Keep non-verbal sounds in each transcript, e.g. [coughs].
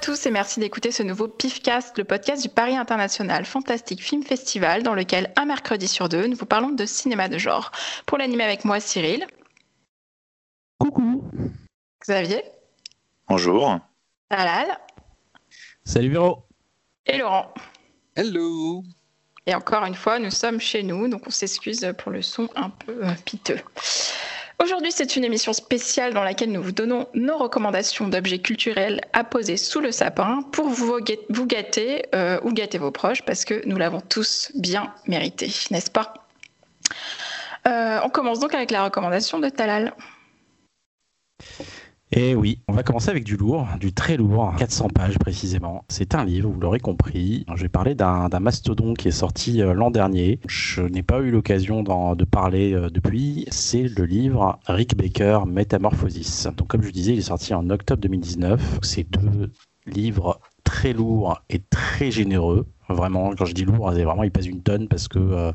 Bonjour à tous et merci d'écouter ce nouveau PIFcast, le podcast du Paris International Fantastic Film Festival, dans lequel un mercredi sur deux, nous vous parlons de cinéma de genre. Pour l'animer avec moi, Cyril. Coucou. Xavier. Bonjour. Talal. Salut Véro. Et Laurent. Hello. Et encore une fois, nous sommes chez nous, donc on s'excuse pour le son un peu euh, piteux. Aujourd'hui, c'est une émission spéciale dans laquelle nous vous donnons nos recommandations d'objets culturels à poser sous le sapin pour vous, gâter euh, ou gâter vos proches parce que nous l'avons tous bien mérité, n'est-ce pas? Euh, On commence donc avec la recommandation de Talal. Et eh oui, on va commencer avec du lourd, du très lourd, 400 pages précisément. C'est un livre, vous l'aurez compris. Je vais parler d'un mastodon qui est sorti euh, l'an dernier. Je n'ai pas eu l'occasion de parler euh, depuis. C'est le livre Rick Baker, Métamorphosis. Donc comme je disais, il est sorti en octobre 2019. C'est deux livres très lourds et très généreux. Vraiment, quand je dis lourd, c'est vraiment, il pèse une tonne parce que... Euh,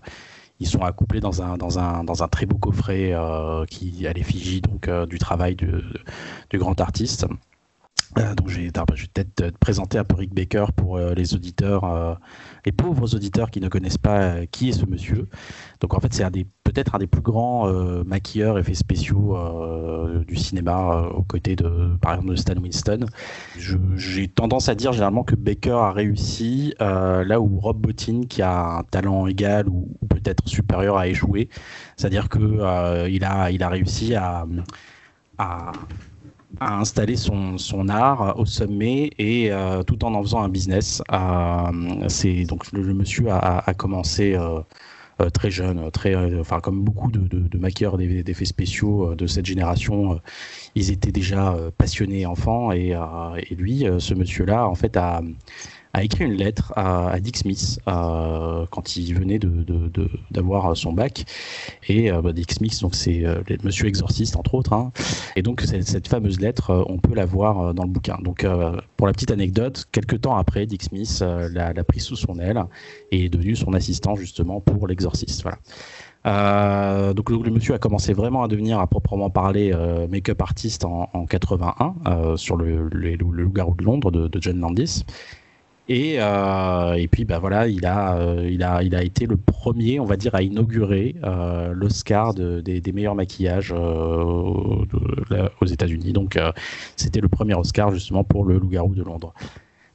ils sont accouplés dans un, très beau coffret euh, qui à l'effigie euh, du travail du grand artiste. Euh, donc je vais, peut-être te présenter un peu Rick Baker pour les auditeurs, les pauvres auditeurs qui ne connaissent pas qui est ce monsieur. Donc en fait c'est peut-être un des plus grands maquilleurs effets spéciaux du cinéma aux côtés de par exemple de Stan Winston. J'ai tendance à dire généralement que Baker a réussi là où Rob Bottin qui a un talent égal ou, peut-être supérieur a échoué. C'est-à-dire que il a il a réussi à à installer son, son, art au sommet et euh, tout en en faisant un business. Euh, c'est donc le, monsieur a, commencé euh, très jeune, très, enfin comme beaucoup de, de, de maquilleurs d'effets spéciaux de cette génération, ils étaient déjà passionnés enfants et, et lui, ce monsieur-là, en fait, a a écrit une lettre à, Dick Smith euh, quand il venait d'avoir de, son bac. Et euh, bah, Dick Smith, donc c'est euh, Monsieur Exorciste entre autres. Hein. Et donc cette, fameuse lettre, on peut la voir dans le bouquin. Donc pour la petite anecdote, quelques temps après, Dick Smith l'a pris sous son aile et est devenu son assistant justement pour l'exorciste. Voilà. donc le, monsieur a commencé vraiment à devenir à proprement parler make-up artiste en, 81 sur le, le, loup-garou de Londres de, de John Landis. Et, euh, et puis bah voilà, il a, euh, il, a, il a été le premier, on va dire, à inaugurer euh, l'Oscar de, des, des, meilleurs maquillages aux États-Unis. Donc c'était le premier Oscar justement pour le Loup-garou de Londres.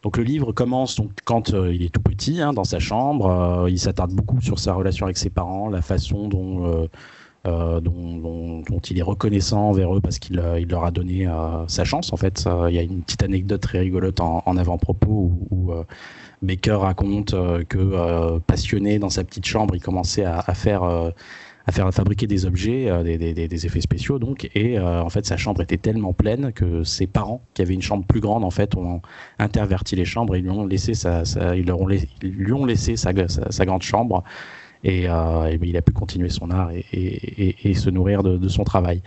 Donc le livre commence donc quand il est tout petit hein, dans sa chambre. il s'attarde beaucoup sur sa relation avec ses parents, la façon dont euh, dont, il est reconnaissant envers eux parce qu'il euh, leur a donné euh, sa chance. En fait, il y a une petite anecdote très rigolote en, avant-propos où, Baker raconte que passionné dans sa petite chambre, il commençait à, faire à faire fabriquer des objets, des, effets spéciaux donc, et en fait sa chambre était tellement pleine que ses parents, qui avaient une chambre plus grande, en fait, ont interverti les chambres et lui ont laissé sa, ils leur ont lui ont laissé sa grande chambre et, euh, ben, il a pu continuer son art et, se nourrir de, son travail.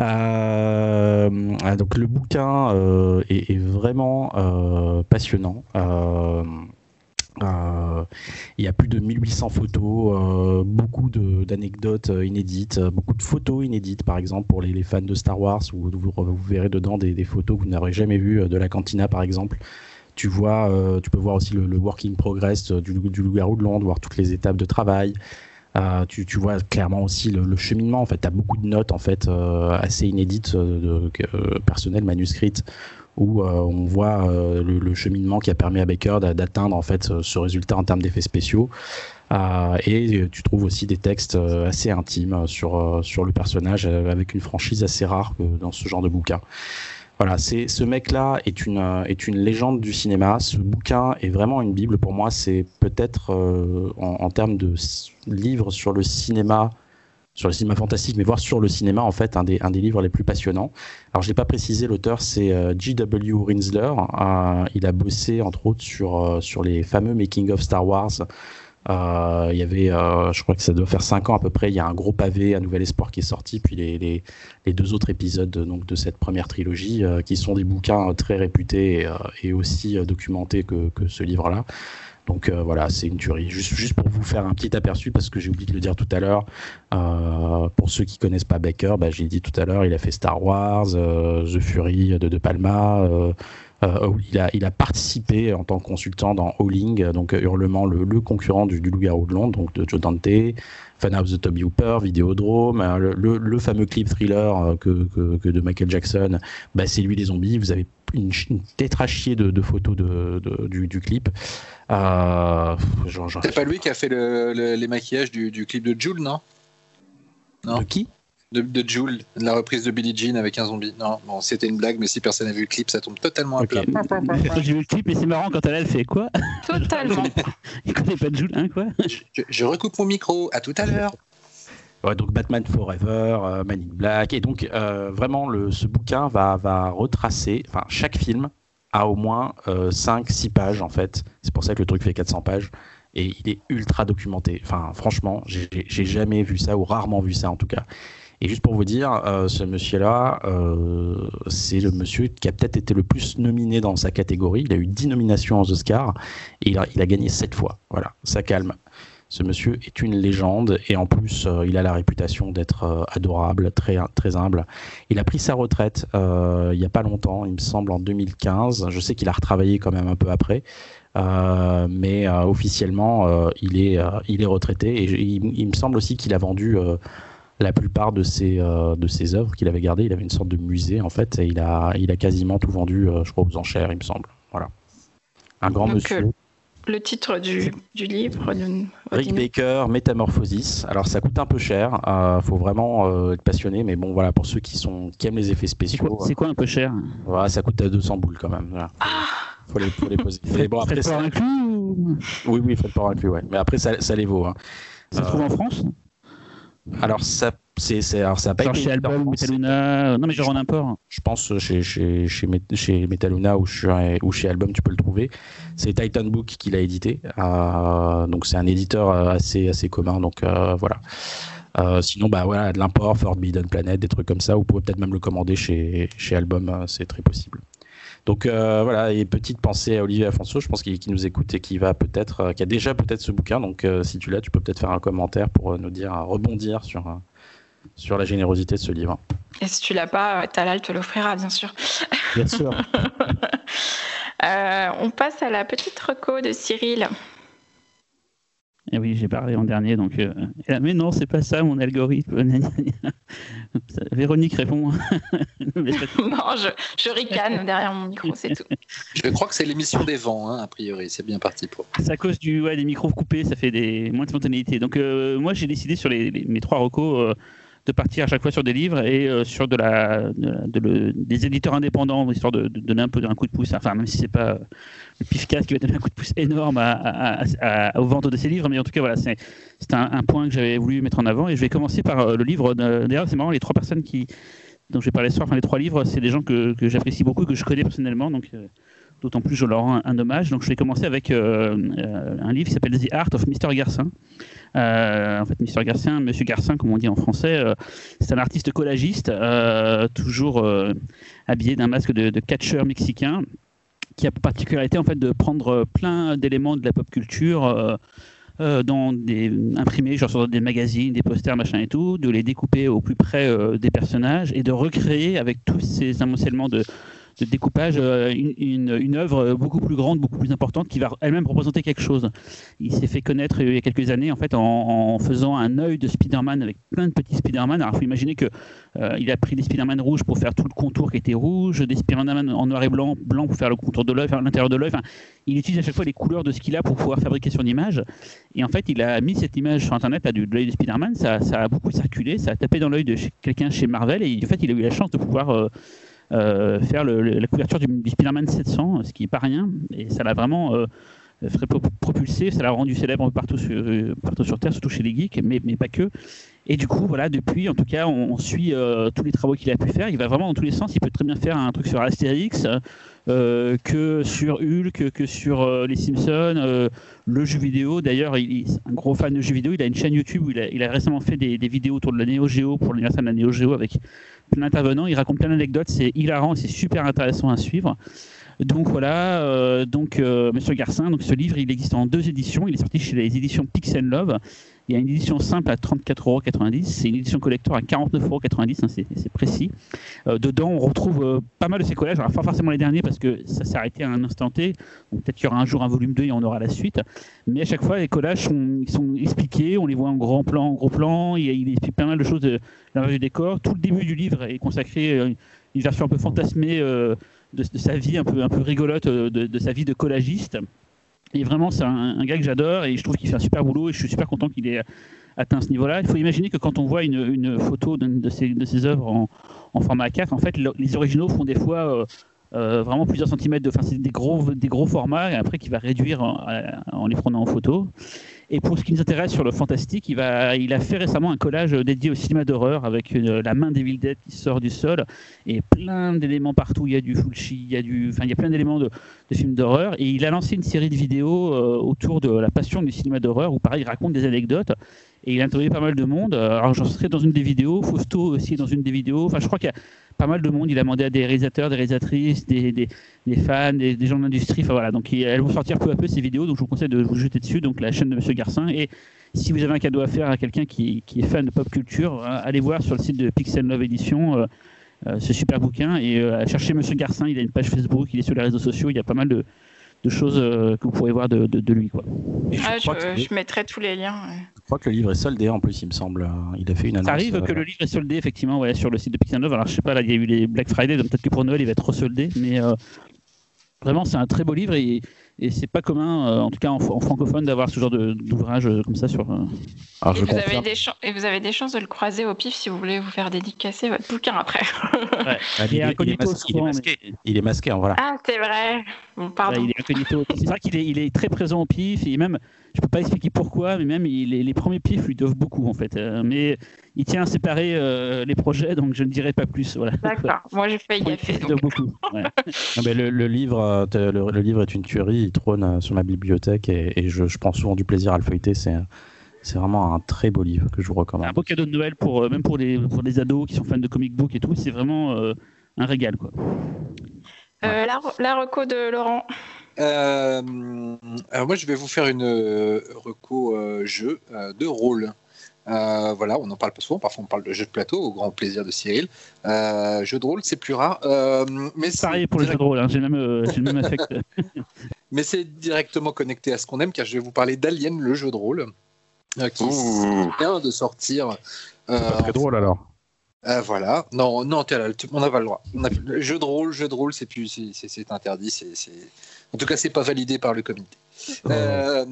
Euh, donc le bouquin euh, est, vraiment passionnant. Il y a plus de 1800 photos, beaucoup d'anecdotes inédites, beaucoup de photos inédites, par exemple pour les, fans de Star Wars, où vous, vous verrez dedans des, des photos que vous n'aurez jamais vues de la cantina, par exemple. Tu vois, euh, tu peux voir aussi le, le working progress du, du loup-garou de Londres, voir toutes les étapes de travail. Euh, tu, tu, vois clairement aussi le, le cheminement. En fait, tu as beaucoup de notes en fait euh, assez inédites, de, personnelles, manuscrites, où on voit le, le, cheminement qui a permis à Baker d'atteindre en fait ce résultat en termes d'effets spéciaux. et tu trouves aussi des textes assez intimes sur sur le personnage avec une franchise assez rare dans ce genre de bouquin. Voilà, c'est ce mec-là est une euh, est une légende du cinéma. Ce bouquin est vraiment une bible pour moi. C'est peut-être euh, en, termes de livres sur le cinéma, sur le cinéma fantastique, mais voire sur le cinéma en fait un des un des livres les plus passionnants. Alors je l'ai pas précisé, l'auteur c'est euh, G.W. Rinsler. il a bossé entre autres sur sur les fameux making of Star Wars. Euh, il y avait, euh, je crois que ça doit faire 5 ans à peu près, il y a un gros pavé, un nouvel espoir qui est sorti, puis les, deux autres épisodes donc, de cette première trilogie, euh, qui sont des bouquins très réputés et, aussi documentés que, ce livre-là. Donc voilà, c'est une tuerie. Juste, pour vous faire un petit aperçu, parce que j'ai oublié de le dire tout à l'heure, pour ceux qui connaissent pas Baker, bah, j'ai dit tout à l'heure, il a fait Star Wars, The Fury de De Palma, il, a, il a participé en tant que consultant dans Howling, donc Hurlement, le, le concurrent du, du Loup-garou de Londres, donc de Joe Dante, Fan of the Toby Hooper, Vidéodrome, le, le, fameux clip thriller que, que, de Michael Jackson, bah, c'est lui les zombies. Vous avez une, une tétrachier de, de photos de, du, du, clip. Euh, c'est pas lui qui a fait le, les maquillages du, du, clip de Jules, non? Non. De qui? De, de Jules, la reprise de Billie Jean avec un zombie. Non, bon, c'était une blague, mais si personne n'a vu le clip, ça tombe totalement à plat. J'ai vu le clip, mais c'est marrant quand elle, elle fait quoi? Totalement. Il connaît pas de Jules, hein, quoi? Je, je, recoupe mon micro, à tout à l'heure. Ouais, donc Batman Forever, euh, Man in Black, et donc euh, vraiment le, ce bouquin va, va retracer, enfin chaque film a au moins 5-6 euh, pages en fait, c'est pour ça que le truc fait 400 pages, et il est ultra documenté, enfin franchement j'ai jamais vu ça, ou rarement vu ça en tout cas. Et juste pour vous dire, euh, ce monsieur-là, euh, c'est le monsieur qui a peut-être été le plus nominé dans sa catégorie. Il a eu 10 nominations aux Oscars et il a, gagné 7 fois. Voilà, ça calme. Ce monsieur est une légende et en plus, euh, il a la réputation d'être adorable, très, très humble. Il a pris sa retraite il n'y a pas longtemps, il me semble en 2015. Je sais qu'il a retravaillé quand même un peu après. mais officiellement, il, est, il est retraité et il me semble aussi qu'il a vendu la plupart de ses, euh, de ses œuvres qu'il avait gardées. Il avait une sorte de musée, en fait, et il a, il a quasiment tout vendu, euh, je crois, aux enchères, il me semble. Voilà. Un grand monsieur. Euh, le titre du, du livre Rick Baker, Métamorphosis. Alors ça coûte un peu cher, il faut vraiment être passionné, mais bon voilà, pour ceux qui, sont, qui aiment les effets spéciaux. C'est quoi, un peu cher? voilà, Ça coûte à 200 boules quand même. Voilà. Ah faut les, faut les poser. [laughs] mais bon, après, ça... inclus Oui, oui, faites pas inclus, ouais. Mais après, ça, ça les vaut. Hein. Ça se trouve en France? Alors ça c'est alors ça a pas genre chez Album Metaluna non mais genre en import je pense chez chez chez, chez Metaluna ou chez, ou chez Album tu peux le trouver. C'est Titan Book qui l'a édité. Euh, donc c'est un éditeur euh, assez assez commun. Donc euh, voilà. Euh, sinon bah voilà de l'import Forbidden Planet des trucs comme ça. Vous pouvez peut-être même le commander chez chez Album c'est très possible donc euh, voilà, et petite pensée à Olivier Afonso, je pense qu'il nous écoute et qui va peut-être, euh, qui a déjà peut-être ce bouquin. Donc euh, si tu l'as, tu peux peut-être faire un commentaire pour nous dire, rebondir sur sur la générosité de ce livre. Et si tu l'as pas, Talal te l'offrira, bien sûr. Bien sûr. [laughs] on passe à la petite reco de Cyril. Et eh oui, j'ai parlé en dernier, donc. Euh, mais non, c'est pas ça mon algorithme. [laughs] Véronique répond. [laughs] [laughs] non, je, je, ricane derrière mon micro, c'est tout. Je crois que c'est l'émission des vents, hein, a priori. C'est bien parti pour. C'est à cause du, ouais, des micros coupés, ça fait des, moins de spontanéité. Donc, euh, moi, j'ai décidé sur les, mes trois recos. Euh, de partir à chaque fois sur des livres et euh, sur de la, de, des éditeurs indépendants, histoire de, donner un peu un coup de pouce, enfin même si c'est pas le pifcas qui va donner un coup de pouce énorme à, à, aux ventes de ces livres, mais en tout cas voilà, c'est un, un, point que j'avais voulu mettre en avant et je vais commencer par euh, le livre, d'ailleurs c'est marrant, les trois personnes qui, dont je vais parler ce soir, enfin les trois livres, c'est des gens que, que j'apprécie beaucoup, que je connais personnellement, donc euh, d'autant plus je leur rends un, hommage. Donc je vais commencer avec un livre qui s'appelle The Art of Mr. Garcin, euh, en fait, Mister Garcin, Monsieur Garcin, comme on dit en français, euh, c'est un artiste collagiste, euh, toujours habillé d'un masque de, catcheur mexicain, qui a pour particularité en fait de prendre plein d'éléments de la pop culture. des imprimés genre sur des magazines, des posters, machin et tout, de les découper au plus près des personnages et de recréer avec tous ces amoncellements de, de découpage euh, une, une, œuvre beaucoup plus grande, beaucoup plus importante, qui va elle-même représenter quelque chose. Il s'est fait connaître il y a quelques années en fait en, faisant un œil de Spider-Man avec plein de petits Spider-Man. Alors il faut imaginer que euh, il a pris des Spider-Man rouges pour faire tout le contour qui était rouge, des Spider-Man en noir et blanc, blanc pour faire le contour de l'œil, l'intérieur de l'œil. Enfin, il utilise à chaque fois les couleurs de ce qu'il a pour pouvoir fabriquer son image. Et en fait, il a mis cette image sur Internet, là, de l'œil de Spider-Man. Ça, ça, a beaucoup circulé, ça a tapé dans l'œil de quelqu'un chez Marvel. Et en fait, il a eu la chance de pouvoir euh, euh, faire la couverture du, Spider-Man 700, ce qui n'est pas rien, et ça l'a vraiment euh, fait propulser, ça l'a rendu célèbre partout sur, euh, Terre, surtout chez les geeks, mais, mais pas que. Et du coup, voilà, depuis, en tout cas, on, suit tous les travaux qu'il a pu faire. Il va vraiment dans tous les sens. Il peut très bien faire un truc sur Astérix, que sur Hulk, que sur les Simpsons, le jeu vidéo. D'ailleurs, il, est un gros fan de jeux vidéo. Il a une chaîne YouTube où il a, récemment fait des, vidéos autour de la Neo pour l'anniversaire de la Neo avec plein d'intervenants. Il raconte plein d'anecdotes. C'est hilarant, c'est super intéressant à suivre. Donc voilà, euh, donc euh, Monsieur Garcin. Donc ce livre, il existe en deux éditions. Il est sorti chez les éditions Pixel Love. Il y a une édition simple à 34,90€, c'est une édition collector à 49,90€, hein, c'est précis. Euh, dedans, on retrouve euh, pas mal de ces collages, alors pas forcément les derniers parce que ça s'est arrêté à un instant T, peut-être qu'il y aura un jour un volume 2 et on aura la suite. Mais à chaque fois, les collages sont, sont expliqués, on les voit en grand plan, en gros plan, il, il explique pas mal de choses de la du décor. Tout le début du livre est consacré à une version un peu fantasmée de, sa vie, un peu, un peu rigolote, de, de sa vie de collagiste. Et vraiment, c'est un, gars que j'adore et je trouve qu'il fait un super boulot et je suis super content qu'il ait atteint ce niveau-là. Il faut imaginer que quand on voit une, photo de, ses, œuvres en, format 4, en fait, les originaux font des fois euh, euh, vraiment plusieurs centimètres de. Enfin, c'est des gros, des gros formats et après qu'il va réduire en, les prenant en photo. Et pour ce qui nous intéresse sur le fantastique, il, a fait récemment un collage dédié au cinéma d'horreur avec la main des Dead qui sort du sol et plein d'éléments partout. Il y a du Fulci, il y a, du, enfin, il y a plein d'éléments de, films d'horreur. Et il a lancé une série de vidéos euh, autour de la passion du cinéma d'horreur où, pareil, il raconte des anecdotes. Et il a interviewé pas mal de monde. Alors, j'en serai dans une des vidéos. Fausto aussi dans une des vidéos. Enfin, je crois qu'il y a pas mal de monde. Il a demandé à des réalisateurs, des réalisatrices, des, des, fans, des, gens de l'industrie. Enfin voilà, donc elles vont sortir peu à peu ces vidéos. Donc je vous conseille de vous jeter dessus. Donc la chaîne de Monsieur Garcin. Et si vous avez un cadeau à faire à quelqu'un qui, qui, est fan de pop culture, hein, allez voir sur le site de Pixel Love Edition. Euh, euh, ce super bouquin et euh, chercher Monsieur Garcin. Il a une page Facebook, il est sur les réseaux sociaux. Il y a pas mal de, de choses euh, que vous pourrez voir de, de, lui. Quoi. Ah, je, mettrai tous les liens. Crois que le livre est soldé en plus, il me semble. Il a fait une annonce. Ça arrive que euh, le livre est soldé effectivement ouais, sur le site de Pixel Alors je sais pas, là il y a eu les Black Friday, donc peut-être que pour Noël il va être resoldé, mais euh, vraiment c'est un très beau livre et et c'est pas commun, euh, en tout cas en, francophone, d'avoir ce genre d'ouvrage euh, comme ça sur. Euh, Alors, et, vous avez des et, vous avez des chances de le croiser au pif si vous voulez vous faire dédicacer votre bouquin après. Ouais. [laughs] il, est, il, est masqué, il, est masqué, il est masqué, voilà. Ah, c'est vrai. Bon, pardon. il est incognito. C'est vrai qu'il est, il est très présent au pif et même je peux pas expliquer pourquoi, mais même les, premiers pifs lui doivent beaucoup en fait. Euh, mais il tient à séparer euh, les projets, donc je ne dirai pas plus. Voilà. D'accord. Moi, j'ai. [laughs] Il doivent beaucoup. [laughs] le, livre, euh, le, livre est une tuerie. Il trône sur ma bibliothèque et, je, prends souvent du plaisir à le feuilleter. C'est c'est vraiment un très beau livre que je vous recommande. Un beau cadeau de Noël pour même pour les pour les ados qui sont fans de comic book et tout. C'est vraiment un régal quoi. la, la reco de Laurent. Euh, alors moi, je vais vous faire une euh, reco euh, jeu de rôle. voilà, on en parle pas souvent. Parfois, on parle de jeu de plateau, au grand plaisir de Cyril. jeu de rôle, c'est plus rare. mais pareil pour le jeu de rôle. Hein, j'ai le même, affect. [laughs] mais c'est directement connecté à ce qu'on aime, car je vais vous parler d'Alien, le jeu de rôle, qui vient de sortir. pas très drôle alors. voilà. Non, non, on n'a pas le droit. jeu de rôle, jeu de rôle, c'est plus, c'est interdit. C'est en tout cas, c'est pas validé par le comité. Oh. Euh,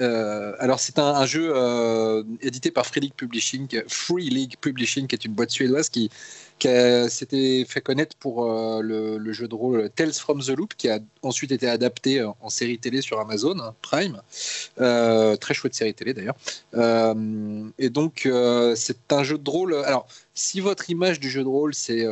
euh, alors, c'est un, jeu euh, édité par Free League Publishing, Free League Publishing, qui est une boîte suédoise qui, s'était fait connaître pour le, jeu de rôle Tales from the Loop, qui a ensuite été adapté en série télé sur Amazon hein, Prime. très chouette série télé d'ailleurs. et donc, c'est un jeu de rôle. Alors, si votre image du jeu de rôle, c'est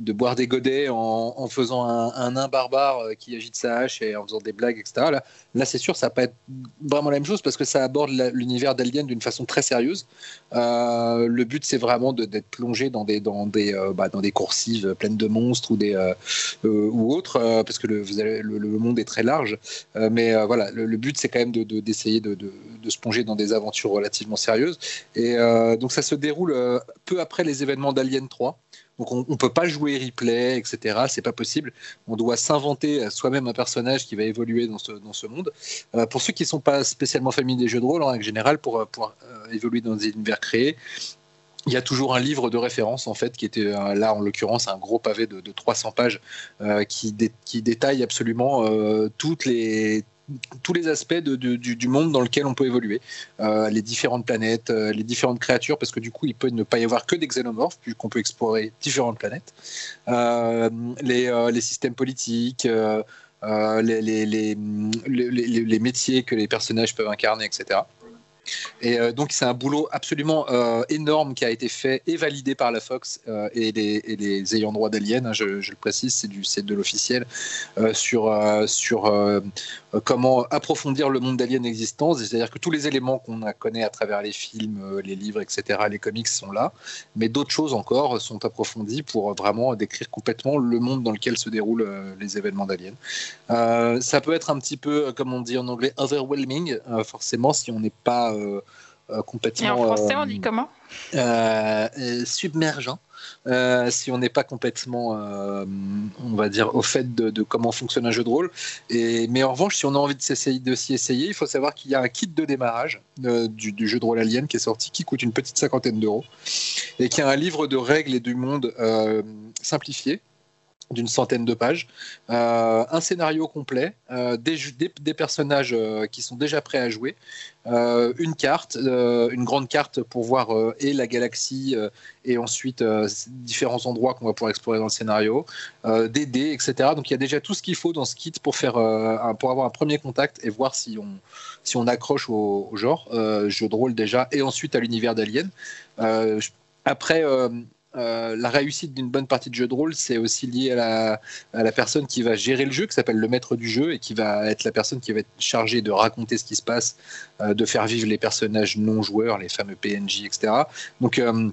de boire des godets en, faisant un, nain barbare euh, qui agite sa hache et en faisant des blagues, etc. Là, là c'est sûr, ça va pas être vraiment la même chose parce que ça aborde l'univers d'Alien d'une façon très sérieuse. Euh, le but, c'est vraiment d'être plongé dans des, dans, des, euh, bah, dans des coursives pleines de monstres ou, des, ou autres, parce que le, monde est très large. mais voilà, le, but, c'est quand même d'essayer de, de, de, se plonger dans des aventures relativement sérieuses. Et donc, ça se déroule peu après les événements d'Alien 3. Donc on ne peut pas jouer replay, etc. C'est pas possible. On doit s'inventer soi-même un personnage qui va évoluer dans ce, monde. Euh, pour ceux qui ne sont pas spécialement familiers des jeux de rôle, en général, pour, euh, pour euh, évoluer dans des univers créés, il y a toujours un livre de référence en fait qui était là en l'occurrence un gros pavé de, 300 pages qui, détaille absolument toutes les tous les aspects du, monde dans lequel on peut évoluer, euh, les différentes planètes, euh, les différentes créatures, parce que du coup, il peut ne pas y avoir que des xénomorphes, puisqu'on peut explorer différentes planètes, euh, les, systèmes politiques, les, les, métiers que les personnages peuvent incarner, etc. Et euh, donc, c'est un boulot absolument euh, énorme qui a été fait et validé par la Fox euh, et, les, et, ayants droit d'Alien, hein, je, le précise, c'est de l'officiel, sur, sur comment approfondir le monde d'Alien existant. C'est-à-dire que tous les éléments qu'on connaît à travers les films, les livres, etc., les comics sont là, mais d'autres choses encore sont approfondies pour vraiment décrire complètement le monde dans lequel se déroulent les événements d'Alien. ça peut être un petit peu, comme on dit en anglais, overwhelming, forcément, si on n'est pas euh, euh, complètement. Et en français, on dit euh, comment Submergent. si on n'est pas complètement, on va dire, au fait de, comment fonctionne un jeu de rôle. Et, mais en revanche, si on a envie de s'y essayer, il faut savoir qu'il y a un kit de démarrage du, du, jeu de rôle Alien qui est sorti, qui coûte une petite cinquantaine d'euros, et qui a un livre de règles et du monde simplifié d'une centaine de pages, euh, un scénario complet, euh, des, personnages euh, qui sont déjà prêts à jouer, une carte, une grande carte pour voir et la galaxie et ensuite différents endroits qu'on va pouvoir explorer dans le scénario, des dés, etc. Donc il y a déjà tout ce qu'il faut dans ce kit pour faire pour avoir un premier contact et voir si on si on accroche au, au genre. Jeu de rôle déjà. Et ensuite à l'univers d'Alien. après euh, la réussite d'une bonne partie de jeu de rôle, c'est aussi lié à la, personne qui va gérer le jeu, qui s'appelle le maître du jeu, et qui va être la personne qui va être chargée de raconter ce qui se passe, euh, de faire vivre les personnages non joueurs, les fameux PNJ, etc. Donc, euh,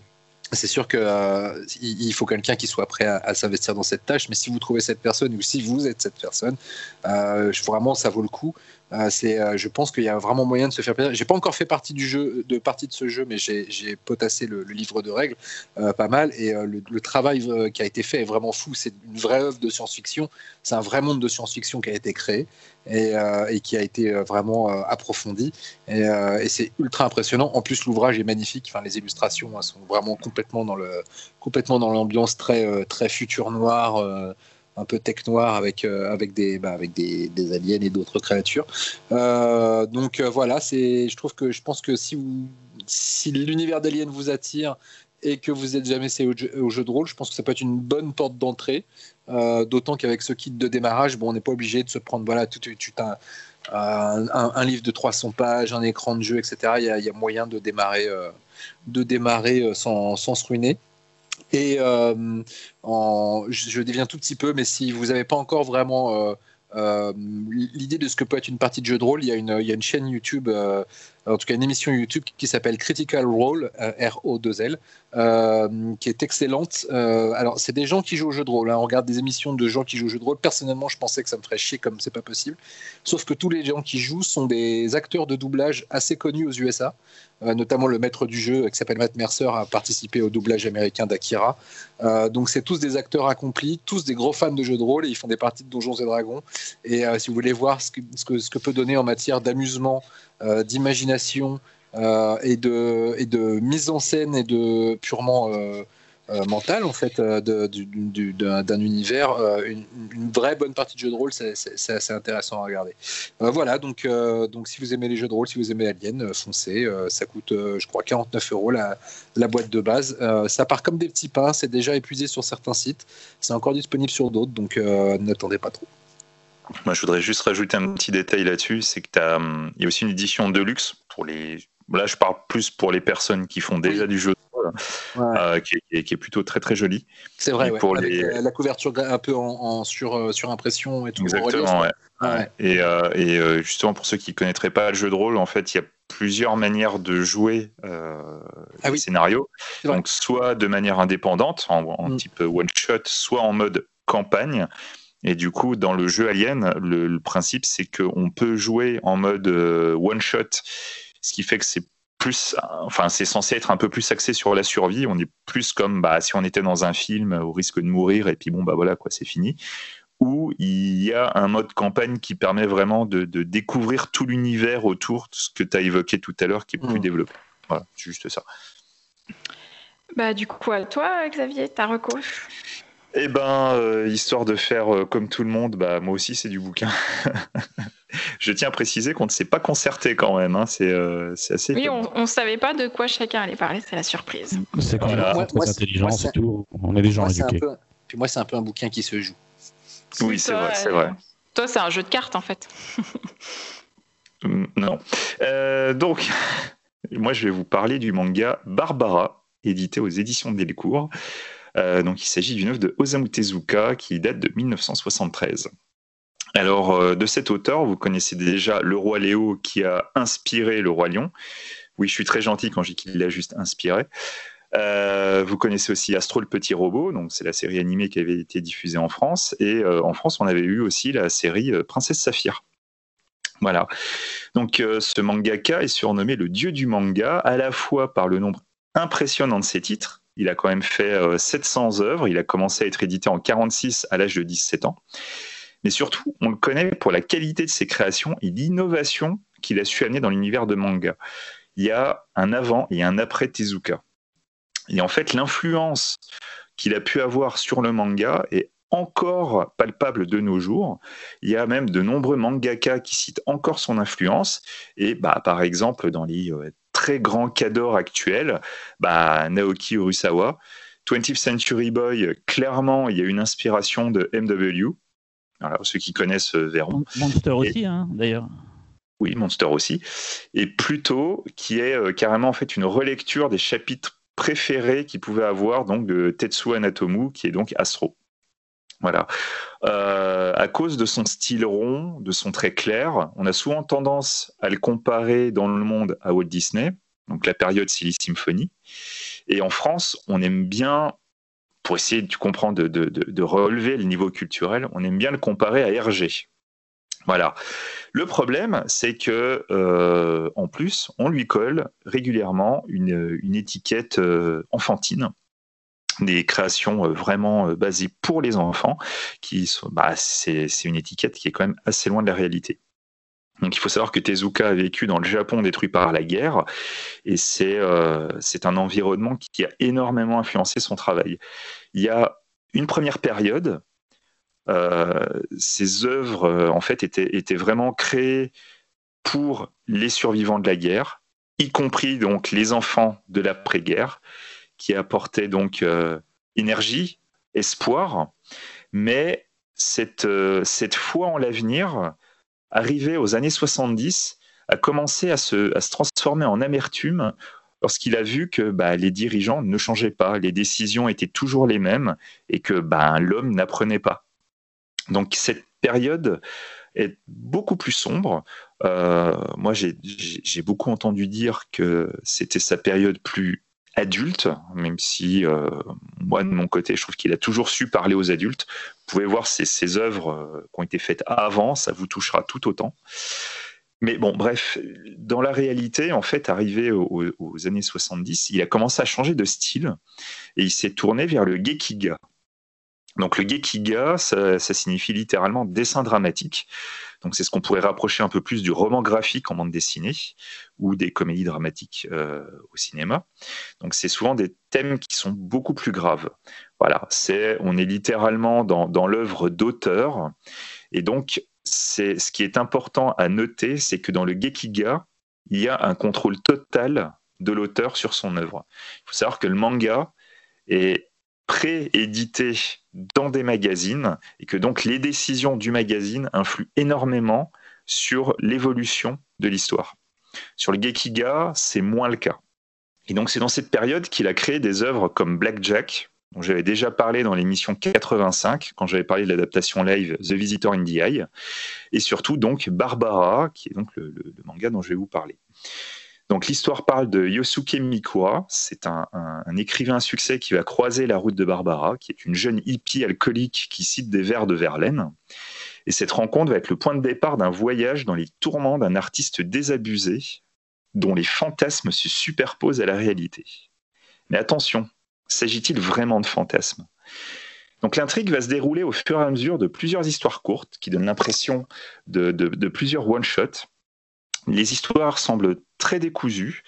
c'est sûr qu'il faut quelqu'un qui soit prêt à, s'investir dans cette tâche, mais si vous trouvez cette personne ou si vous êtes cette personne, vraiment ça vaut le coup. Euh, euh, je pense qu'il y a vraiment moyen de se faire plaisir. J'ai pas encore fait partie de ce jeu, mais j'ai, potassé le, livre de règles euh, pas mal et le, travail qui a été fait est vraiment fou. C'est une vraie œuvre de science-fiction. C'est un vrai monde de science-fiction qui a été créé et, qui a été vraiment approfondi et, et, c'est ultra impressionnant. En plus, l'ouvrage est magnifique. Enfin, les illustrations hein, sont vraiment complètement dans le complètement dans l'ambiance très très futur noir un peu tech noir avec, euh, avec, des, bah, avec des, des, aliens et d'autres créatures. Euh, donc euh, voilà, je trouve que je pense que si, si l'univers d'Alien vous attire et que vous êtes jamais essayé au jeu, de rôle, je pense que ça peut être une bonne porte d'entrée. D'autant qu'avec ce kit de démarrage, bon, on n'est pas obligé de se prendre voilà, tout, un, un, livre de 300 pages, un écran de jeu, etc. Il y a, il y a moyen de démarrer, de démarrer sans, sans se ruiner. Et euh, je, je, déviens tout petit peu, mais si vous n'avez pas encore vraiment euh, euh, l'idée de ce que peut être une partie de jeu de rôle, il y a une, chaîne YouTube, en tout cas une émission YouTube qui s'appelle Critical Role, euh, R-O-2-L, euh, qui est excellente. alors, c'est des gens qui jouent au jeu de rôle. Hein. On regarde des émissions de gens qui jouent au jeu de rôle. Personnellement, je pensais que ça me ferait chier comme c'est pas possible. Sauf que tous les gens qui jouent sont des acteurs de doublage assez connus aux USA. Euh, notamment le maître du jeu qui s'appelle Matt Mercer a participé au doublage américain d'Akira. Euh, donc c'est tous des acteurs accomplis, tous des gros fans de jeux de rôle et ils font des parties de Donjons et Dragons. Et euh, si vous voulez voir ce que peut donner en matière d'amusement, d'imagination et, de, et de mise en scène et de purement euh, mental en fait euh, d'un univers, euh, une, une, vraie bonne partie de jeu de rôle, c'est assez intéressant à regarder. voilà, donc, donc si vous aimez les jeux de rôle, si vous aimez Alien, foncez. ça coûte, je crois, 49 euros la, la boîte de base. ça part comme des petits pains, c'est déjà épuisé sur certains sites, c'est encore disponible sur d'autres, donc n'attendez pas trop. Moi, je voudrais juste rajouter un petit détail là-dessus, c'est que il y a aussi une édition de luxe pour les. Là, je parle plus pour les personnes qui font déjà du jeu euh, qui, est, qui, est, plutôt très très joli. C'est vrai, ouais. pour les... la couverture un peu en, sur, euh, sur impression et tout. Exactement, ouais. Et, euh, et justement, pour ceux qui ne connaîtraient pas le jeu de rôle, en fait, il y a plusieurs manières de jouer euh, ah oui. scénario. Donc, soit de manière indépendante, en, mm. type one-shot, soit en mode campagne. Et du coup, dans le jeu Alien, le, le principe, c'est qu'on peut jouer en mode one-shot, ce qui fait que c'est plus, enfin, c'est censé être un peu plus axé sur la survie. On est plus comme bah, si on était dans un film au risque de mourir et puis bon, bah voilà, quoi, c'est fini. Ou il y a un mode campagne qui permet vraiment de, découvrir tout l'univers autour de ce que tu as évoqué tout à l'heure qui est plus mmh. développé. Voilà, juste ça. Bah, du coup, à toi, Xavier, ta recours eh ben, euh, histoire de faire euh, comme tout le monde, bah, moi aussi c'est du bouquin. [laughs] je tiens à préciser qu'on ne s'est pas concerté quand même. Hein. Euh, c'est assez. Oui, on ne savait pas de quoi chacun allait parler, c'est la surprise. C'est quand même très intelligent, c'est tout. On est des gens éduqués. Peu... Puis moi, c'est un peu un bouquin qui se joue. Oui, c'est vrai, c'est vrai. Toi, c'est un jeu de cartes en fait. [laughs] Mm, non. donc. [laughs] Moi, je vais vous parler du manga Barbara, édité aux éditions de Delcourt. Euh, donc, il s'agit d'une œuvre de Osamu Tezuka qui date de 1973. Alors, euh, de cet auteur, vous connaissez déjà Le Roi Léo qui a inspiré Le Roi Lion. Oui, je suis très gentil quand je dis qu'il l'a juste inspiré. Euh, vous connaissez aussi Astro le petit robot, donc c'est la série animée qui avait été diffusée en France. Et en France, on avait eu aussi la série Princesse Saphir. Voilà. Donc ce mangaka est surnommé le dieu du manga, à la fois par le nombre impressionnant de ses titres, il a quand même fait 700 euh, œuvres. Il a commencé à être édité en 46 à l'âge de 17 ans. Mais surtout, on le connaît pour la qualité de ses créations et l'innovation qu'il a su amener dans l'univers de manga. Il y a un avant et un après Tezuka. Et en fait, l'influence qu'il a pu avoir sur le manga est encore palpable de nos jours. Il y a même de nombreux mangaka qui citent encore son influence. Et bah, par exemple, dans les euh, très grands cadors actuels, bah, Naoki Urasawa, 20th Century Boy, clairement, il y a une inspiration de MW. Alors, ceux qui connaissent euh, verront. Monster aussi, hein, d'ailleurs. Oui, Monster aussi. Et plutôt, qui est euh, carrément en fait une relecture des chapitres préférés qu'il pouvait avoir donc de Tetsuo Anatomu, qui est donc Astro. Voilà. Euh, à cause de son style rond, de son trait clair, on a souvent tendance à le comparer dans le monde à Walt Disney, donc la période Silly Symphony. Et en France, on aime bien, pour essayer, tu comprends, de, relever le niveau culturel, on aime bien le comparer à Hergé. Voilà. Le problème, c'est que euh, en plus, on lui colle régulièrement une, une étiquette euh, enfantine des créations euh, vraiment euh, basées pour les enfants, qui sont, bah, c'est, une étiquette qui est quand même assez loin de la réalité. Donc il faut savoir que Tezuka a vécu dans le Japon détruit par la guerre, et c'est, euh, un environnement qui a énormément influencé son travail. Il y a une première période, ces œuvres en fait étaient, étaient vraiment créées pour les survivants de la guerre, y compris donc les enfants de l'après-guerre, qui apportait donc euh, énergie, espoir, mais cette, euh, cette foi en l'avenir, arrivée aux années 70, a commencé à se, à se transformer en amertume lorsqu'il a vu que bah, les dirigeants ne changeaient pas, les décisions étaient toujours les mêmes et que bah, l'homme n'apprenait pas. Donc cette période est beaucoup plus sombre. Euh, moi, j'ai beaucoup entendu dire que c'était sa période plus adulte, même si euh, moi de mon côté, je trouve qu'il a toujours su parler aux adultes. Vous pouvez voir ces, œuvres euh, qui ont été faites avant, ça vous touchera tout autant. Mais bon, bref, dans la réalité, en fait, arrivé aux, années 70, il a commencé à changer de style et il s'est tourné vers le gekiga. Donc le gekiga, ça, ça signifie littéralement dessin dramatique. Donc c'est ce qu'on pourrait rapprocher un peu plus du roman graphique en bande dessinée ou des comédies dramatiques euh, au cinéma. Donc c'est souvent des thèmes qui sont beaucoup plus graves. Voilà, c'est on est littéralement dans, dans l'œuvre d'auteur et donc c'est ce qui est important à noter, c'est que dans le gekiga, il y a un contrôle total de l'auteur sur son œuvre. Il faut savoir que le manga est préédité dans des magazines et que donc les décisions du magazine influent énormément sur l'évolution de l'histoire. Sur le Gekiga, c'est moins le cas. Et donc c'est dans cette période qu'il a créé des œuvres comme Blackjack, dont j'avais déjà parlé dans l'émission 85, quand j'avais parlé de l'adaptation live The Visitor in the Eye, et surtout donc Barbara, qui est donc le manga dont je vais vous parler. L'histoire parle de Yosuke Mikura, c'est un, écrivain à succès qui va croiser la route de Barbara, qui est une jeune hippie alcoolique qui cite des vers de Verlaine. Et cette rencontre va être le point de départ d'un voyage dans les tourments d'un artiste désabusé, dont les fantasmes se superposent à la réalité. Mais attention, s'agit-il vraiment de fantasmes? Donc l'intrigue va se dérouler au fur et à mesure de plusieurs histoires courtes qui donnent l'impression de, de plusieurs one-shots les histoires semblent très décousues.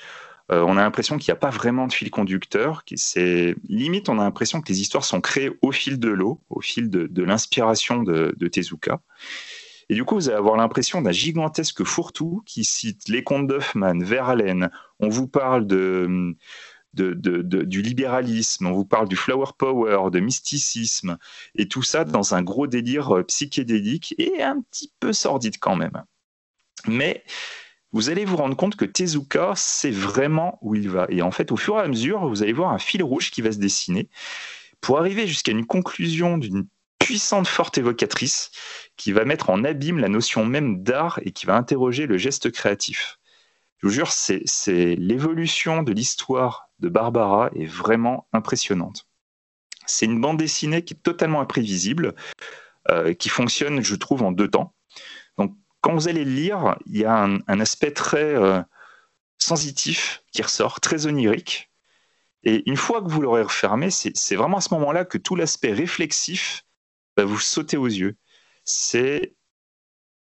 Euh, on a l'impression qu'il n'y a pas vraiment de fil conducteur. C'est limite, on a l'impression que les histoires sont créées au fil de l'eau, au fil de, l'inspiration de, Tezuka. Et du coup, vous allez avoir l'impression d'un gigantesque fourre-tout qui cite les contes d'Hoffmann, Verlaine. On vous parle de, du libéralisme, on vous parle du flower power, de mysticisme, et tout ça dans un gros délire psychédélique et un petit peu sordide quand même. Mais vous allez vous rendre compte que Tezuka sait vraiment où il va. Et en fait, au fur et à mesure, vous allez voir un fil rouge qui va se dessiner pour arriver jusqu'à une conclusion d'une puissante, forte évocatrice qui va mettre en abîme la notion même d'art et qui va interroger le geste créatif. Je vous jure, c'est l'évolution de l'histoire de Barbara est vraiment impressionnante. C'est une bande dessinée qui est totalement imprévisible, euh, qui fonctionne, je trouve, en deux temps. Quand vous allez le lire, il y a un, aspect très euh, sensitif qui ressort, très onirique. Et une fois que vous l'aurez refermé, c'est vraiment à ce moment-là que tout l'aspect réflexif va vous sauter aux yeux. C'est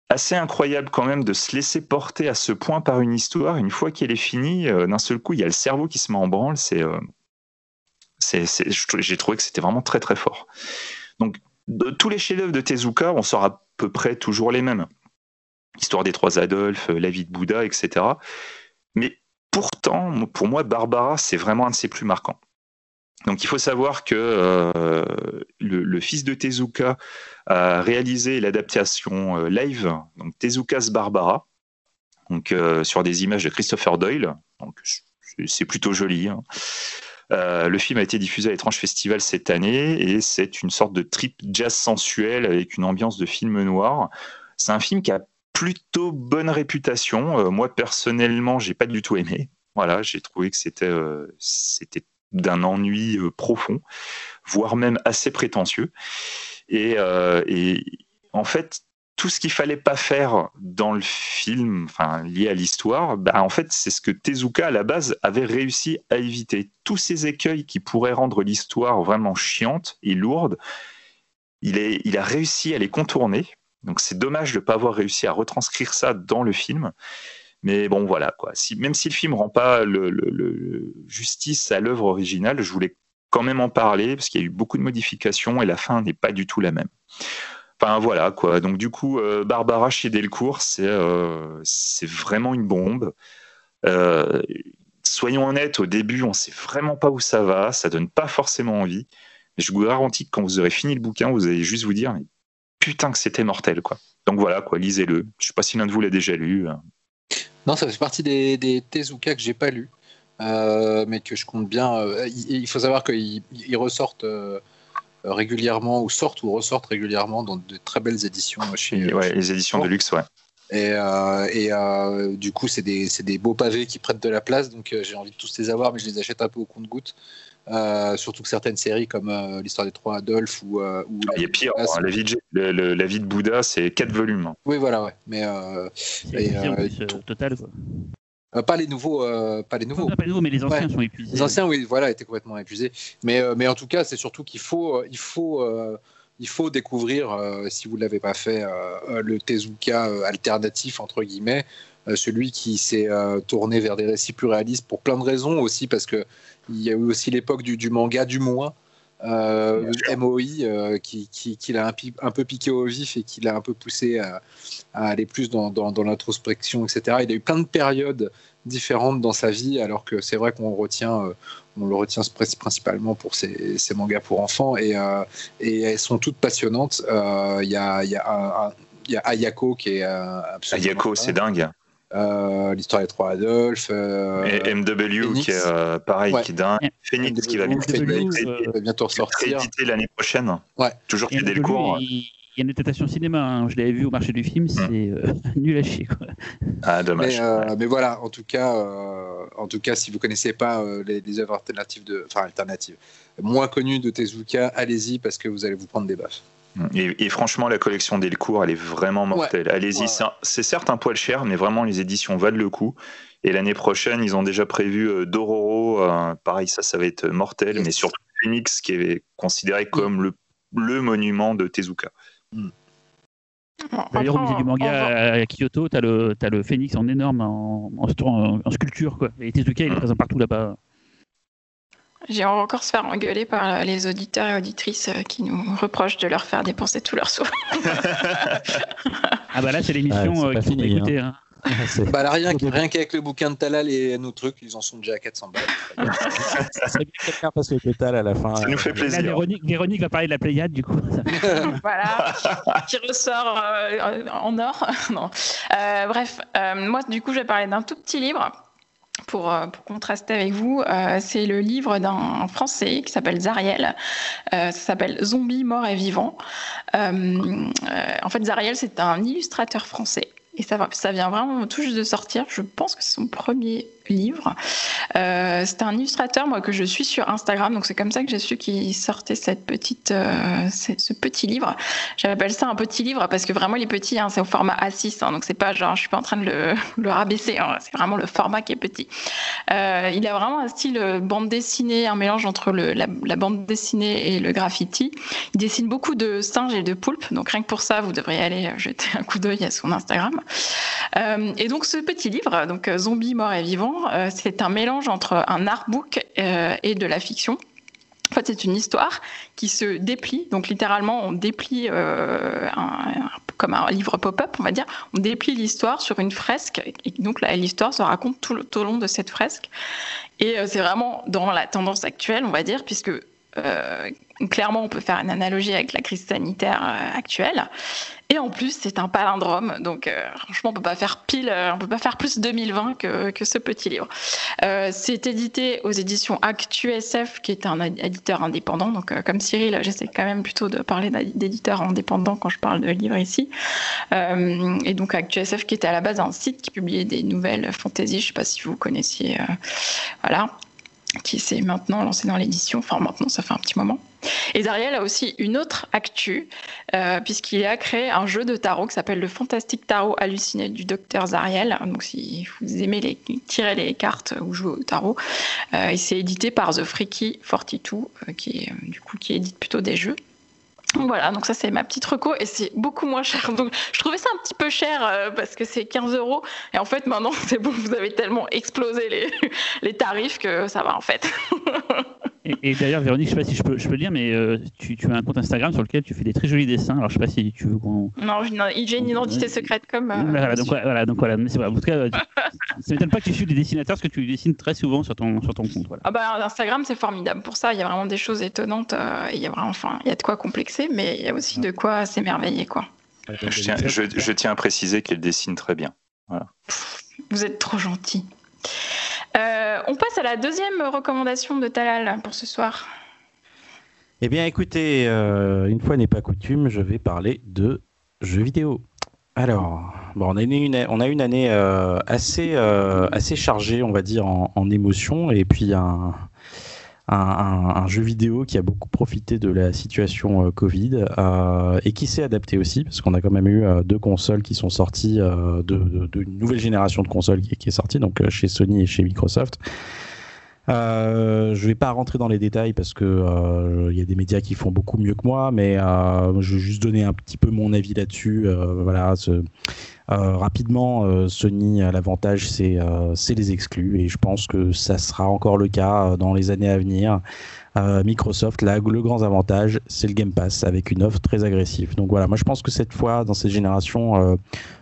assez incroyable quand même de se laisser porter à ce point par une histoire. Une fois qu'elle est finie, euh, d'un seul coup, il y a le cerveau qui se met en branle. C'est, euh, j'ai trouvé que c'était vraiment très très fort. Donc, de tous les chefs-d'œuvre de Tezuka, on sort à peu près toujours les mêmes. Histoire des trois Adolphes, La vie de Bouddha, etc. Mais pourtant, pour moi, Barbara, c'est vraiment un de ses plus marquants. Donc il faut savoir que euh, le, fils de Tezuka a réalisé l'adaptation euh, live, donc Tezuka's Barbara, donc euh, sur des images de Christopher Doyle. Donc c'est plutôt joli. Hein. le film a été diffusé à l'étrange festival cette année et c'est une sorte de trip jazz sensuel avec une ambiance de film noir. C'est un film qui a plutôt bonne réputation. moi personnellement, j'ai pas du tout aimé. Voilà, j'ai trouvé que c'était c'était d'un ennui euh, profond, voire même assez prétentieux. Euh, et, en fait, tout ce qu'il fallait pas faire dans le film, enfin lié à l'histoire, bah, en fait, c'est ce que Tezuka à la base avait réussi à éviter. Tous ces écueils qui pourraient rendre l'histoire vraiment chiante et lourde, il, est, il a réussi à les contourner. Donc c'est dommage de ne pas avoir réussi à retranscrire ça dans le film. Mais bon, voilà, quoi. Même si le film rend pas justice à l'œuvre originale, je voulais quand même en parler parce qu'il y a eu beaucoup de modifications et la fin n'est pas du tout la même. Enfin voilà quoi. Donc du coup, euh, Barbara chez Delcourt, c'est euh, vraiment une bombe. Euh, soyons honnêtes, au début, on sait vraiment pas où ça va, ça donne pas forcément envie. Mais je vous garantis que quand vous aurez fini le bouquin, vous allez juste vous dire putain que c'était mortel quoi. Donc voilà quoi, lisez-le. Je sais pas si l'un de vous l'a déjà lu. Hein. Non, ça fait partie des, des Tezuka que j'ai pas lu, euh, mais que je compte bien. Euh, il, faut savoir qu'ils ressortent euh, régulièrement, ou sortent ou ressortent régulièrement dans de très belles éditions chez. Ouais, les éditions de luxe, ouais. Et, et du coup, c'est des, des, beaux pavés qui prêtent de la place, donc j'ai envie de tous les avoir, mais je les achète un peu au compte-goutte. Euh, surtout que certaines séries comme euh, l'histoire des trois Adolphes ou, euh, ou il y a pire hein, la, vie de, la vie de Bouddha c'est quatre volumes hein. oui voilà ouais. Mais total quoi. pas les nouveaux pas les nouveaux. Pas les nouveaux mais les anciens sont épuisés. Les anciens oui voilà étaient complètement épuisés. Mais mais en tout cas c'est surtout qu'il faut il faut il faut découvrir, si vous ne l'avez pas fait, le Tezuka alternatif, entre guillemets, celui qui s'est tourné vers des récits plus réalistes pour plein de raisons, aussi parce que il y a eu aussi l'époque du, manga du mois, euh, MOI, euh, qui, qui, l'a un, peu piqué au vif et qui l'a un peu poussé à, aller plus dans, l'introspection, etc. Il a eu plein de périodes différentes dans sa vie, alors que c'est vrai qu'on retient, euh, on le retient principalement pour ses, mangas pour enfants, et, et, elles sont toutes passionnantes. Il y a, y, a y, a Ayako qui est absolument. Ayako, c'est dingue. Euh, l'histoire des trois Adolphes. Euh, et MW qui est euh, pareil, qui est dingue. Phoenix qui va bientôt ressortir. l'année prochaine. Ouais. Toujours chez Delcourt. Il y a une adaptation cinéma, hein. je l'avais vu au marché du film, hmm. c'est [laughs] nul à chier. Quoi. Ah, dommage. Mais, voilà, en tout cas, en tout cas si vous connaissez pas les, les, œuvres alternatives, de, enfin alternatives, moins connues de Tezuka, allez-y parce que vous allez vous prendre des baffes. Et, franchement, la collection Delcourt, elle est vraiment mortelle. Allez-y, c'est certes un poil cher, mais vraiment, les éditions valent le coup. Et l'année prochaine, ils ont déjà prévu euh, Dororo. Euh, pareil, ça, ça va être mortel. Mais surtout Phoenix, qui est considéré comme le, le monument de Tezuka. Mm. D'ailleurs, au musée du manga à Kyoto, tu as, as, le Phoenix en énorme, en, en, sculpture. Quoi. Et Tezuka, il est mm. présent partout là-bas. J'ai encore se faire engueuler par les auditeurs et auditrices euh, qui nous reprochent de leur faire dépenser tous leurs sous. [laughs] ah bah là c'est l'émission ah, qu'il faut écouter. Hein. bah rien, rien qu'avec le bouquin de Talal et nos trucs, ils en sont déjà à 400 balles. ça serait bien quelqu'un parce que Total à la fin. Ça nous fait plaisir. Véronique, Véronique, va parler de la Pléiade du coup. [laughs] voilà, qui ressort euh, en or. [laughs] non. Euh, bref, euh, moi du coup je vais parler d'un tout petit livre. Pour, pour, contraster avec vous, c'est le livre d'un Français qui s'appelle Zariel. ça s'appelle Zombie, mort et vivant. en fait, Zariel, c'est un illustrateur français et ça, ça vient vraiment tout juste de sortir. Je pense que c'est son premier livre. Euh, c'est un illustrateur moi que je suis sur Instagram, donc c'est comme ça que j'ai su qu'il sortait cette petite, euh, ce petit livre. J'appelle ça un petit livre parce que vraiment il est petit, hein, c'est au format A6, hein, donc c'est pas genre je suis pas en train de [laughs] le, rabaisser, hein, c'est vraiment le format qui est petit. Euh, il a vraiment un style bande dessinée, un mélange entre la, la, bande dessinée et le graffiti. Il dessine beaucoup de singes et de poulpes, donc rien que pour ça vous devriez aller jeter un coup d'œil à son Instagram. Et donc ce petit livre, donc Zombie mort et vivant euh, c'est un mélange entre un artbook euh, et de la fiction. En fait, c'est une histoire qui se déplie. Donc, littéralement, on déplie euh, comme un livre pop-up, on va dire. On déplie l'histoire sur une fresque. Et donc, l'histoire se raconte tout, tout, au long de cette fresque. Et c'est vraiment dans la tendance actuelle, on va dire, puisque clairement, on peut faire une analogie avec la crise sanitaire actuelle. Et en plus, c'est un palindrome, donc euh, franchement, on peut pas faire pile, euh, on peut pas faire plus 2020 que, ce petit livre. Euh, c'est édité aux éditions ActuSF, qui est un éditeur indépendant. Donc, comme Cyril, j'essaie quand même plutôt de parler d'éditeurs indépendants quand je parle de livres ici. et donc, ActuSF, qui était à la base un site qui publiait des nouvelles fantasy. Je sais pas si vous connaissiez, voilà qui s'est maintenant lancé dans l'édition. Enfin, maintenant, ça fait un petit moment. Et Zariel a aussi une autre actu, euh, puisqu'il a créé un jeu de tarot qui s'appelle le Fantastique Tarot Halluciné du docteur Zariel. Donc, si vous aimez les, tirer les cartes ou jouer au tarot, euh, et c'est édité par The Freaky 42, euh, qui, est, du coup, qui édite plutôt des jeux. Voilà, donc ça c'est ma petite reco et c'est beaucoup moins cher. Donc je trouvais ça un petit peu cher euh, parce que c'est 15 euros et en fait maintenant [laughs] c'est bon, vous avez tellement explosé les, [laughs] les tarifs que ça va en fait. [laughs] Et, d'ailleurs, Véronique, je sais pas si je peux, je peux le dire, mais euh, tu, tu, as un compte Instagram sur lequel tu fais des très jolis dessins. Alors, je sais pas si tu veux qu'on. Non, j'ai une identité secrète comme. Euh, voilà, donc voilà, donc voilà. Mais c'est En tout cas, [laughs] ça m'étonne pas que tu suives des dessinateurs parce que tu dessines très souvent sur ton, sur ton compte. Voilà. Ah bah, Instagram, c'est formidable pour ça. Il y a vraiment des choses étonnantes. Euh, il y a vraiment, enfin, il y a de quoi complexer, mais il y a aussi de quoi s'émerveiller, quoi. Je tiens, je, je tiens à préciser qu'elle dessine très bien. Voilà. Vous êtes trop gentil. Euh, on passe à la deuxième recommandation de Talal pour ce soir. Eh bien, écoutez, euh, une fois n'est pas coutume, je vais parler de jeux vidéo. Alors, on, a une, année euh, assez, assez chargée, on va dire, en, en émotions, et puis un, un, jeu vidéo qui a beaucoup profité de la situation euh, Covid euh, et qui s'est adapté aussi parce qu'on a quand même eu euh, deux consoles qui sont sorties, de, de, nouvelle génération de consoles qui, est sortie, donc chez Sony et chez Microsoft. Euh, je vais pas rentrer dans les détails parce que il y a des médias qui font beaucoup mieux que moi, mais je vais juste donner un petit peu mon avis là-dessus. voilà, ce, euh, rapidement, euh, Sony l'avantage, euh, c'est les exclus, et je pense que ça sera encore le cas dans les années à venir. Microsoft, là, le grand avantage, c'est le Game Pass avec une offre très agressive. Donc voilà, moi je pense que cette fois, dans cette génération,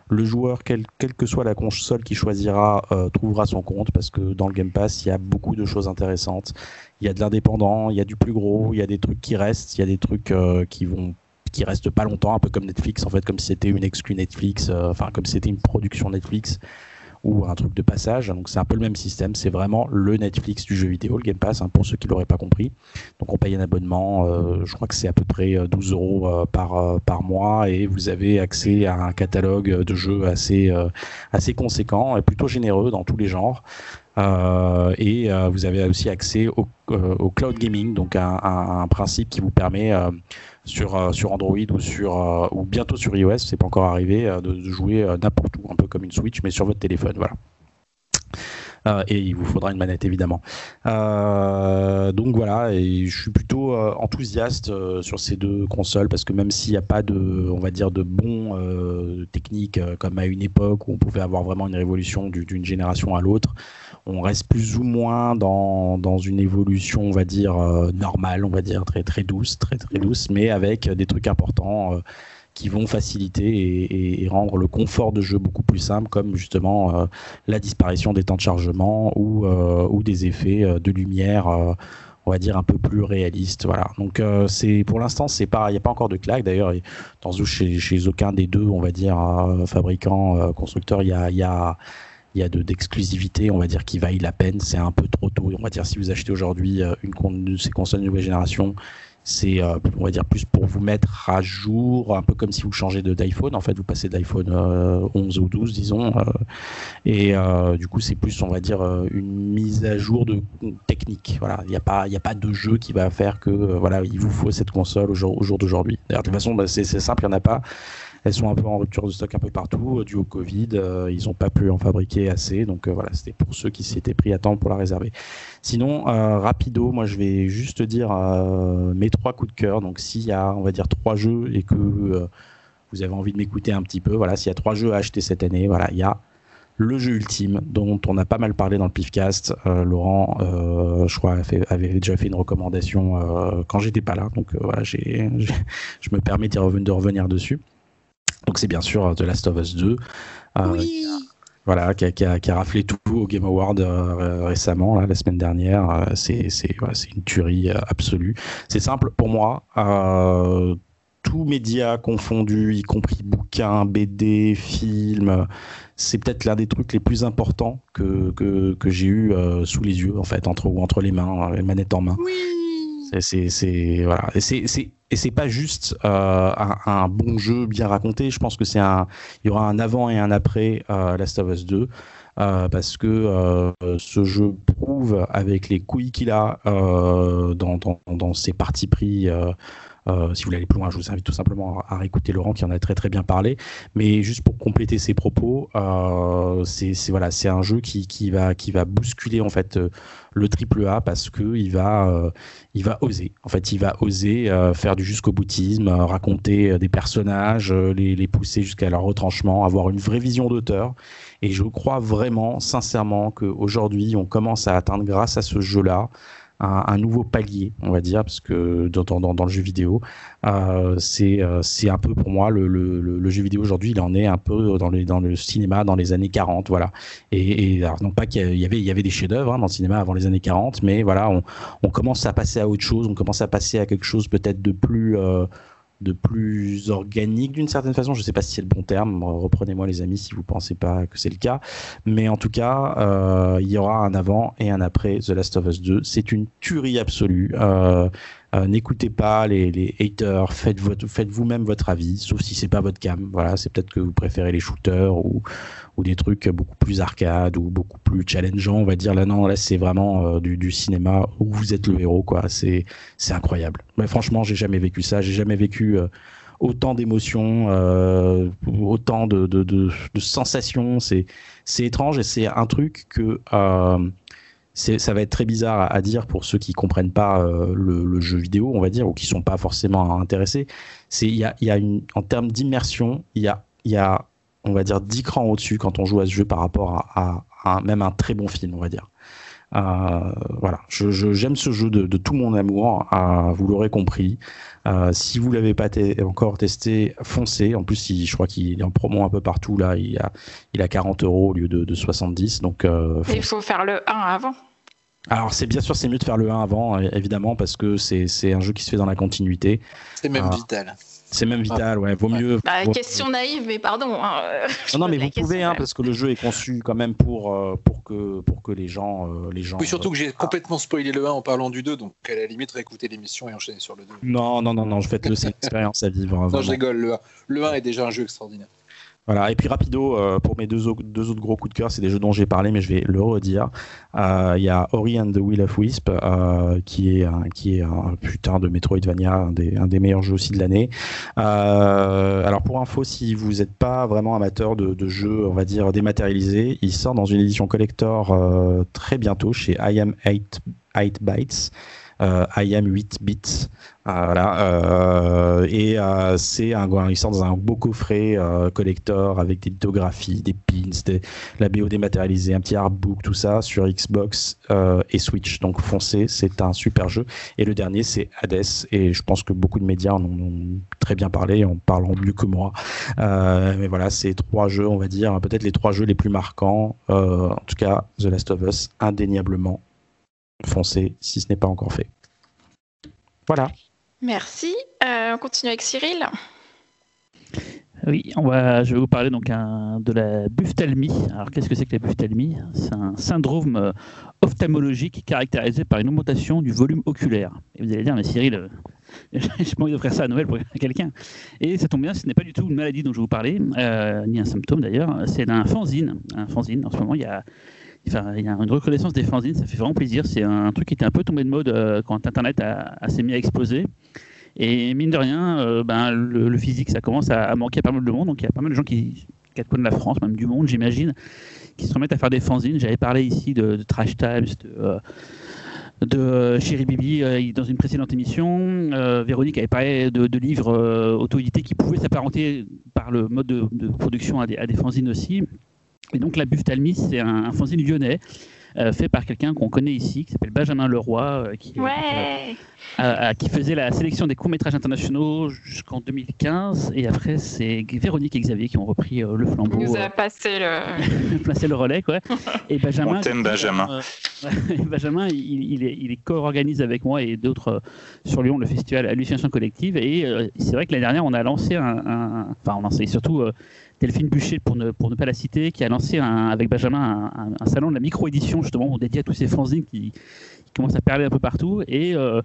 le joueur, quelle que soit la console qu'il choisira, trouvera son compte parce que dans le Game Pass, il y a beaucoup de choses intéressantes. Il y a de l'indépendant, il y a du plus gros, il y a des trucs qui restent, il y a des trucs qui vont qui reste pas longtemps, un peu comme Netflix, en fait, comme si c'était une exclue Netflix, euh, enfin, comme si c'était une production Netflix ou un truc de passage. Donc c'est un peu le même système, c'est vraiment le Netflix du jeu vidéo, le Game Pass, hein, pour ceux qui l'auraient pas compris. Donc on paye un abonnement, euh, je crois que c'est à peu près 12 euh, euros par, par mois et vous avez accès à un catalogue de jeux assez, assez conséquent et plutôt généreux dans tous les genres. et vous avez aussi accès au, cloud gaming, donc un, principe qui vous permet sur, euh, sur Android ou, sur, euh, ou bientôt sur iOS, c'est pas encore arrivé, euh, de, jouer n'importe où, un peu comme une Switch, mais sur votre téléphone. Voilà. et il vous faudra une manette évidemment. donc voilà, et je suis plutôt enthousiaste sur ces deux consoles parce que même s'il n'y a pas de, on va dire, de bons techniques comme à une époque où on pouvait avoir vraiment une révolution d'une génération à l'autre, on reste plus ou moins dans, dans une évolution, on va dire, euh, normale, on va dire, très, très douce, très, très douce, mais avec des trucs importants euh, qui vont faciliter et, rendre le confort de jeu beaucoup plus simple, comme justement la disparition des temps de chargement ou, ou des effets de lumière on va dire un peu plus réaliste voilà. Donc c'est pour l'instant c'est pas il n'y a pas encore de claque. D'ailleurs dans chez, chez aucun des deux on va dire fabricants constructeurs il y a, y a il y a d'exclusivité, on va dire, qui vaille la peine. C'est un peu trop tôt. On va dire, si vous achetez aujourd'hui une de ces consoles de nouvelle génération, c'est, euh, on va dire, plus pour vous mettre à jour, un peu comme si vous changez d'iPhone. En fait, vous passez d'iPhone 11 euh, ou 12, disons. Euh, et du coup, c'est plus, on va dire, une mise à jour de technique. Voilà, il n'y a pas, il a pas de jeu qui va faire que, voilà, il vous faut cette console au jour, au jour d'aujourd'hui. D'ailleurs, de toute façon, bah, c'est simple, il n'y en a pas. Elles sont un peu en rupture de stock un peu partout, dû au Covid. ils n'ont pas pu en fabriquer assez. Donc voilà, c'était pour ceux qui s'étaient pris à temps pour la réserver. Sinon, euh, rapido, moi je vais juste dire euh, mes trois coups de cœur. Donc s'il y a, on va dire, trois jeux et que euh, vous avez envie de m'écouter un petit peu, voilà, s'il y a trois jeux à acheter cette année, voilà, il y a le jeu ultime dont on a pas mal parlé dans le Pifcast. Laurent, je crois, avait, déjà fait une recommandation quand j'étais pas là. Donc voilà, j'ai, je me permets de revenir dessus. Donc c'est bien sûr The Last of Us 2. oui voilà, qui a, qui, a, qui a, raflé tout au Game Award euh, récemment, là, la semaine dernière. Euh, c'est une tuerie euh, absolue. C'est simple pour moi. Euh, tous médias confondus, y compris bouquins, BD, films, c'est peut-être l'un des trucs les plus importants que, que, que j'ai eu sous les yeux, en fait, entre, ou entre les mains, les manettes en main. Oui c'est voilà. Et c'est pas juste euh, un, bon jeu bien raconté. Je pense que c'est un, il y aura un avant et un après euh, Last of Us 2. Euh, parce que ce jeu prouve avec les couilles qu'il a dans, dans, dans, ses parties pris euh, si vous voulez aller plus loin, je vous invite tout simplement à, réécouter Laurent qui en a très très bien parlé. Mais juste pour compléter ses propos, euh, c'est voilà, c'est un jeu qui, qui, va qui va bousculer en fait euh, le triple A parce que il va il va oser. En fait, il va oser faire du jusqu'au boutisme, raconter des personnages, les, les pousser jusqu'à leur retranchement, avoir une vraie vision d'auteur. Et je crois vraiment, sincèrement, qu'aujourd'hui, on commence à atteindre grâce à ce jeu-là un, nouveau palier, on va dire, parce que dans, dans, dans le jeu vidéo, euh, c'est euh, c'est un peu pour moi le, le, le jeu vidéo aujourd'hui, il en est un peu dans, les, dans le cinéma dans les années 40, voilà. Et, et alors, non pas qu'il y avait y avait des chefs-d'œuvre hein, dans le cinéma avant les années 40, mais voilà, on, on commence à passer à autre chose, on commence à passer à quelque chose peut-être de plus euh, de plus organique d'une certaine façon. Je ne sais pas si c'est le bon terme. Reprenez-moi les amis si vous pensez pas que c'est le cas. Mais en tout cas, euh, il y aura un avant et un après The Last of Us 2. C'est une tuerie absolue. Euh, euh, n'écoutez pas les, les, haters, faites, vous-même votre avis, sauf si c'est pas votre cam. Voilà, c'est peut-être que vous préférez les shooters ou, ou des trucs beaucoup plus arcade ou beaucoup plus challengeants, on va dire. Là, non, là, c'est vraiment euh, du, du, cinéma où vous êtes le héros, quoi. C'est, incroyable. Mais franchement, j'ai jamais vécu ça. J'ai jamais vécu euh, autant d'émotions, autant de, de, de, de sensations. C'est, c'est étrange et c'est un truc que ça va être très bizarre à, dire pour ceux qui comprennent pas euh, le, jeu vidéo, on va dire, ou qui sont pas forcément intéressés. C'est il y a, y a une, en termes d'immersion, il y a, y a, on va dire, 10 crans au-dessus quand on joue à ce jeu par rapport à, à, même un très bon film, on va dire. Euh, voilà, je, j'aime ce jeu de, de, tout mon amour, euh, vous l'aurez compris. Euh, si vous l'avez pas encore testé, foncez. En plus, il, je crois qu'il est en promo un peu partout là. Il a, il a 40 euros au lieu de, de 70. Donc, il faut faire le 1 avant. Alors c'est bien sûr c'est mieux de faire le 1 avant évidemment parce que c'est un jeu qui se fait dans la continuité. C'est même vital. C'est même vital, ouais. Vaut mieux. Bah, question naïve, mais pardon. Hein. Non, non, mais vous pouvez, hein, parce que le jeu est conçu quand même pour, euh, pour, que, pour que les gens. Euh, les gens oui, surtout que j'ai complètement spoilé le 1 en parlant du 2, donc à la limite, réécouter l'émission et enchaîner sur le 2. Non, non, non, non, faites-le, c'est une expérience à vivre. non, je rigole, le 1. le 1 est déjà un jeu extraordinaire. Voilà, et puis rapido, euh, pour mes deux, deux, autres gros coups de cœur, c'est des jeux dont j'ai parlé, mais je vais le redire. Euh, il y a Ori and the Will of Wisp, euh, qui, est, un, qui est un putain de Metroidvania, un des, un des meilleurs jeux aussi de l'année. alors pour info, si vous n'êtes pas vraiment amateur de, de, jeux, on va dire, dématérialisés, il sort dans une édition collector très bientôt chez I Am 8, 8 Bytes. I am 8 bits. voilà, et c'est un, il sort dans un beau coffret collector avec des lithographies, des pins, des, la BO dématérialisée, un petit artbook, tout ça sur Xbox et Switch. Donc foncez, c'est un super jeu. Et le dernier, c'est Hades, et je pense que beaucoup de médias en ont très bien parlé, en parlant mieux que moi. mais voilà, c'est trois jeux, on va dire, peut-être les trois jeux les plus marquants. en tout cas, The Last of Us, indéniablement foncez si ce n'est pas encore fait. Voilà. Merci. Euh, on continue avec Cyril. Oui, on va, je vais vous parler donc de la buphtalmie. Alors, qu'est-ce que c'est que la buphtalmie? C'est un syndrome euh, ophtalmologique caractérisé par une augmentation du volume oculaire. Et vous allez dire, mais Cyril, euh, [laughs] j'ai pas envie d'offrir ça à Noël pour [laughs] quelqu'un. Et ça tombe bien, ce n'est pas du tout une maladie dont je vais vous parler, ni un symptôme d'ailleurs. C'est un fanzine. Un fanzine. En ce moment, il y a Il y a une reconnaissance des fanzines, ça fait vraiment plaisir. C'est un truc qui était un peu tombé de mode euh, quand Internet a, s'est mis à exploser. Et mine de rien, euh, ben, le, physique, ça commence à, manquer à pas mal de monde. Donc il y a pas mal de gens qui, quatre de la France, même du monde, j'imagine, qui se remettent à faire des fanzines. J'avais parlé ici de, Trash Times, de, euh, Chéri Bibi dans une précédente émission. Véronique avait parlé de, livres auto-édités qui pouvaient s'apparenter par le mode de, production à des, à des fanzines aussi. Et donc la Bufftalmis, c'est un, un fanzine lyonnais euh, fait par quelqu'un qu'on connaît ici, qui s'appelle Benjamin Leroy, euh, qui, euh, qui faisait la sélection des courts-métrages internationaux jusqu'en 2015. Et après, c'est Véronique et Xavier qui ont repris le flambeau. Il nous a passé le... [laughs] le relais. Quoi. Et Benjamin, On Benjamin. [laughs] Benjamin, il, est, il est co-organise avec moi et d'autres sur Lyon le festival Hallucination Collective. Et c'est vrai que l'année dernière, on a lancé un. Enfin, on a lancé surtout Delphine Bûcher, pour ne, pour ne pas la citer, qui a lancé avec Benjamin un, salon de la micro-édition, justement, dédié à tous ces fanzines qui, commencent à perler un peu partout. Et. Euh,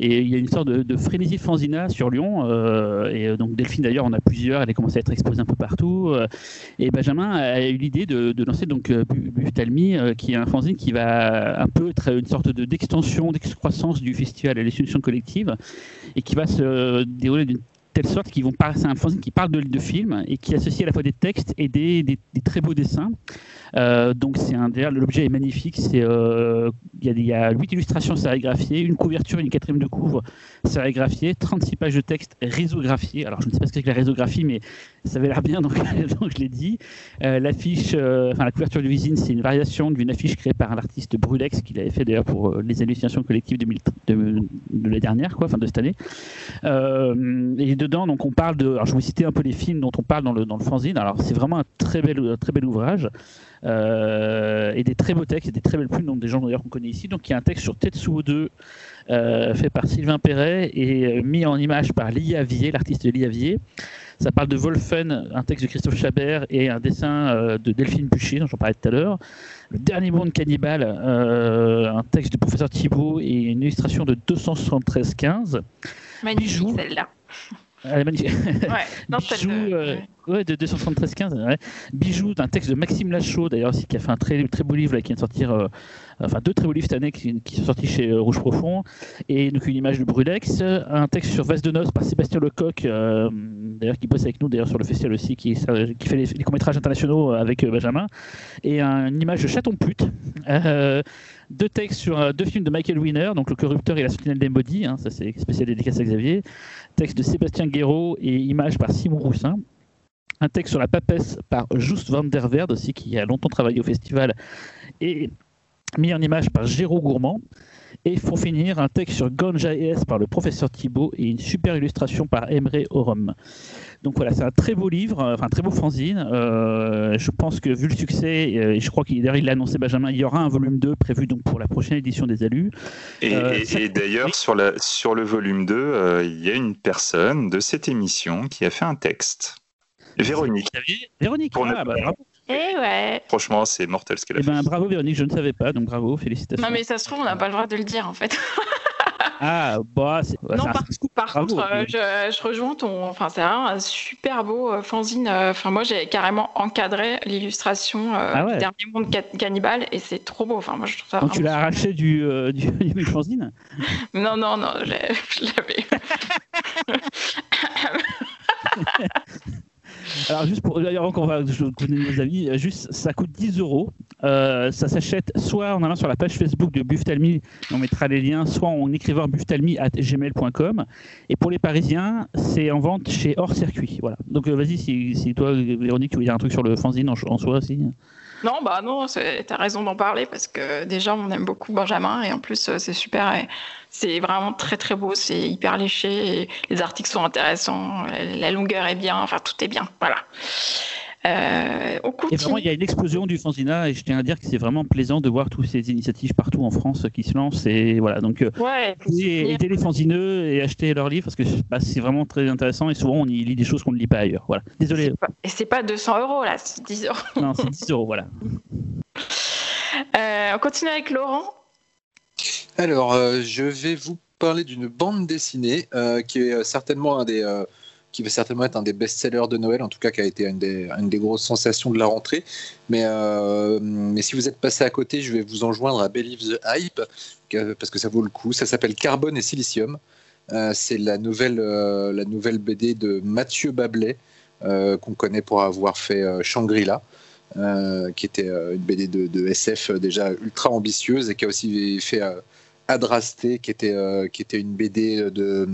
et il y a une sorte de, frénésie de fanzina sur Lyon. Euh, et donc Delphine d'ailleurs, on a plusieurs. Elle a commencé à être exposée un peu partout. Euh, et Benjamin a eu l'idée de, lancer donc qui est un fanzine qui va un peu être une sorte d'extension, d'excroissance du festival à l'institution collective, et qui va se dérouler d'une sorte qu'ils vont passer un fanzine qui parle de, films et qui associe à la fois des textes et des, très beaux dessins. Euh, donc c'est un l'objet est magnifique. C'est euh, il y, a 8 illustrations sérigraphiées, une couverture, une quatrième de couvre sérigraphiée, 36 pages de texte risographiées. Alors je ne sais pas ce que c'est que la risographie, mais ça avait l'air bien, donc, [laughs] je l'ai dit. Euh, l'affiche, enfin la couverture du visine, c'est une variation d'une affiche créée par l'artiste Brulex qu'il avait fait d'ailleurs pour les hallucinations collectives de, de, de l'année dernière, quoi, enfin de cette année. et dedans, donc on parle de. Alors je vais vous citer un peu les films dont on parle dans le, dans le fanzine. Alors c'est vraiment un très bel, très bel ouvrage. Euh, et des très beaux textes et des très belles plumes, donc des gens d'ailleurs qu'on connaît ici. Donc il y a un texte sur Tetsuo 2 euh, fait par Sylvain Perret et euh, mis en image par Lia Vier, l'artiste Lia Vier. Ça parle de Wolfen, un texte de Christophe Chabert et un dessin de Delphine Bûcher, dont j'en parlais tout à l'heure. Le dernier monde cannibale, un texte du professeur Thibault et une illustration de 273-15. Magnifique celle-là. Elle est magnifique. Ouais, [laughs] euh, de 273-15. Ouais. Bijou d'un texte de Maxime Lachaud, d'ailleurs, aussi, qui a fait un très, très beau livre là, qui vient de sortir, euh, enfin deux très beaux livres cette année qui, sont sortis chez euh, Rouge Profond. Et donc une image de Brulex, un texte sur Vase de Noces par Sébastien Lecoq, d'ailleurs, qui bosse avec nous d'ailleurs sur le festival aussi, qui, qui fait les, courts-métrages internationaux avec Benjamin. Et une image de Chaton Pute [laughs] deux textes sur deux films de Michael Winner, donc Le Corrupteur et La Sentinelle des Maudits, hein, ça c'est spécial dédicace à Xavier, texte de Sébastien Guéraud et image par Simon Roussin. Un texte sur la papesse par Just van der Verde aussi, qui a longtemps travaillé au festival et mis en image par Géraud Gourmand. Et pour finir, un texte sur Ganja ES par le professeur Thibault et une super illustration par Emre Orum. Donc voilà, c'est un très beau livre, euh, enfin un très beau fanzine. Euh, je pense que vu le succès, euh, et je crois qu'il l'a annoncé Benjamin, il y aura un volume 2 prévu donc pour la prochaine édition des Alus. Et, d'ailleurs, sur, sur le volume 2, il y a une personne de cette émission qui a fait un texte. Véronique. Véronique, ah, bah, bravo. Eh ouais. Franchement, c'est mortel ce qu'elle a eh ben, bravo Véronique, je ne savais pas, donc bravo, félicitations. Non mais ça se trouve, on n'a pas le droit de le dire en fait. [laughs] Ah, bah, c'est. Non, par, contre, euh, je, rejoins ton. Enfin, c'est un super beau euh, fanzine. Euh, enfin, moi, j'ai carrément encadré l'illustration ah du dernier monde cannibale et c'est trop beau. Enfin, moi, je trouve ça. Donc, tu l'as arraché du, du, [laughs] du, fanzine Non, non, non, je [laughs] l'avais. [laughs] Alors juste pour avant qu'on va donner nos avis, juste ça coûte 10 euros ça s'achète soit en allant sur la page Facebook de Buftalmi, on mettra les liens, soit en écrivant buftalmi@gmail.com. Et pour les Parisiens, c'est en vente chez Hors Circuit. Voilà. Donc vas-y, si, toi, Véronique, tu veux dire un truc sur le fanzine en, en soi aussi. Non, bah non, t'as raison d'en parler parce que déjà on aime beaucoup Benjamin et en plus c'est super, c'est vraiment très très beau, c'est hyper léché, les articles sont intéressants, la longueur est bien, enfin tout est bien, voilà. Euh, et vraiment, il y a une explosion du fanzina et je tiens à dire que c'est vraiment plaisant de voir toutes ces initiatives partout en France qui se lancent. Et voilà, donc euh, ouais, aider les fanzineux et acheter leurs livres parce que bah, c'est vraiment très intéressant et souvent on y lit des choses qu'on ne lit pas ailleurs. Voilà, désolé. Et c'est pas, pas 200 euros là, c'est 10 euros. [laughs] Non, c'est 10 euros, voilà. Euh, on continue avec Laurent. Alors, je vais vous parler d'une bande dessinée qui est certainement un des qui va certainement être un des best-sellers de Noël, en tout cas qui a été une des, grosses sensations de la rentrée. Mais, euh, mais si vous êtes passé à côté, je vais vous en joindre à Believe the Hype, parce que ça vaut le coup. Ça s'appelle Carbone et Silicium. Euh, c'est la nouvelle, euh, BD de Mathieu Bablet, qu'on connaît pour avoir fait Shangri-La. qui était une BD de, SF déjà ultra ambitieuse et qui a aussi fait Adrasté, qui était une BD de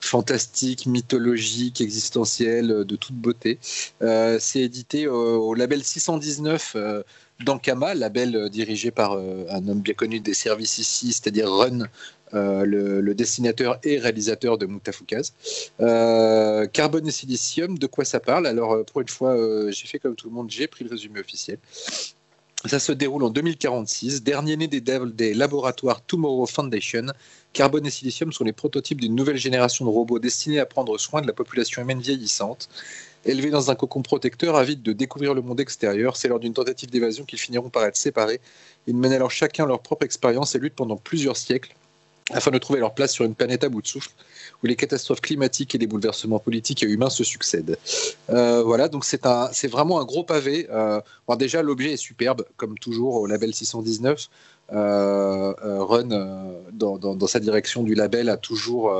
fantastique, mythologique, existentiel, de toute beauté. Euh, c'est édité au, label 619 euh, d'Ankama, label euh, dirigé par un homme bien connu des services ici, c'est-à-dire Run, le, dessinateur et réalisateur de Moutafoukaz. Carbone et silicium, de quoi ça parle? Alors, pour une fois, j'ai fait comme tout le monde, j'ai pris le résumé officiel. Ça se déroule en 2046, dernier né des, des laboratoires Tomorrow Foundation. Carbone et silicium sont les prototypes d'une nouvelle génération de robots destinés à prendre soin de la population humaine vieillissante. Élevés dans un cocon protecteur, avides de découvrir le monde extérieur, c'est lors d'une tentative d'évasion qu'ils finiront par être séparés. Ils mènent alors chacun leur propre expérience et luttent pendant plusieurs siècles afin de trouver leur place sur une planète à bout de souffle où les catastrophes climatiques et les bouleversements politiques et humains se succèdent. Euh, voilà, donc c'est vraiment un gros pavé. Euh, déjà, l'objet est superbe, comme toujours au label 619. Euh, Run, dans, sa direction du label, a toujours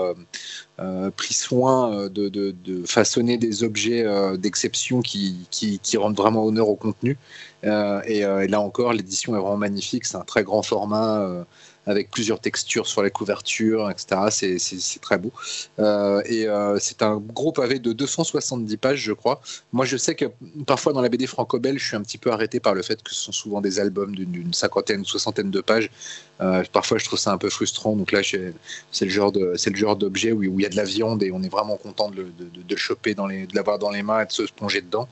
pris soin de, façonner des objets d'exception qui, qui, qui, rendent vraiment honneur au contenu. Et, et, là encore, l'édition est vraiment magnifique. C'est un très grand format avec plusieurs textures sur la couverture, etc. C'est très beau. Euh, et euh, c'est un gros pavé de 270 pages, je crois. Moi, je sais que parfois dans la BD franco-belge, je suis un petit peu arrêté par le fait que ce sont souvent des albums d'une cinquantaine, soixantaine de pages. Euh, parfois, je trouve ça un peu frustrant. Donc là, c'est le genre d'objet où, il y a de la viande et on est vraiment content de, de, choper de l'avoir dans les mains et de se plonger dedans.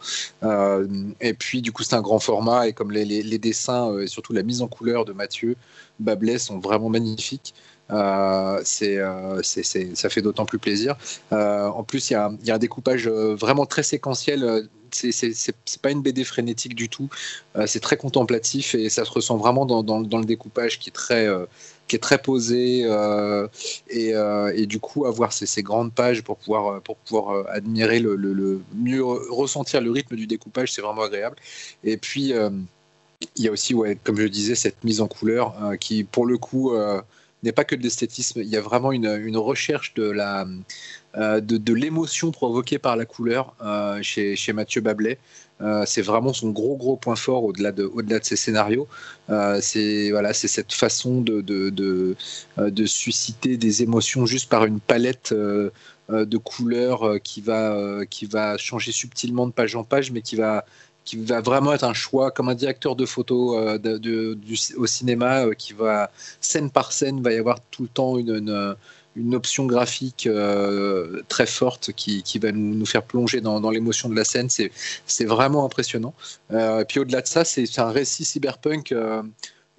et puis, du coup, c'est un grand format et comme les dessins et surtout la mise en couleur de Mathieu Bablet sont vraiment magnifiques. Euh, euh, c'est, ça fait d'autant plus plaisir. Euh, en plus, il y a, y a, un découpage vraiment très séquentiel. C'est, pas une BD frénétique du tout. c'est très contemplatif et ça se ressent vraiment dans, dans, le découpage qui est très, qui est très posé. Et, et, du coup, avoir ces, ces, grandes pages pour pouvoir, pour pouvoir admirer le, le, mieux ressentir le rythme du découpage, c'est vraiment agréable. Et puis il y a aussi, comme je disais, cette mise en couleur euh, qui, pour le coup, euh, n'est pas que de l'esthétisme. Il y a vraiment une, recherche euh, de, l'émotion provoquée par la couleur chez, chez, Mathieu Bablet. c'est vraiment son gros gros point fort au-delà de, ses scénarios. c'est cette façon de, susciter des émotions juste par une palette de couleurs qui va changer subtilement de page en page, mais qui va qui va vraiment être un choix comme un directeur de photo euh, du, au cinéma euh, qui va scène par scène va y avoir tout le temps une, une, option graphique euh, très forte qui, qui va nous, faire plonger dans, dans l'émotion de la scène. C'est vraiment impressionnant. Et puis au-delà de ça c'est un récit cyberpunk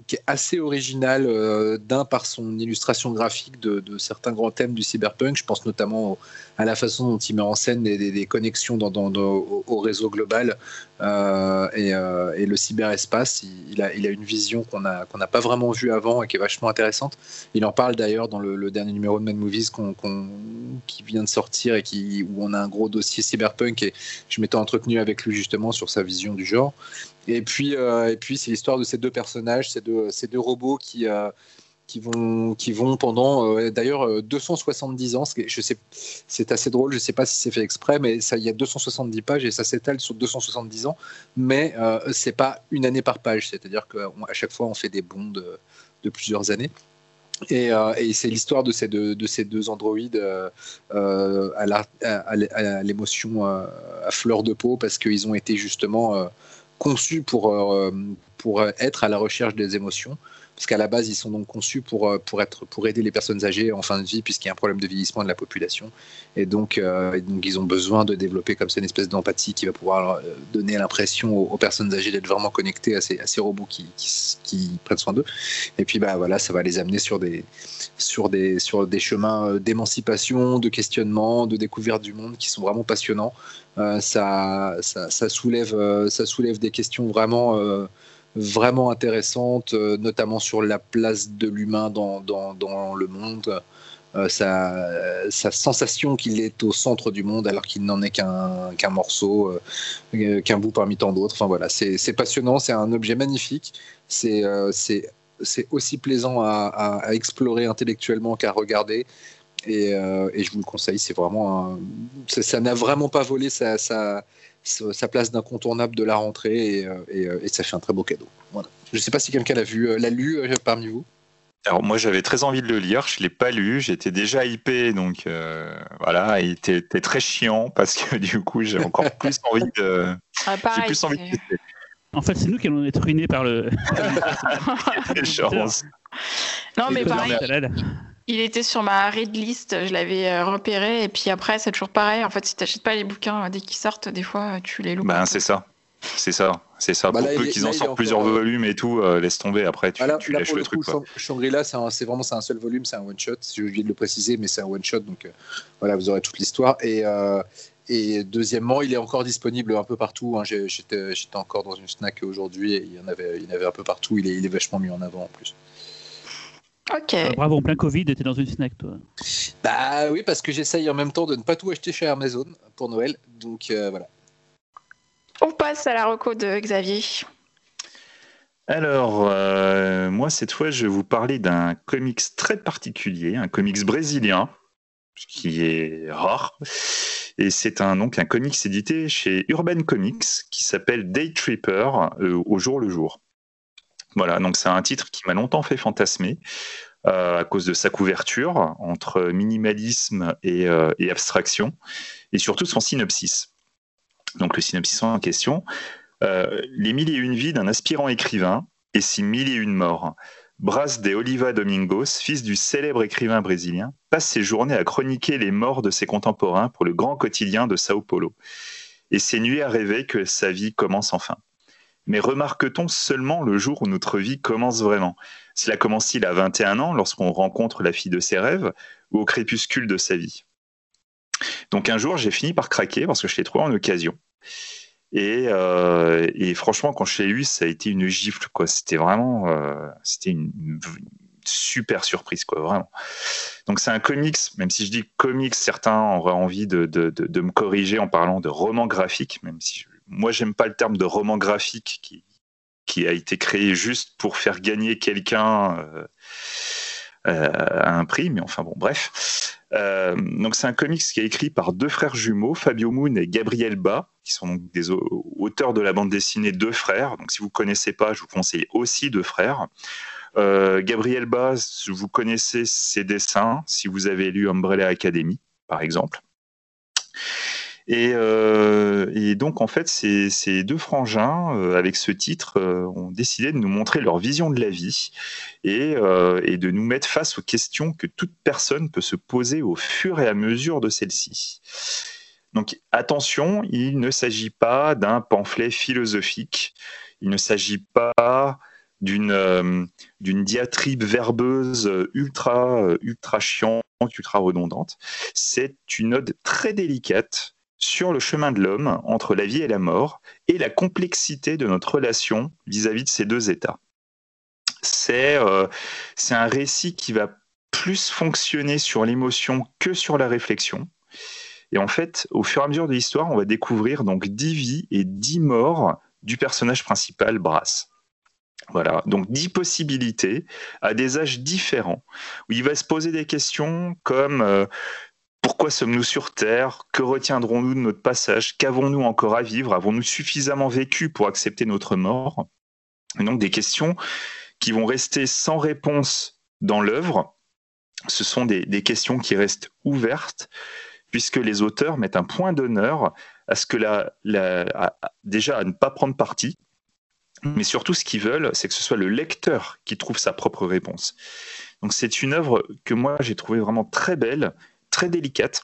qui est assez original, euh, d'un par son illustration graphique de, certains grands thèmes du cyberpunk. Je pense notamment à la façon dont il met en scène des, connexions au, réseau global euh, euh, et, le cyberespace. Il, a, une vision qu'on n'a pas vraiment vue avant et qui est vachement intéressante. Il en parle d'ailleurs dans le, dernier numéro de Mad Movies qui vient de sortir et où on a un gros dossier cyberpunk et je m'étais entretenu avec lui justement sur sa vision du genre. Et puis, euh, et puis c'est l'histoire de ces deux personnages, ces deux, ces deux robots qui, euh, qui vont, qui vont pendant euh, d'ailleurs 270 ans. Je sais, c'est assez drôle. Je ne sais pas si c'est fait exprès, mais ça, il y a 270 pages et ça s'étale sur 270 ans. Mais euh, c'est pas une année par page, c'est-à-dire qu'à chaque fois on fait des bonds de, plusieurs années. Et, c'est l'histoire de ces deux, de ces deux androïdes à l'émotion à, fleur de peau parce qu'ils ont été justement conçus pour, pour être à la recherche des émotions parce qu'à la base, ils sont donc conçus pour, euh, pour, être, pour aider les personnes âgées en fin de vie, puisqu'il y a un problème de vieillissement de la population. Et donc, euh, donc ils ont besoin de développer comme ça une espèce d'empathie qui va pouvoir euh, donner l'impression aux, personnes âgées d'être vraiment connectées à ces, à ces robots qui, qui, prennent soin d'eux. Et puis, bah, voilà, ça va les amener sur des, sur des, sur des chemins d'émancipation, de questionnement, de découverte du monde qui sont vraiment passionnants. Ça, ça, ça, soulève, ça soulève des questions vraiment vraiment euh, notamment sur la place de l'humain dans, dans, le monde. Euh, sa, sa, sensation qu'il est au centre du monde alors qu'il n'en est qu'un qu'un morceau, euh, qu'un bout parmi tant d'autres. Enfin voilà, c'est passionnant, c'est un objet magnifique, c'est c'est aussi plaisant à, explorer intellectuellement qu'à regarder. Et, et, je vous le conseille, c'est vraiment ça n'a vraiment pas volé sa, sa, sa place d'incontournable de la rentrée euh, euh, et, ça fait un très beau cadeau. Voilà. Je ne sais pas si quelqu'un l'a vu, euh, l'a lu parmi vous. Alors moi j'avais très envie de le lire, je l'ai pas lu, j'étais déjà hypé donc voilà, il était, très chiant parce que [laughs] du coup j'ai encore [laughs] plus envie de. Ah, j'ai plus envie de En fait c'est nous qui allons être ruinés par le. [laughs] Quelle chance. Non mais pareil. Il était sur ma read list, je l'avais euh, repéré, et puis après, c'est toujours pareil. En fait, si tu n'achètes pas les bouquins euh, dès qu'ils sortent, des fois, tu les loupes. Ben, c'est ça. C'est ça, c'est ça. Bah Pour peu qu'ils en sortent plusieurs euh, volumes et tout, laisse tomber. Après, tu, bah tu lâches le, truc. Shangri-La, c'est vraiment un seul volume, c'est un one shot. J'ai oublié de le préciser, mais c'est un one shot, donc voilà, vous aurez toute l'histoire. Et, et deuxièmement, il est encore disponible un peu partout. Hein. J'étais encore dans une snack aujourd'hui, et il y en avait, il y en avait un peu partout. Il est, il est vachement mis en avant en plus. Ok. Ah, bravo, en plein Covid, t'es dans une snack, toi. Bah oui, parce que j'essaye en même temps de ne pas tout acheter chez Amazon pour Noël. Donc euh, voilà. On passe à la reco de Xavier. Alors, euh, moi, cette fois, je vais vous parler d'un comics très particulier, un comics brésilien, qui est rare. Et c'est un, donc un comics édité chez Urban Comics qui s'appelle Day Tripper euh, au jour le jour. Voilà, donc c'est un titre qui m'a longtemps fait fantasmer euh, à cause de sa couverture entre minimalisme euh, et, abstraction, et surtout son synopsis. Donc le synopsis en question, euh, les mille et une vies d'un aspirant écrivain et ses mille et une morts. Bras de Oliva Domingos, fils du célèbre écrivain brésilien, passe ses journées à chroniquer les morts de ses contemporains pour le grand quotidien de Sao Paulo, et ses nuits à rêver que sa vie commence enfin. Mais remarque-t-on seulement le jour où notre vie commence vraiment? Cela commence-t-il à 21 ans, lorsqu'on rencontre la fille de ses rêves, ou au crépuscule de sa vie Donc un jour, j'ai fini par craquer parce que je l'ai trouvé en occasion. Euh, et, franchement, quand je l'ai eu, ça a été une gifle. C'était vraiment, euh, c'était une, super surprise, vraiment. Donc c'est un comics, même si je dis comics, certains auraient envie de, de me corriger en parlant de roman graphique, même si je, moi, j'aime pas le terme de roman graphique qui, a été créé juste pour faire gagner quelqu'un euh, euh, à un prix, mais enfin bon, bref. Euh, donc c'est un comics qui est écrit par deux frères jumeaux, Fabio Moon et Gabriel Ba, qui sont donc des auteurs de la bande dessinée Deux frères. Donc si vous connaissez pas, je vous conseille aussi Deux frères. Gabriel Ba, vous connaissez ses dessins, si vous avez lu Umbrella Academy, par exemple. Euh, et, donc, en fait, ces, deux frangins, euh, avec ce titre, euh, ont décidé de nous montrer leur vision de la vie et, de nous mettre face aux questions que toute personne peut se poser au fur et à mesure de celle-ci. Donc, attention, il ne s'agit pas d'un pamphlet philosophique, il ne s'agit pas d'une diatribe verbeuse ultra ultra chiante, ultra redondante. C'est une ode très délicate sur le chemin de l'homme entre la vie et la mort et la complexité de notre relation vis-à-vis de ces deux états. Euh, c'est un récit qui va plus fonctionner sur l'émotion que sur la réflexion. Et en fait, au fur et à mesure de l'histoire, on va découvrir donc dix vies et dix morts du personnage principal, Brass. Voilà, donc dix possibilités à des âges différents, où il va se poser des questions comme euh, pourquoi sommes-nous sur Terre? Que retiendrons-nous de notre passage? Qu'avons-nous encore à vivre? Avons-nous suffisamment vécu pour accepter notre mort? Et donc des questions qui vont rester sans réponse dans l'œuvre. Ce sont des, questions qui restent ouvertes, puisque les auteurs mettent un point d'honneur à ce que déjà à ne pas prendre parti, mais surtout ce qu'ils veulent, c'est que ce soit le lecteur qui trouve sa propre réponse. Donc c'est une œuvre que moi j'ai trouvée vraiment très belle, très délicate,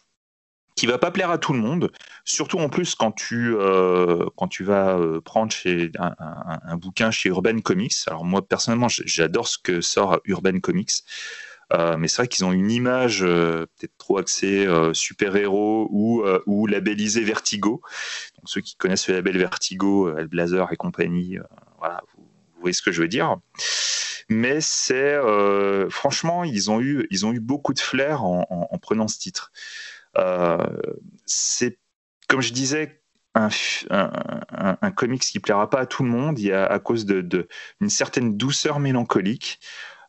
qui va pas plaire à tout le monde, surtout en plus quand tu, euh, quand tu vas euh, prendre chez un, bouquin chez Urban Comics. Alors moi personnellement j'adore ce que sort Urban Comics. Euh, mais c'est vrai qu'ils ont une image peut-être trop axée super-héros ou, ou labellisée Vertigo. Donc, ceux qui connaissent le label Vertigo, Hellblazer et compagnie, voilà, vous, voyez ce que je veux dire. Mais c'est franchement, ils ont eu, ils ont eu beaucoup de flair en prenant ce titre. Euh, c'est, comme je disais, un, un, comics qui plaira pas à tout le monde, il y a, à cause d'une de, certaine douceur mélancolique.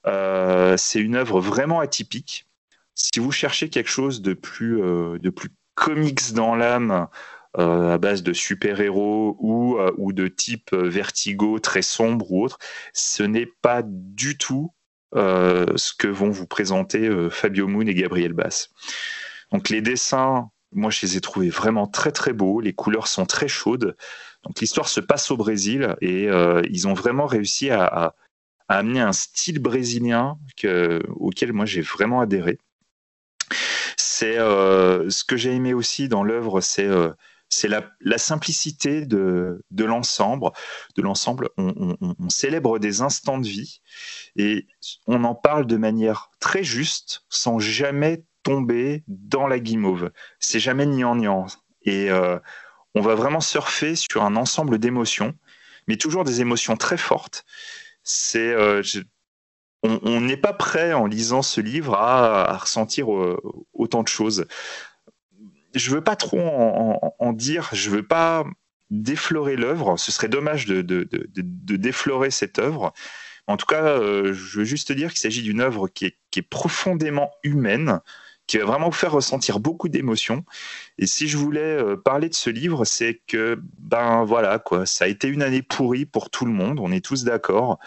Euh, c'est une œuvre vraiment atypique. Si vous cherchez quelque chose de plus, euh, de plus comics dans l'âme, à base de super-héros ou, ou de type vertigo très sombre ou autre, ce n'est pas du tout ce que vont vous présenter Fabio Moon et Gabriel Bass. Donc les dessins, moi je les ai trouvés vraiment très très beaux, les couleurs sont très chaudes. Donc l'histoire se passe au Brésil et euh, ils ont vraiment réussi à, amener un style brésilien auquel moi j'ai vraiment adhéré. C'est euh, ce que j'ai aimé aussi dans l'œuvre, c'est euh, la, simplicité de, l'ensemble. De l'ensemble, on, célèbre des instants de vie et on en parle de manière très juste, sans jamais tomber dans la guimauve. C'est jamais niant-niant. Et euh, on va vraiment surfer sur un ensemble d'émotions, mais toujours des émotions très fortes. C'est, euh, on n'est pas prêt en lisant ce livre à, ressentir euh, autant de choses. Je veux pas trop en, dire, je veux pas déflorer l'œuvre. Ce serait dommage de, déflorer cette œuvre. En tout cas, je veux juste dire qu'il s'agit d'une œuvre qui est, profondément humaine, qui va vraiment vous faire ressentir beaucoup d'émotions. Et si je voulais euh, parler de ce livre, c'est que, ben voilà, quoi, ça a été une année pourrie pour tout le monde, on est tous d'accord.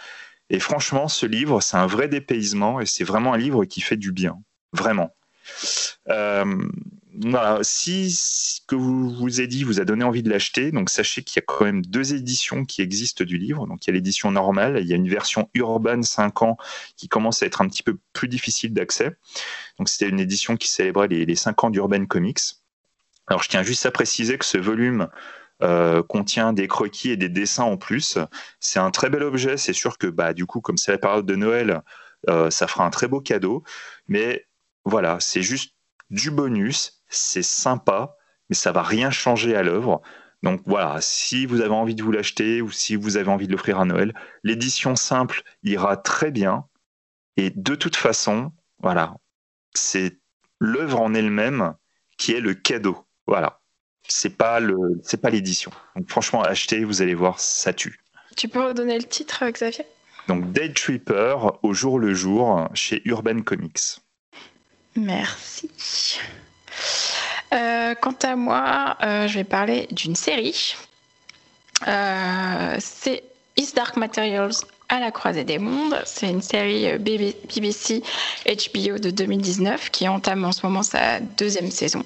Et franchement, ce livre, c'est un vrai dépaysement et c'est vraiment un livre qui fait du bien, vraiment. Euh, si ce que vous vous ai dit vous a donné envie de l'acheter, donc sachez qu'il y a quand même deux éditions qui existent du livre. Donc il y a l'édition normale, il y a une version Urban 5 ans qui commence à être un petit peu plus difficile d'accès. Donc c'était une édition qui célébrait les, les 5 ans d'Urban Comics. Alors je tiens juste à préciser que ce volume euh, contient des croquis et des dessins en plus. C'est un très bel objet. C'est sûr que bah, du coup, comme c'est la période de Noël, euh, ça fera un très beau cadeau. Mais voilà, c'est juste du bonus, c'est sympa, mais ça va rien changer à l'œuvre. Donc voilà, si vous avez envie de vous l'acheter ou si vous avez envie de l'offrir à Noël, l'édition simple ira très bien. Et de toute façon, voilà, c'est l'œuvre en elle-même qui est le cadeau. Voilà, c'est pas le, c'est pas l'édition. Donc franchement, achetez, vous allez voir, ça tue. Tu peux redonner le titre, Xavier? Donc Day Tripper au jour le jour chez Urban Comics. Merci. Euh, quant à moi, euh, je vais parler d'une série. Euh, c'est Is Dark Materials à la croisée des mondes. C'est une série BBC HBO de 2019 qui entame en ce moment sa deuxième saison.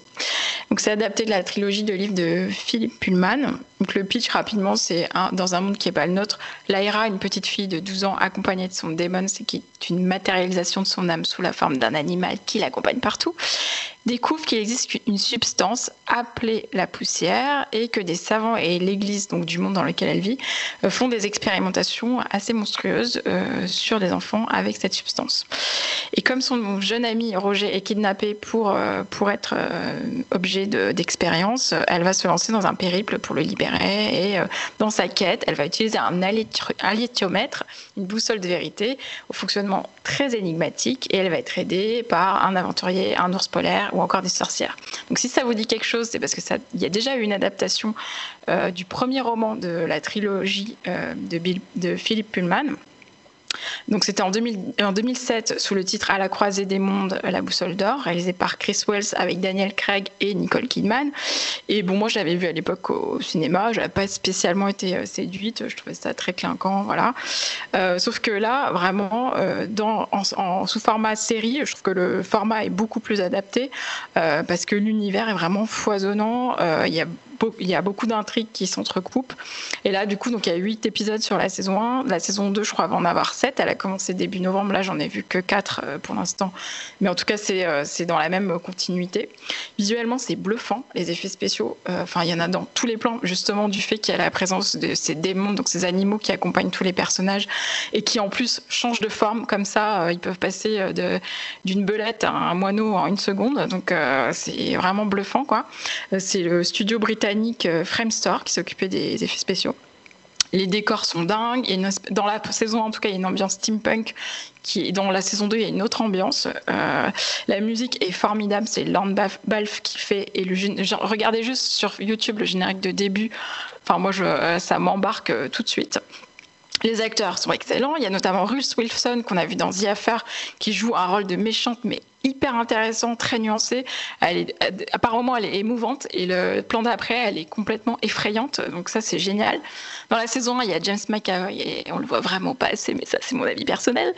Donc c'est adapté de la trilogie de livres de Philippe Pullman. Donc le pitch rapidement, c'est dans un monde qui n'est pas le nôtre, Lyra, une petite fille de 12 ans accompagnée de son démon, c'est qui est une matérialisation de son âme sous la forme d'un animal qui l'accompagne partout découvre qu'il existe une substance appelée la poussière et que des savants et l'Église, donc du monde dans lequel elle vit, euh, font des expérimentations assez monstrueuses euh, sur des enfants avec cette substance. Et comme son jeune ami Roger est kidnappé pour, euh, pour être objet d'expérience, elle va se lancer dans un périple pour le libérer et dans sa quête, elle va utiliser un alliétiomètre, une boussole de vérité, au fonctionnement très énigmatique et elle va être aidée par un aventurier, un ours polaire ou encore des sorcières. Donc si ça vous dit quelque chose, c'est parce que ça, y a déjà eu une adaptation du premier roman de la trilogie de, de Philippe Pullman. Donc c'était en, 2007 sous le titre À la croisée des mondes, la boussole d'or, réalisé par Chris Wells avec Daniel Craig et Nicole Kidman. Et bon, moi je l'avais vu à l'époque au cinéma, je n'avais pas spécialement été euh, séduite, je trouvais ça très clinquant, voilà. Euh, sauf que là, vraiment, euh, dans, en, sous format série, je trouve que le format est beaucoup plus adapté parce que l'univers est vraiment foisonnant. Il y a beaucoup d'intrigues qui s'entrecoupent. Et là, du coup, donc il y a 8 épisodes sur la saison 1. La saison 2, je crois, va en avoir 7. Elle a commencé début novembre. Là, j'en ai vu que 4 euh, pour l'instant. Mais en tout cas, c'est euh, dans la même continuité. Visuellement, c'est bluffant, les effets spéciaux. Euh, enfin, il y en a dans tous les plans, justement, du fait qu'il y a la présence de ces démons, donc ces animaux qui accompagnent tous les personnages et qui, en plus, changent de forme. Comme ça, ils peuvent passer d'une belette à un moineau en une seconde. Donc, c'est vraiment bluffant, quoi. C'est le studio britannique euh, Framestore qui s'occupait des effets spéciaux. Les décors sont dingues. dans la saison, en tout cas, il y a une ambiance steampunk. Qui, dans la saison 2, il y a une autre ambiance. Euh, la musique est formidable. C'est Lorne Balfe qui fait. Et le, regardez juste sur YouTube le générique de début. Enfin, moi, euh, ça m'embarque tout de suite. Les acteurs sont excellents. Il y a notamment Ruth Wilson qu'on a vu dans The Affair qui joue un rôle de méchante mais hyper intéressant, très nuancée. Elle est, apparemment, elle est émouvante et le plan d'après, elle est complètement effrayante. Donc ça, c'est génial. Dans la saison 1, il y a James McAvoy et on le voit vraiment pas assez, mais ça, c'est mon avis personnel.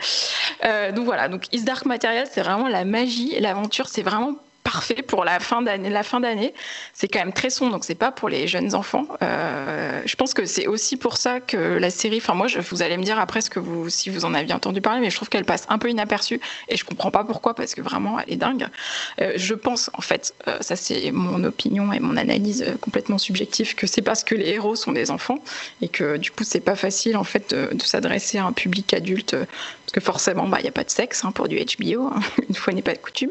Euh, donc voilà. Donc Is Dark Material, c'est vraiment la magie, l'aventure, c'est vraiment parfait pour la fin d'année. La fin d'année, c'est quand même très sombre, donc c'est pas pour les jeunes enfants. Euh, je pense que c'est aussi pour ça que la série. Enfin, moi, je, vous allez me dire après ce que vous, si vous en aviez entendu parler, mais je trouve qu'elle passe un peu inaperçue et je comprends pas pourquoi parce que vraiment, elle est dingue. Euh, je pense, en fait, euh, ça c'est mon opinion et mon analyse complètement subjective, que c'est parce que les héros sont des enfants et que du coup, c'est pas facile en fait de, s'adresser à un public adulte parce que forcément, bah, il n'y a pas de sexe hein, pour du HBO. Hein. [laughs] une fois n'est pas de coutume.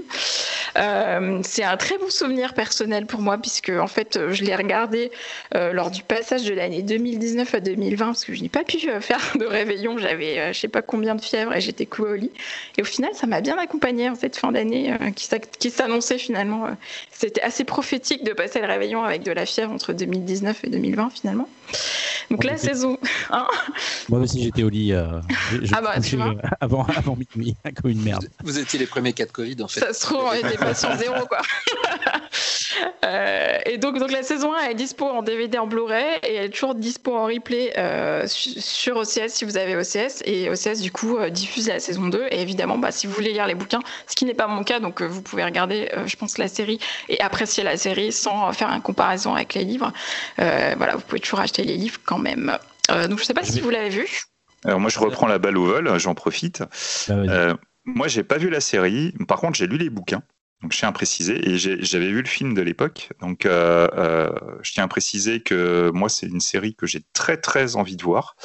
Euh, c'est un très bon souvenir personnel pour moi puisque en fait je l'ai regardé euh, lors du passage de l'année 2019 à 2020 parce que je n'ai pas pu euh, [laughs] faire de réveillon, j'avais je sais pas combien de fièvre et j'étais couée au lit. Et au final ça m'a bien accompagnée en cette fin d'année qui s'annonçait finalement. C'était assez prophétique de passer le réveillon avec de la fièvre entre 2019 et 2020 finalement. Donc la saison. Hein moi aussi j'étais au lit ah bah, avant, [laughs] avant minuit [laughs] comme une merde. Vous étiez les premiers cas de Covid en fait. Ça se trouve on était patient zéro quoi. [laughs] Euh, et donc, donc la saison 1 elle est dispo en DVD en Blu-ray et elle est toujours dispo en replay euh, sur OCS si vous avez OCS et OCS du coup euh, diffuse la saison 2 et évidemment bah, si vous voulez lire les bouquins ce qui n'est pas mon cas donc vous pouvez regarder je pense la série et apprécier la série sans faire une comparaison avec les livres. Voilà vous pouvez toujours acheter les livres quand même. Donc je sais pas si vous l'avez vu. Alors moi je reprends la balle au vol j'en profite. Bah, moi j'ai pas vu la série. Par contre j'ai lu les bouquins je tiens à préciser, et j'avais vu le film de l'époque, donc euh, euh, je tiens à préciser que moi, c'est une série que j'ai très très envie de voir.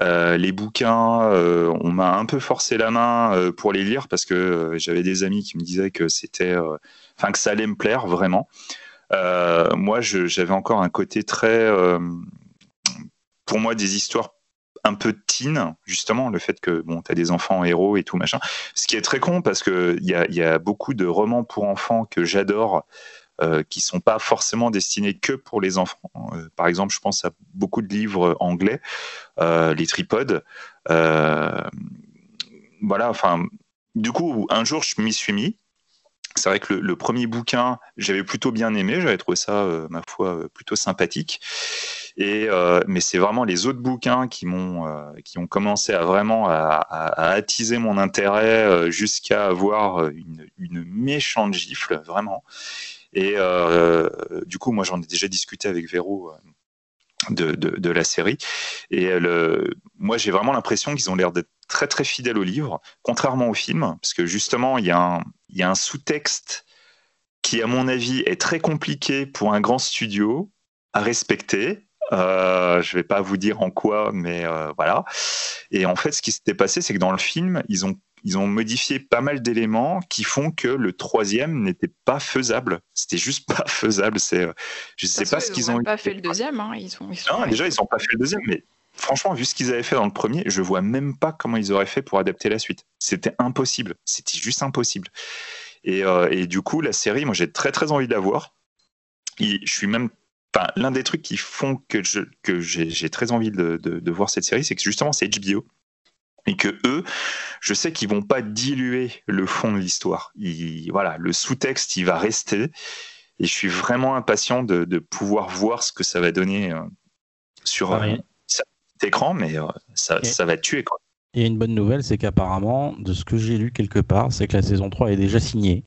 Euh, les bouquins, on m'a un peu forcé la main pour les lire parce que j'avais des amis qui me disaient que c'était, enfin que ça allait me plaire vraiment. moi, j'avais encore un côté très, pour moi, des histoires un peu teen, justement, le fait que bon, tu as des enfants héros et tout machin. Ce qui est très con parce qu'il y a, y a beaucoup de romans pour enfants que j'adore. Euh, qui sont pas forcément destinés que pour les enfants. Euh, par exemple, je pense à beaucoup de livres anglais, euh, les tripodes. Euh, voilà, enfin, du coup, un jour, je m'y suis mis. C'est vrai que le, le, premier bouquin, j'avais plutôt bien aimé, j'avais trouvé ça, ma foi, plutôt sympathique. Euh, mais c'est vraiment les autres bouquins qui m'ont, euh, qui ont commencé à vraiment à, attiser mon intérêt euh, jusqu'à avoir une, méchante gifle, vraiment. Et du coup, moi, j'en ai déjà discuté avec Véro. De, de, la série. Et moi, j'ai vraiment l'impression qu'ils ont l'air d'être très très fidèles au livre, contrairement au film, parce que justement, il y il y a un sous-texte qui, à mon avis, est très compliqué pour un grand studio à respecter, euh, je vais pas vous dire en quoi, mais euh, voilà. Et en fait, ce qui s'était passé, c'est que dans le film, ils ont ils ont modifié pas mal d'éléments qui font que le troisième n'était pas faisable. C'était juste pas [laughs] faisable. C'est, je sais pas ce qu'ils ont. Ils pas fait le deuxième. Hein. Ils sont, non, déjà ils ont pas fait le deuxième, mais franchement, vu ce qu'ils avaient fait dans le premier, je vois même pas comment ils auraient fait pour adapter la suite. C'était impossible. C'était juste impossible. Et, et, du coup, la série, moi, j'ai très très envie de la voir. je suis même Enfin, l'un des trucs qui font que je que j'ai très envie de, de, voir cette série, c'est que justement c'est HBO et que eux, je sais qu'ils vont pas diluer le fond de l'histoire. Voilà, le sous-texte, il va rester. Et je suis vraiment impatient de, de pouvoir voir ce que ça va donner euh, sur ah, cet écran, mais euh, ça, ça va tuer quoi. Et une bonne nouvelle, c'est qu'apparemment, de ce que j'ai lu quelque part, c'est que la saison 3 est déjà signée.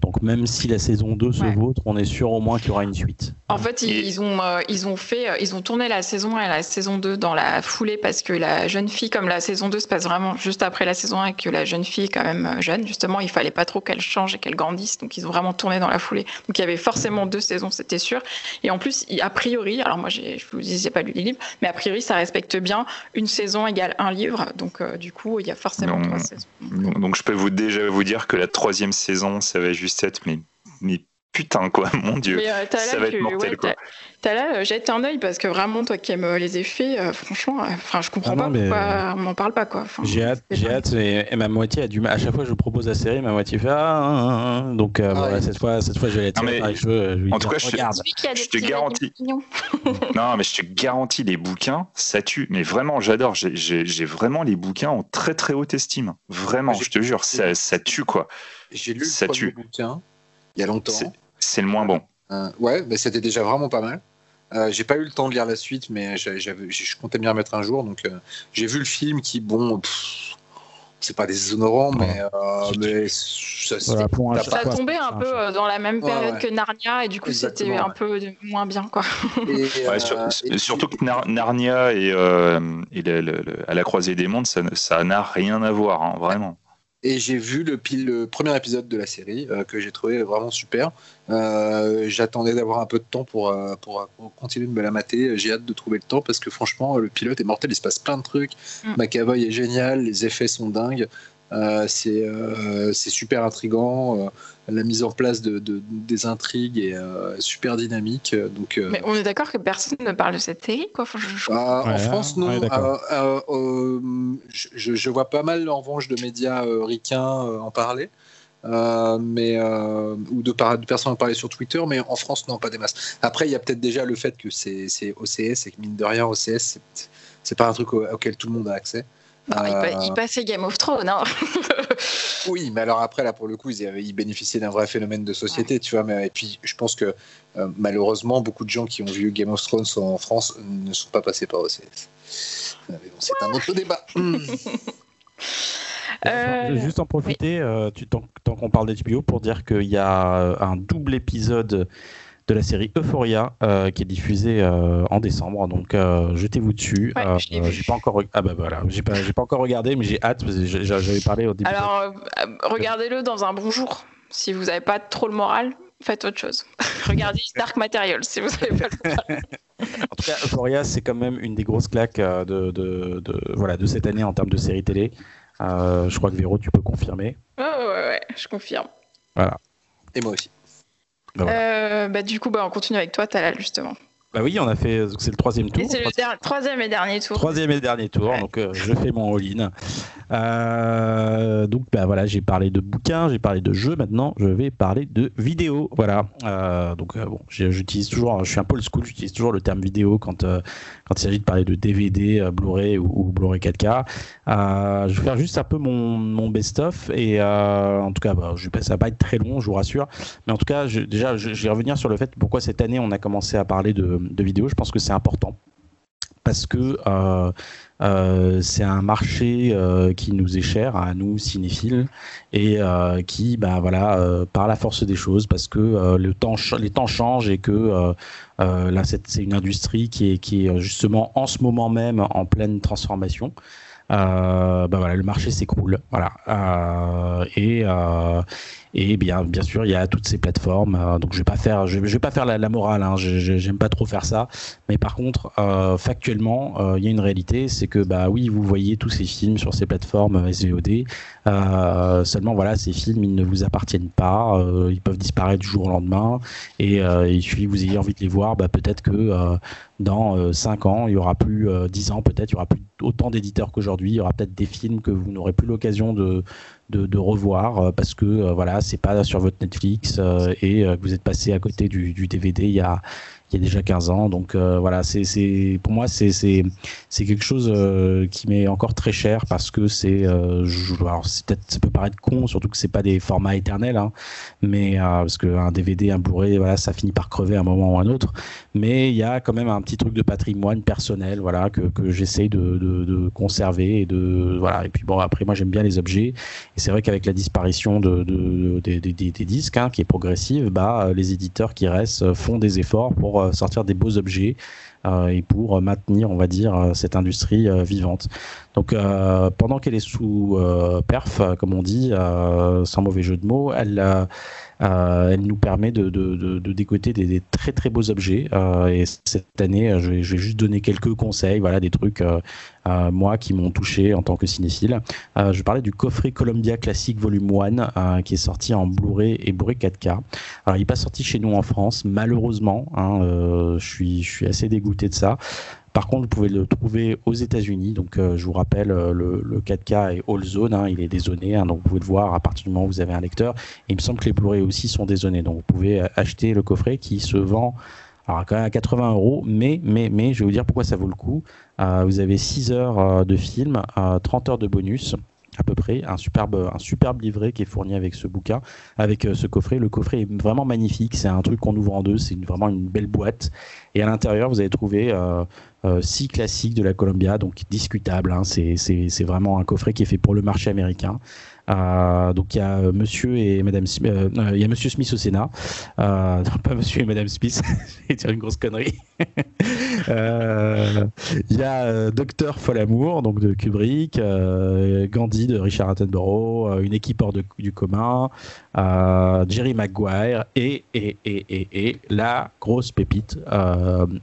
Donc même si la saison 2 se vautre, on est sûr au moins qu'il y aura une suite. En fait, ils, ont, euh, ils ont fait, euh, ils ont tourné la saison 1 et la saison 2 dans la foulée parce que la jeune fille, comme la saison 2 se passe vraiment juste après la saison 1 et que la jeune fille est quand même euh, jeune, justement, il fallait pas trop qu'elle change et qu'elle grandisse. Donc ils ont vraiment tourné dans la foulée. Donc il y avait forcément deux saisons, c'était sûr. Et en plus, a priori, alors moi je vous dis, j'ai pas lu les livres, mais a priori ça respecte bien une saison égale un livre. Donc du coup, il y a forcément trois saisons. Donc, je peux vous déjà vous dire que la troisième saison, ça va juste être mais mais putain quoi, [laughs] mon dieu, euh, ça va être mortel quoi. T'as là, euh, jette un œil parce que vraiment, toi qui aimes euh, les effets, franchement, enfin, je comprends ah pas pourquoi on m'en parle pas quoi. j'ai hâte, j'ai hâte et, ma moitié a du mal. À chaque fois, je propose la série, ma moitié fait ah, ah, ah donc voilà, cette fois, cette fois, je vais la tirer par les cheveux. en tout cas, je, je te garantis. non, mais je te garantis, les bouquins, ça tue. Mais vraiment, j'adore. J'ai vraiment les bouquins en très très haute estime. Vraiment, je te jure, ça, ça tue quoi. J'ai lu le premier bouquin il y a longtemps. C'est le moins bon. Euh, ouais, mais c'était déjà vraiment pas mal. Euh, j'ai pas eu le temps de lire la suite, mais je comptais m'y remettre un jour. Donc, euh, j'ai vu le film qui, bon, c'est pas déshonorant, mais, mais ça, ça tombait un peu dans la même période que Narnia, et du coup, c'était un peu moins bien, quoi. [laughs] surtout que Narnia et, à la croisée des mondes, ça n'a rien à voir, hein, vraiment. Et j'ai vu le, le, premier épisode de la série euh, que j'ai trouvé vraiment super. Euh, j'attendais d'avoir un peu de temps pour, euh, pour, continuer de me la mater. J'ai hâte de trouver le temps parce que franchement, le pilote est mortel. Il se passe plein de trucs. Mm. McAvoy est génial. Les effets sont dingues. c'est super intrigant la mise en place de, des intrigues est euh, super dynamique. Donc, euh, Mais on est d'accord que personne ne parle de cette série, quoi. Bah, en France, non. Euh, je, vois pas mal, en revanche, de médias ricains en parler. mais ou de, de, personnes en parler sur Twitter, mais en France, non, pas des masses. Après, il y a peut-être déjà le fait que c'est OCS et que mine de rien, OCS, c'est pas un truc auquel tout le monde a accès. il, passait Game of Thrones, hein [laughs] Oui, mais alors après, là, pour le coup, ils, bénéficiaient d'un vrai phénomène de société, tu vois. Mais, et puis, je pense que euh, malheureusement, beaucoup de gens qui ont vu Game of Thrones en France ne sont pas passés par OCS. Euh, c'est un autre débat. [laughs] Euh, je vais juste en profiter, tant, qu'on parle d'HBO, pour dire qu'il y a un double épisode de la série Euphoria euh, qui est diffusée euh, en décembre. Donc euh, jetez-vous dessus. j'ai pas encore ah bah voilà, j'ai pas, pas encore regardé, mais j'ai hâte. J'avais parlé au début. Alors regardez-le dans un bon jour. Si vous n'avez pas trop le moral, faites autre chose. [laughs] Regardez Dark Material si vous n'avez pas le moral. [laughs] en tout cas, Euphoria, c'est quand même une des grosses claques de, de, de, voilà, de cette année en termes de série télé. je crois que Véro, tu peux confirmer. ouais, ouais, je confirme. Voilà. Et moi aussi. Bah, euh, bah, du coup, bah, on continue avec toi, Talal, justement. Bah oui, on a fait, c'est le troisième tour. C'est le troisième et dernier tour. Troisième et dernier tour, donc euh, je fais mon all-in. Euh, donc bah voilà, j'ai parlé de bouquins, j'ai parlé de jeux. Maintenant, je vais parler de vidéos. Voilà. Euh, donc bon, j'utilise toujours, je suis un peu old school, j'utilise toujours le terme vidéo quand quand il s'agit de parler de DVD, Blu-ray ou, Blu-ray 4K. je vais faire juste un peu mon, mon best-of et en tout cas, bah, je, ça va pas être très long, je vous rassure. Mais en tout cas, je, déjà, je, je vais revenir sur le fait pourquoi cette année on a commencé à parler de, de vidéos. Je pense que c'est important parce que euh, euh, c'est un marché euh, qui nous est cher à nous cinéphiles et qui, bah voilà, par la force des choses, parce que le temps, les temps changent et que là c'est une industrie qui est, qui est justement en ce moment même en pleine transformation. bah voilà, le marché s'écroule, voilà, et et bien, bien sûr, il y a toutes ces plateformes. Euh, donc, je vais pas faire, je, vais pas faire la, morale. Hein, J'aime pas trop faire ça. Mais par contre, euh, factuellement, euh, il y a une réalité, c'est que bah oui, vous voyez tous ces films sur ces plateformes SVOD. seulement, voilà, ces films, ils ne vous appartiennent pas. ils peuvent disparaître du jour au lendemain. Et suffit que vous ayez envie de les voir, bah, peut-être que dans 5 ans, il y aura plus 10 ans, peut-être, il y aura plus autant d'éditeurs qu'aujourd'hui. Il y aura peut-être des films que vous n'aurez plus l'occasion de de, revoir parce que voilà, c'est pas sur votre Netflix et que vous êtes passé à côté du, du DVD il y a il y a déjà 15 ans. Donc euh, voilà, c'est pour moi c'est c'est quelque chose euh, qui m'est encore très cher parce que c'est euh, alors peut-être ça peut paraître con, surtout que c'est pas des formats éternels, hein, mais parce qu'un DVD, un Blu-ray, voilà, ça finit par crever à un moment ou à un autre. Mais il y a quand même un petit truc de patrimoine personnel, voilà, que, que j'essaye de, de, de, conserver et de voilà. Et puis bon, après moi j'aime bien les objets et c'est vrai qu'avec la disparition de, de des, des, disques, hein, qui est progressive, bah les éditeurs qui restent font des efforts pour euh, sortir des beaux objets euh, et pour maintenir, on va dire, euh, cette industrie vivante. Donc, pendant qu'elle est sous perf, comme on dit, sans mauvais jeu de mots, elle euh, nous permet de, de, décoter des, très très beaux objets. Euh, et cette année, je vais, juste donner quelques conseils, voilà, des trucs euh, moi qui m'ont touché en tant que cinéphile. je parlais du coffret Columbia Classic Volume 1 qui est sorti en Blu-ray et Blu-ray 4K. Alors il n'est pas sorti chez nous en France, malheureusement. Hein, je suis assez dégoûté de ça. Par contre, vous pouvez le trouver aux États-Unis. Donc, euh, je vous rappelle, euh, le, 4K est all zone, hein, il est dézoné. Hein, donc, vous pouvez le voir à partir du moment où vous avez un lecteur. Il me semble que les Blu-ray aussi sont dézonés. Donc, vous pouvez euh, acheter le coffret qui se vend quand même à 80 euros, mais, mais je vais vous dire pourquoi ça vaut le coup. vous avez 6 heures de film, 30 heures de bonus à peu près, un superbe, un superbe livret qui est fourni avec ce bouquin, avec ce coffret. Le coffret est vraiment magnifique, c'est un truc qu'on ouvre en deux, c'est vraiment une belle boîte. Et à l'intérieur, vous allez trouver euh, si classique de la Columbia, donc discutable. Hein, c'est vraiment un coffret qui est fait pour le marché américain. Euh, donc il y a Monsieur et Madame, euh, il y a Monsieur Smith au Sénat, euh, pas Monsieur et Madame Smith, [laughs] j'ai dire une grosse connerie. [laughs] Il y a Docteur Folamour, donc de Kubrick, Gandhi de Richard Attenborough, une équipe hors du commun, Jerry Maguire et et, et, et, et la grosse pépite,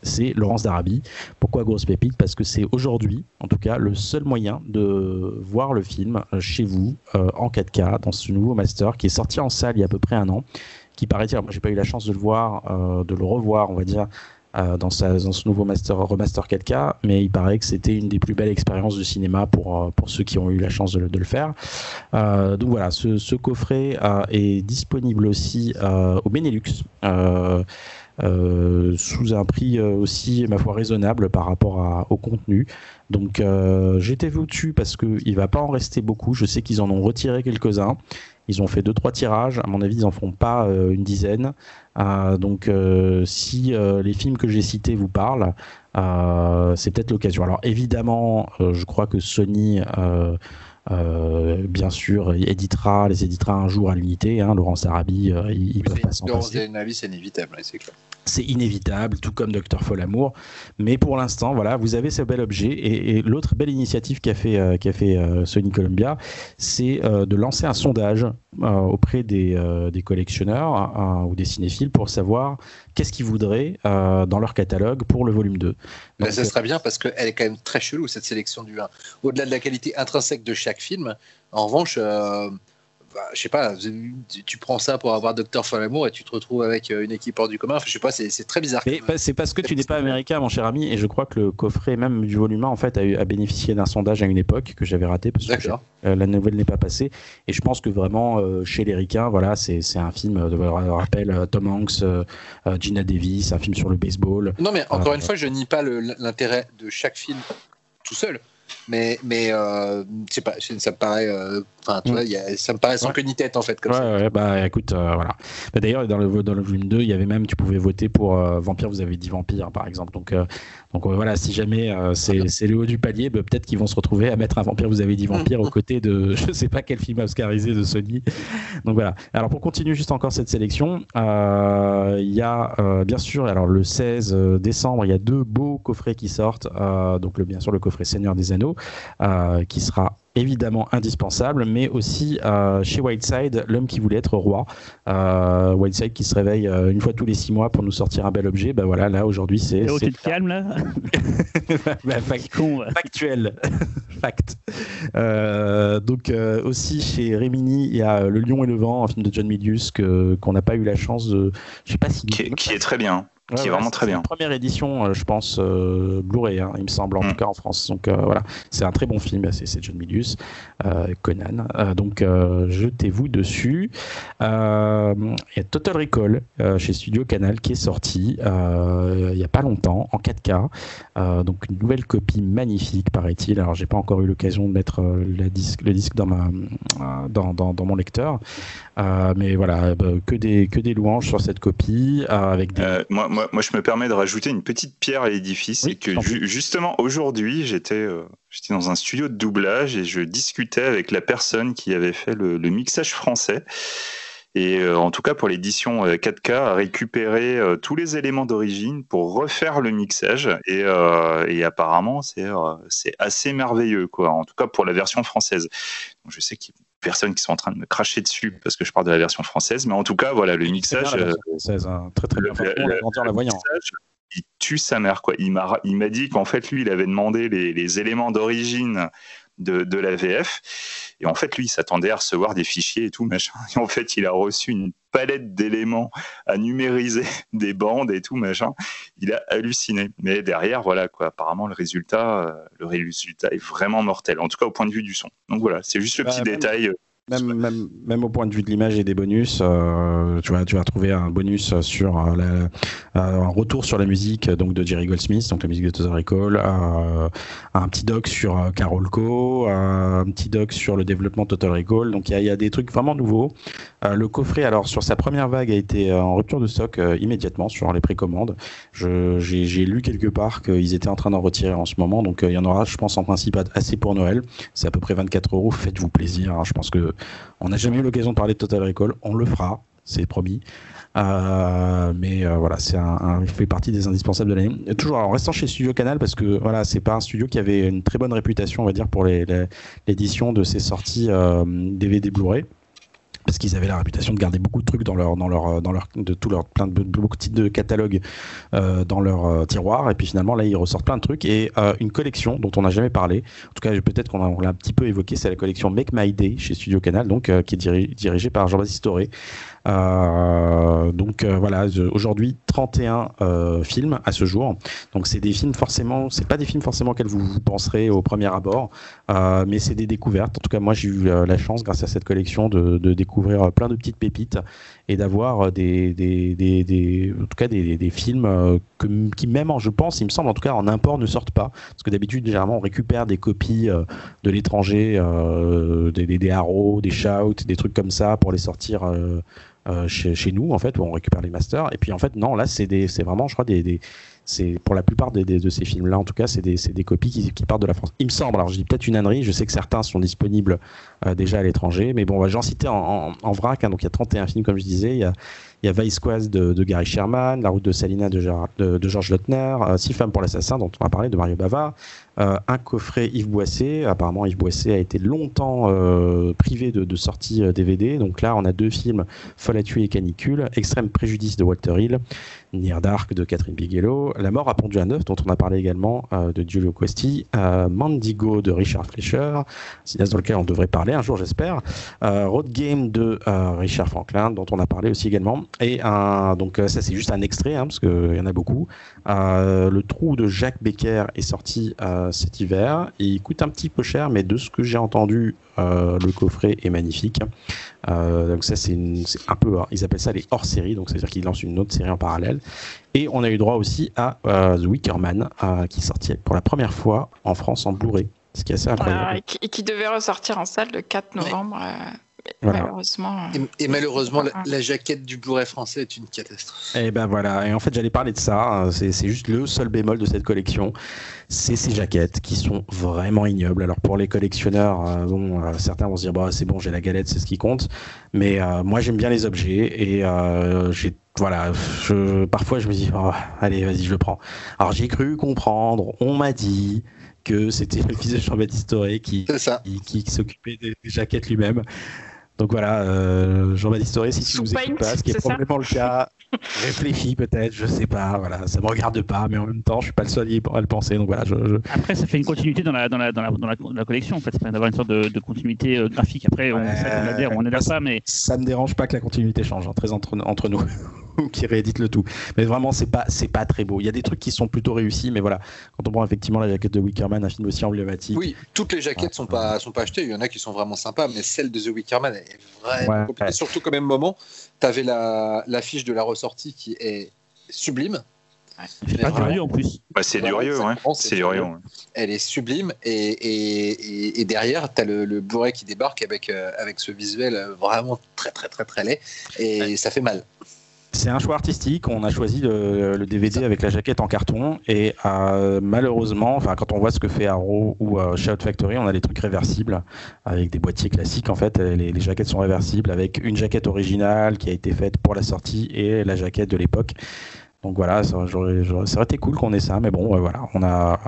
c'est Laurence d'Arabie. Pourquoi grosse pépite? Parce que c'est aujourd'hui, en tout cas, le seul moyen de voir le film chez vous en 4K dans ce nouveau master qui est sorti en salle il y a à peu près un an, qui paraît-il, j'ai pas eu la chance de le voir, euh, de le revoir, on va dire, euh, dans, sa, dans, ce nouveau master, remaster 4K, mais il paraît que c'était une des plus belles expériences de cinéma pour, euh, pour ceux qui ont eu la chance de, le faire. donc voilà, ce, coffret est disponible aussi au Benelux. Sous un prix aussi, ma foi, raisonnable par rapport au contenu. Donc euh, j'étais dessus parce qu'il va pas en rester beaucoup. Je sais qu'ils en ont retiré quelques-uns. Ils ont fait deux trois tirages. À mon avis, ils en font pas euh, une dizaine. Euh, donc euh, si les films que j'ai cités vous parlent, c'est peut-être l'occasion. Alors évidemment, je crois que Sony bien sûr, éditera, les éditera un jour à l'unité. Hein, Laurence Arabi, ils, peuvent pas s'en passer. C'est inévitable, c'est clair c'est inévitable, tout comme Docteur Folamour. Mais pour l'instant, voilà, vous avez ce bel objet. Et, l'autre belle initiative qu'a fait, euh, qu'a fait euh, Sony Columbia, c'est euh, de lancer un sondage auprès des, des collectionneurs ou des cinéphiles pour savoir qu'est-ce qu'ils voudraient dans leur catalogue pour le volume 2. Donc, ça serait bien parce qu'elle est quand même très chelou, cette sélection du 1. Au-delà de la qualité intrinsèque de chaque film, en revanche bah, je sais pas, tu prends ça pour avoir Docteur Folamour et tu te retrouves avec euh, une équipe hors du commun. Enfin, je sais pas, c'est très bizarre. Mais c'est parce que tu n'es pas américain, mon cher ami, et je crois que le coffret même du volume 1 en fait a, a bénéficié d'un sondage à une époque que j'avais raté parce que euh, la nouvelle n'est pas passée. Et je pense que vraiment euh, chez les ricains, voilà, c'est un film. Je rappelle Tom Hanks, Gina Davis, un film sur le baseball. Non, mais encore une fois, je nie pas l'intérêt de chaque film tout seul mais mais euh, pas ça me paraît euh, enfin tu mm. vois y a, ça me paraît sans ouais. queue ni tête en fait comme ouais, ça. ouais bah écoute euh, voilà bah, d'ailleurs dans le dans le volume 2 il y avait même tu pouvais voter pour euh, vampire vous avez dit vampire par exemple donc donc voilà si jamais c'est c'est le haut du palier bah, peut-être qu'ils vont se retrouver à mettre un vampire vous avez dit vampire aux [laughs] côtés de [laughs] je sais pas quel film oscarisé de Sony donc voilà alors pour continuer juste encore cette sélection il y a bien sûr alors le 16 décembre il y a deux beaux coffrets qui sortent donc le bien sûr le coffret Seigneur des Anneaux euh, qui sera évidemment indispensable, mais aussi euh, chez Whiteside, l'homme qui voulait être roi. Euh, Whiteside qui se réveille euh, une fois tous les six mois pour nous sortir un bel objet. Ben voilà, là aujourd'hui c'est. tu te calmes là [laughs] [laughs] bah, Factuel. [laughs] Fact. donc aussi chez Rémini, il y a Le Lion et le Vent, un film de John Milius que qu'on n'a pas eu la chance de. Je sais pas si. Qui, est, très bien. Qui est vraiment très bien. Première édition, je pense, Blu-ray, hein, il me semble, en mm. tout cas en France. Donc voilà, c'est un très bon film. C'est John Milius, Conan. donc jetez-vous dessus. Il y a Total Recall chez Studio Canal qui est sorti il n'y a pas longtemps en 4K. donc une nouvelle copie magnifique, paraît-il. Alors j'ai pas encore eu l'occasion de mettre le disque, le disque dans ma dans, dans, dans mon lecteur. Euh, mais voilà, que, des, que des louanges sur cette copie. Euh, avec des... Euh, moi, moi, moi, je me permets de rajouter une petite pierre à l'édifice. et que justement, aujourd'hui, j'étais j'étais dans un studio de doublage et je discutais avec la personne qui avait fait le, le mixage français. Et en tout cas pour l'édition 4K, à récupérer tous les éléments d'origine pour refaire le mixage. Et, et apparemment, c'est assez merveilleux, quoi. En tout cas pour la version française. Donc, je sais qu'il personnes qui sont en train de me cracher dessus parce que je parle de la version française. Mais en tout cas, voilà, le mixage. Euh, hein. Très très bien. il tue sa mère. Quoi. Il m'a, il m'a dit qu'en fait, lui, il avait demandé les, les éléments d'origine de, de, la VF. Et en fait, lui, il s'attendait à recevoir des fichiers et tout, machin. Et en fait, il a reçu une palette d'éléments à numériser, [laughs] des bandes et tout, machin. Il a halluciné. Mais derrière, voilà, quoi. Apparemment, le résultat, euh, le résultat est vraiment mortel. En tout cas, au point de vue du son. Donc voilà, c'est juste le bah, petit détail. Euh, même, même, même, au point de vue de l'image et des bonus, euh, tu, vas, tu vas trouver un bonus sur euh, la, euh, un retour sur la musique donc de Jerry Goldsmith, donc la musique de Total Recall, euh, un petit doc sur Carol Co, un petit doc sur le développement Total Recall. Donc il y a, y a, des trucs vraiment nouveaux. le coffret, alors sur sa première vague, a été en rupture de stock immédiatement sur les précommandes. J'ai lu quelque part qu'ils étaient en train d'en retirer en ce moment, donc il y en aura, je pense, en principe assez pour Noël. C'est à peu près 24 euros. Faites-vous plaisir. Hein. Je pense que on n'a jamais eu l'occasion de parler de Total Recall, on le fera, c'est promis. Euh, mais euh, voilà, c'est un, il fait partie des indispensables de l'année. Toujours en restant chez Studio Canal parce que voilà, c'est pas un studio qui avait une très bonne réputation, on va dire, pour l'édition de ses sorties DVD euh, Blu-ray parce qu'ils avaient la réputation de garder beaucoup de trucs dans leur dans leur dans leur de tout leur plein de beaucoup de de catalogue euh, dans leur euh, tiroir. Et puis finalement là ils ressortent plein de trucs et euh, une collection dont on n'a jamais parlé. En tout cas peut-être qu'on l'a un petit peu évoqué c'est la collection Make My Day chez Studio Canal donc euh, qui est dirigée par Jean-Baptiste Toré. Euh, donc euh, voilà, aujourd'hui 31 euh, films à ce jour. Donc c'est des films forcément, c'est pas des films forcément auxquels vous, vous penserez au premier abord, mais c'est des découvertes. En tout cas, moi j'ai eu la chance, grâce à cette collection, de, découvrir plein de petites pépites et d'avoir des, en tout cas des, films qui même, je pense, il me semble en tout cas en import ne sortent pas, parce que d'habitude généralement on récupère des copies de l'étranger, des, des, des Arrow, des Shout, des trucs comme ça pour les sortir euh, chez, chez, nous en fait où on récupère les masters. Et puis en fait non là c'est des c'est vraiment je crois des, des c'est pour la plupart des, des, de ces films là en tout cas c'est des, des copies qui, qui, partent de la France. Il me semble alors je dis peut-être une ânerie je sais que certains sont disponibles euh, déjà à l'étranger mais bon j'en citer en, en, en vrac hein, donc il y a 31 films comme je disais il y a il y a Vice Quest de, de, Gary Sherman, La route de Salina de, de, de Georges Lautner, euh, Six femmes pour l'assassin dont on a parlé de Mario Bava, euh, un coffret Yves Boisset. Apparemment, Yves Boisset a été longtemps euh, privé de, de sorties DVD. Donc là, on a deux films, Folle à tuer et Canicule, Extrême préjudice de Walter Hill, Near Dark de Catherine Bigelow, La mort à Pont à Neuf, dont on a parlé également euh, de Giulio Questi, euh, Mandigo de Richard Fleischer, cinéaste dans lequel on devrait parler un jour, j'espère, euh, Road Game de euh, Richard Franklin, dont on a parlé aussi également, et donc ça c'est juste un extrait, hein, parce qu'il y en a beaucoup. le Trou de Jacques Becker est sorti cet hiver, il coûte un petit peu cher, mais de ce que j'ai entendu, le coffret est magnifique. Euh, donc ça c'est un peu, ils appellent ça les hors-séries, donc c'est-à-dire qu'ils lancent une autre série en parallèle. Et on a eu droit aussi à euh, The Wicker Man, euh, qui sortit pour la première fois en France en Blu-ray, ce qui est assez incroyable. et, qui, devait ressortir en salle le 4 novembre. Malheureusement. Et, malheureusement, la, jaquette du Blu-ray français est une catastrophe. Et eh ben voilà. Et en fait, j'allais parler de ça. C'est juste le seul bémol de cette collection. C'est ces jaquettes qui sont vraiment ignobles. Alors pour les collectionneurs, euh, bon, euh, certains vont se dire bah c'est bon, j'ai la galette, c'est ce qui compte. Mais euh, moi, j'aime bien les objets et j'ai voilà, je, parfois je me dis, oh, allez, vas-y, je le prends. Alors j'ai cru comprendre, on m'a dit que c'était le fils de Jean-Baptiste Toré qui, qui, qui s'occupait des, jaquettes lui-même. Donc voilà, euh, Jean-Baptiste Toré, si tu nous écoutes pas, ce qui est, probablement le cas, [laughs] réfléchis peut-être, je sais pas, voilà, ça me regarde pas, mais en même temps, je suis pas le seul à le penser, donc voilà. Je, Après, ça fait une continuité dans la, dans la, dans la, dans la, collection, en fait, d'avoir une sorte de, de continuité euh, graphique. Après, on, on adhère, on adhère pas, mais. Ça me dérange pas que la continuité change, hein, très entre, entre nous. [laughs] qui réédite le tout. Mais vraiment, c'est pas, c'est pas très beau. Il y a des trucs qui sont plutôt réussis, mais voilà, quand on prend effectivement la jaquette de Wickerman, un film aussi emblématique. Oui, toutes les jaquettes sont pas, sont pas achetées. Il y en a qui sont vraiment sympas, mais celle de The Wickerman est vraiment Surtout qu'au même moment, tu avais la, l'affiche de la ressortie qui est sublime. C'est pas en plus. Bah, c'est Durieux, ouais. C'est Durieux. Elle est sublime et, et, et derrière, tu as le, le Blu-ray qui débarque avec, euh, avec ce visuel vraiment très très très très laid et ça fait mal. C'est un choix artistique. On a choisi le, DVD avec la jaquette en carton et euh, malheureusement, enfin quand on voit ce que fait Arrow ou euh, Shout Factory, on a des trucs réversibles avec des boîtiers classiques. En fait, les, les, jaquettes sont réversibles avec une jaquette originale qui a été faite pour la sortie et la jaquette de l'époque. Donc voilà, ça, aurait été cool qu'on ait ça, mais bon, voilà, on a,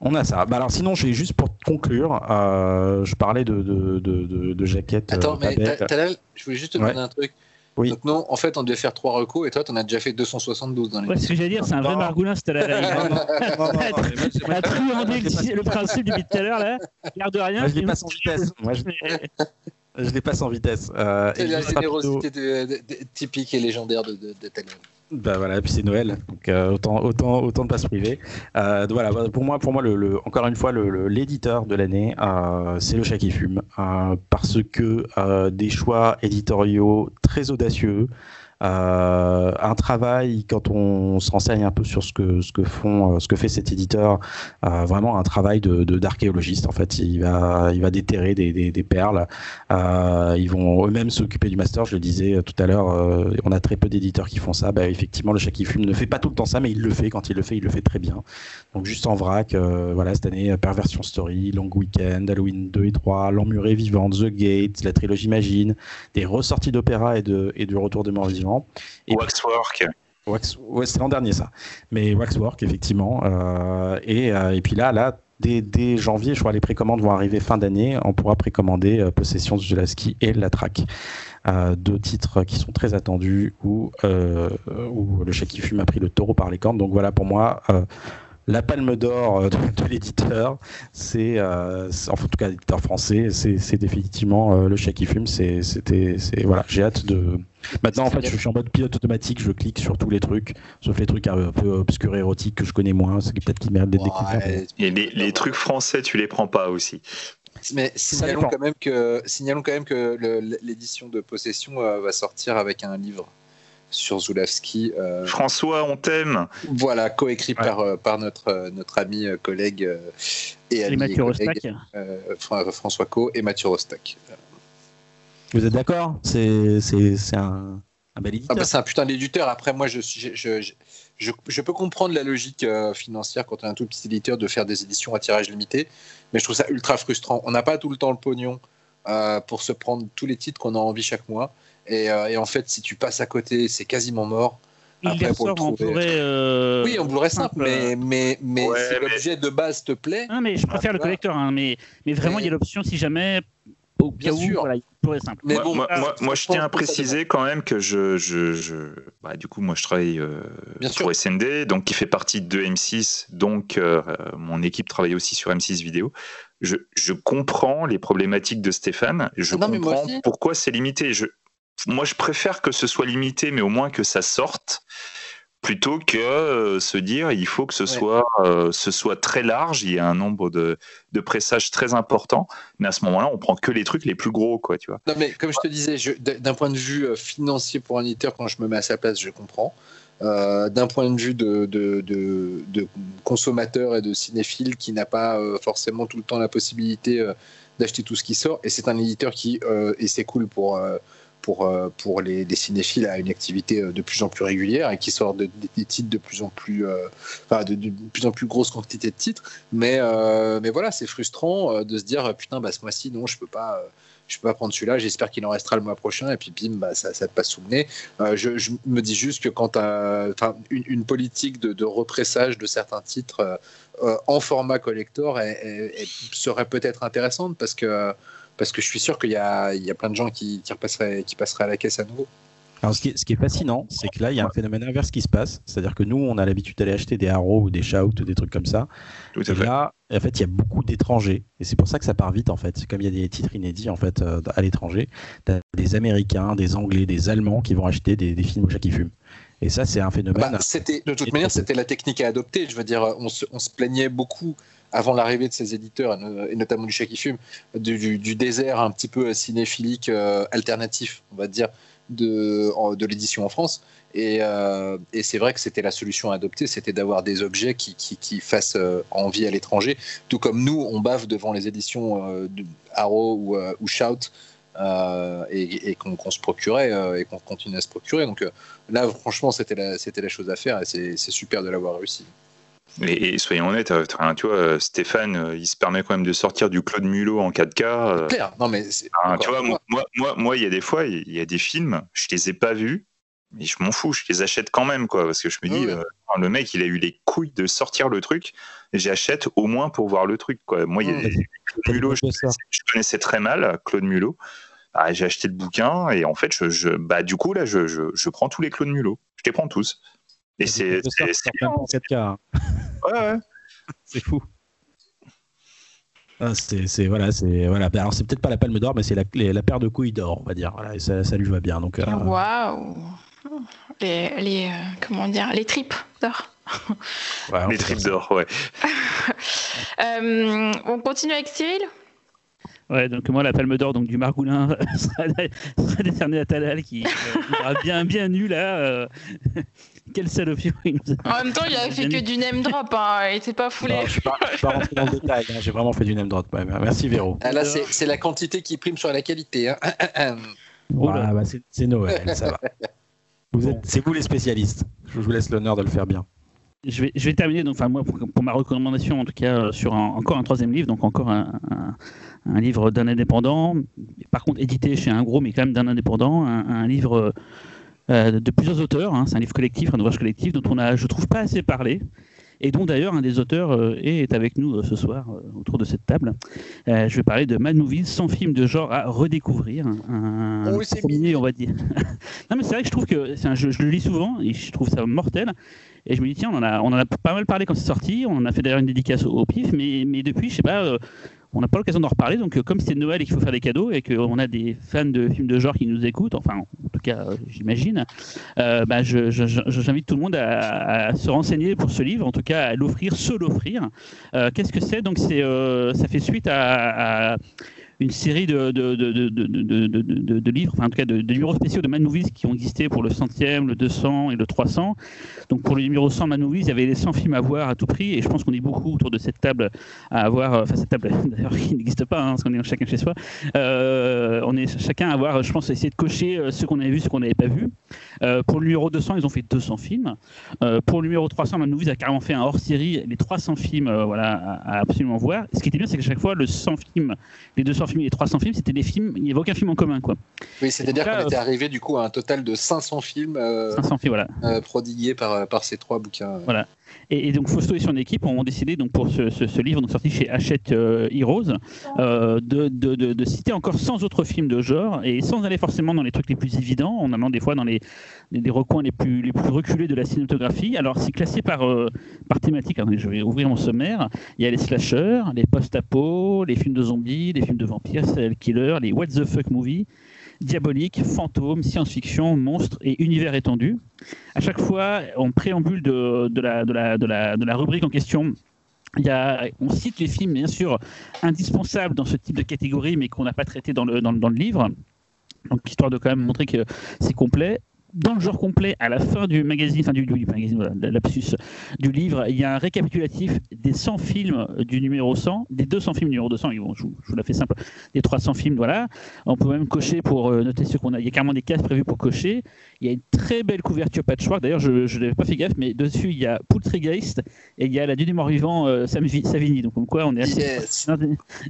on a ça. Bah alors sinon, j'ai juste pour conclure, euh, je parlais de, de, de, de jaquettes. Attends, euh, mais je voulais juste te demander un truc. Oui. Donc non, en fait, on devait faire trois recos et toi, tu en as déjà fait 272 dans les. Ouais, ce que j'allais dire, c'est un vrai margoulin, c'était la. On a truandé le principe du bit tout à l'heure là. L'air de rien. Moi, je l'ai pas sans vitesse. Moi, je... je l'ai pas sans vitesse. Euh, c'est la générosité typique et légendaire de, de, de bah voilà, puis c'est Noël, donc euh, autant, autant, autant de pas se priver. Euh, voilà, pour moi, pour moi le, encore une fois, l'éditeur de l'année, euh, c'est le chat qui fume, parce que des choix éditoriaux très audacieux, euh, un travail quand on s'enseigne un peu sur ce que ce que font euh, ce que fait cet éditeur euh, vraiment un travail de d'archéologiste en fait. Il va il va déterrer des, des, perles. Euh, ils vont eux-mêmes s'occuper du master. Je le disais tout à l'heure on a très peu d'éditeurs qui font ça. Bah, effectivement le chat qui fume ne fait pas tout le temps ça mais il le fait. Quand il le fait il le fait très bien. Donc juste en vrac voilà cette année Perversion Story Long Weekend Halloween 2 et 3 L'Emmuré Vivante The Gate la trilogie Imagine des ressorties d'opéra et de et du retour des morts et Waxwork. Wax, ouais, c'est l'an dernier ça. Mais Waxwork, effectivement. Euh, et, euh, et, puis là, là dès, dès, janvier, je crois les précommandes vont arriver fin d'année. On pourra précommander euh, Possession de Julaski et La Traque. deux titres qui sont très attendus où, où le chat qui fume a pris le taureau par les cornes. Donc voilà, pour moi, la palme d'or de, l'éditeur, c'est, en tout cas l'éditeur français, c'est, définitivement le chat qui fume. C'est, c'était, voilà, j'ai hâte de Maintenant, en fait, je suis en mode pilote automatique, je clique sur tous les trucs, sauf les trucs un peu obscurs et érotiques que je connais moins, c'est peut-être qui méritent d'être découverts. Et les, trucs français, tu les prends pas aussi. Mais signalons quand, même que, signalons quand même que l'édition de Possession euh, va sortir avec un livre sur Zulawski. Euh, François, on t'aime. Voilà, coécrit par, euh, par notre, notre ami, collègue et ami Mathieu Rostac. François Co et Mathieu Rostac. Vous êtes d'accord? C'est un, un bel éditeur. Ah bah, c'est un putain d'éditeur. Après, moi, je, je, je, je, peux comprendre la logique euh, financière quand on est un tout petit éditeur de faire des éditions à tirage limité, mais je trouve ça ultra frustrant. On n'a pas tout le temps le pognon euh, pour se prendre tous les titres qu'on a envie chaque mois. Et, euh, et, en fait, si tu passes à côté, c'est quasiment mort. Après, pour le trouver... Oui, on Blu-ray simple, mais, mais, mais si l'objet de base te plaît. Non, mais je préfère le collector, hein, mais, mais vraiment, il y a l'option si jamais Bien sûr. voilà, simple. Mais moi, moi, je tiens à préciser quand même que je, je, je bah, du coup, moi, je travaille euh, pour SND, donc qui fait partie de M6, donc euh, mon équipe travaille aussi sur M6 vidéo. Je, je comprends les problématiques de Stéphane. Je ah comprends pourquoi c'est limité. Je, moi, je préfère que ce soit limité, mais au moins que ça sorte plutôt que euh, se dire il faut que ce soit euh, ce soit très large, il y a un nombre de, de pressages très important, mais à ce moment-là, on prend que les trucs les plus gros, quoi, tu vois. Non, mais comme je te disais, d'un point de vue euh, financier pour un éditeur, quand je me mets à sa place, je comprends. d'un point de vue de, de, de, consommateur et de cinéphile qui n'a pas forcément tout le temps la possibilité d'acheter tout ce qui sort, et c'est un éditeur qui, et c'est cool pour pour, euh, pour les, cinéphiles à une activité euh, de plus en plus régulière et qui sort des titres de plus en plus, euh, enfin, de, plus en plus grosse quantité de titres. Mais, mais voilà, c'est frustrant de se dire putain, bah, ce mois-ci, non, je peux pas je peux pas prendre celui-là, j'espère qu'il en restera le mois prochain, et puis bim, bah, ça, ça te passe sous je, me dis juste que quand une, politique de, de, repressage de certains titres en format collector serait peut-être intéressante parce que parce que je suis sûr qu'il y a, il y a plein de gens qui, qui, qui passeraient à la caisse à nouveau. Alors, ce qui, est, ce qui est fascinant, c'est que là, il y a un phénomène inverse qui se passe. C'est-à-dire que nous, on a l'habitude d'aller acheter des Arrow ou des Shout ou des trucs comme ça. Tout à et fait. là, en fait, il y a beaucoup d'étrangers. Et c'est pour ça que ça part vite, en fait. C'est comme il y a des titres inédits, en fait, euh, à l'étranger. T'as des Américains, des Anglais, des Allemands qui vont acheter des, des films au chat qui fume. Et ça, c'est un phénomène. Bah, c'était, de toute manière, c'était la technique à adopter. Je veux dire, on se, on se plaignait beaucoup avant l'arrivée de ces éditeurs, et notamment du chat qui fume, du, désert un petit peu cinéphilique euh, alternatif, on va dire, de, de l'édition en France. Et, euh, et c'est vrai que c'était la solution à adopter, c'était d'avoir des objets qui, qui, fassent euh, envie à l'étranger, tout comme nous, on bave devant les éditions Arrow ou, ou Shout. Et, qu'on qu se procurait et qu'on continue à se procurer. Donc là, franchement, c'était la chose à faire et c'est super de l'avoir réussi. Et, et, soyons honnêtes, tu vois, Stéphane, il se permet quand même de sortir du Claude Mulot en 4K. Claire, non mais hein, tu vois, moi, moi, moi, il y a des fois, il y a des films, je les ai pas vus, mais je m'en fous, je les achète quand même, quoi, parce que je me dis, euh, le mec, il a eu les couilles de sortir le truc, et j'achète au moins pour voir le truc, quoi. Moi, il y a. Claude Mulot, je connaissais, je connaissais, très mal Claude Mulot. Ah, j'ai acheté le bouquin et en fait, je, je, bah, du coup, là, je, je, je prends tous les Claude Mulot. Je les prends tous. Et c'est. C'est en 4K. Ouais, ouais. [laughs] c'est fou. Ah, c'est voilà, c'est voilà. Alors c'est peut-être pas la palme d'or, mais c'est la, la, paire de couilles d'or, on va dire. Voilà, et ça, ça, lui va bien. Donc. Waouh. Euh... Les, les euh, comment dire, les tripes d'or. [laughs] Ouais, les tripes d'or, ouais. [laughs] euh, on continue avec Cyril? Ouais, donc moi, la palme d'or donc du Margoulin sera, sera décernée à Talal qui euh, bien, bien nu là. Euh, quel salopio il nous a... En même temps, il a fait que du name drop, hein. il était pas foulé. Non, je suis pas, je suis pas rentré dans le détail, hein. j'ai vraiment fait du name drop. Ouais, merci Véro. Ah, là, c'est la quantité qui prime sur la qualité. Hein. [coughs] voilà, bah, c'est Noël, ça va. Vous êtes, c'est vous les spécialistes. Je vous laisse l'honneur de le faire bien. Je vais, je vais, terminer donc, enfin, moi, pour, pour, ma recommandation, en tout cas, sur un, encore un troisième livre, donc encore un, un, un livre d'un indépendant, par contre édité chez un gros, mais quand même d'un indépendant, un, livre euh, de plusieurs auteurs, hein, c'est un livre collectif, un ouvrage collectif dont on a, je trouve, pas assez parlé, et dont d'ailleurs un des auteurs euh, est avec nous euh, ce soir autour de cette table. je vais parler de Mad Movies, 100 films de genre à redécouvrir, un oh, premier, on va dire. [laughs] non mais c'est vrai que je trouve que c'est un jeu, je le lis souvent et je trouve ça mortel. Et je me dis, tiens, on en a, on en a pas mal parlé quand c'est sorti. On en a fait d'ailleurs une dédicace au, au pif, mais, mais depuis, je sais pas, euh, on n'a pas l'occasion d'en reparler. Donc, euh, comme c'est Noël et qu'il faut faire des cadeaux et qu'on a des fans de films de genre qui nous écoutent, enfin, en tout cas, euh, j'imagine, bah, j'invite tout le monde à, se renseigner pour ce livre, en tout cas, à l'offrir, se l'offrir. Qu'est-ce que c'est? Donc, ça fait suite à une série de, de, de, de, livres, enfin en tout cas de, numéros spéciaux de Movies qui ont existé pour le centième, le 200 et le 300. Donc pour le numéro 100 Man Movies, il y avait les 100 films à voir à tout prix et je pense qu'on est beaucoup autour de cette table à avoir, enfin cette table [laughs] d'ailleurs qui n'existe pas, hein, parce qu'on est chacun chez soi, euh, on est chacun à avoir, je pense, essayer de cocher ce qu'on avait vu, ce qu'on n'avait pas vu. Euh, pour le numéro 200, ils ont fait 200 films. Euh, pour le numéro 300, Man Movies a carrément fait un hors-série, les 300 films voilà, à, à, absolument voir. Ce qui était bien, c'est qu'à chaque fois, le 100 films, les 200 films et les 300 films, c'était des films, il n'y avait aucun film en commun. Quoi. Oui, c'est-à-dire qu'on était arrivé du coup à un total de 500 films, euh, 500 films voilà. euh, prodigués par, par ces trois bouquins. Voilà. Et, donc Fausto et son équipe ont décidé donc pour ce, livre donc sorti chez Hachette euh, Heroes euh, de, citer encore 100 autres films de genre et sans aller forcément dans les trucs les plus évidents, en allant des fois dans les, recoins les plus, les plus reculés de la cinématographie. Alors c'est classé par, euh, par thématique, je vais ouvrir mon sommaire. Il y a les slashers, les post-apo, les films de zombies, les films de vampires, serial killers, les what the fuck movies diabolique, fantôme, science-fiction, monstre et univers étendu. À chaque fois, en préambule de, la, rubrique en question, on cite les films, bien sûr, indispensables dans ce type de catégorie, mais qu'on n'a pas traité dans le, dans le livre. Donc, histoire de quand même montrer que c'est complet dans le genre complet, à la fin du magazine, enfin du, du magazine, du livre, il y a un récapitulatif des 100 films du numéro 100, des 200 films du numéro 200, bon, je, je, vous la fais simple, des 300 films, voilà. On peut même cocher pour euh, noter ce qu'on a. Il y a carrément des cases prévues pour cocher. Il y a une très belle couverture patchwork. D'ailleurs, je ne l'avais pas fait gaffe, mais dessus, il y a Poultrygeist et il y a la Dune des morts vivants euh, Savigny. Donc, comme quoi, on est assez. Yes.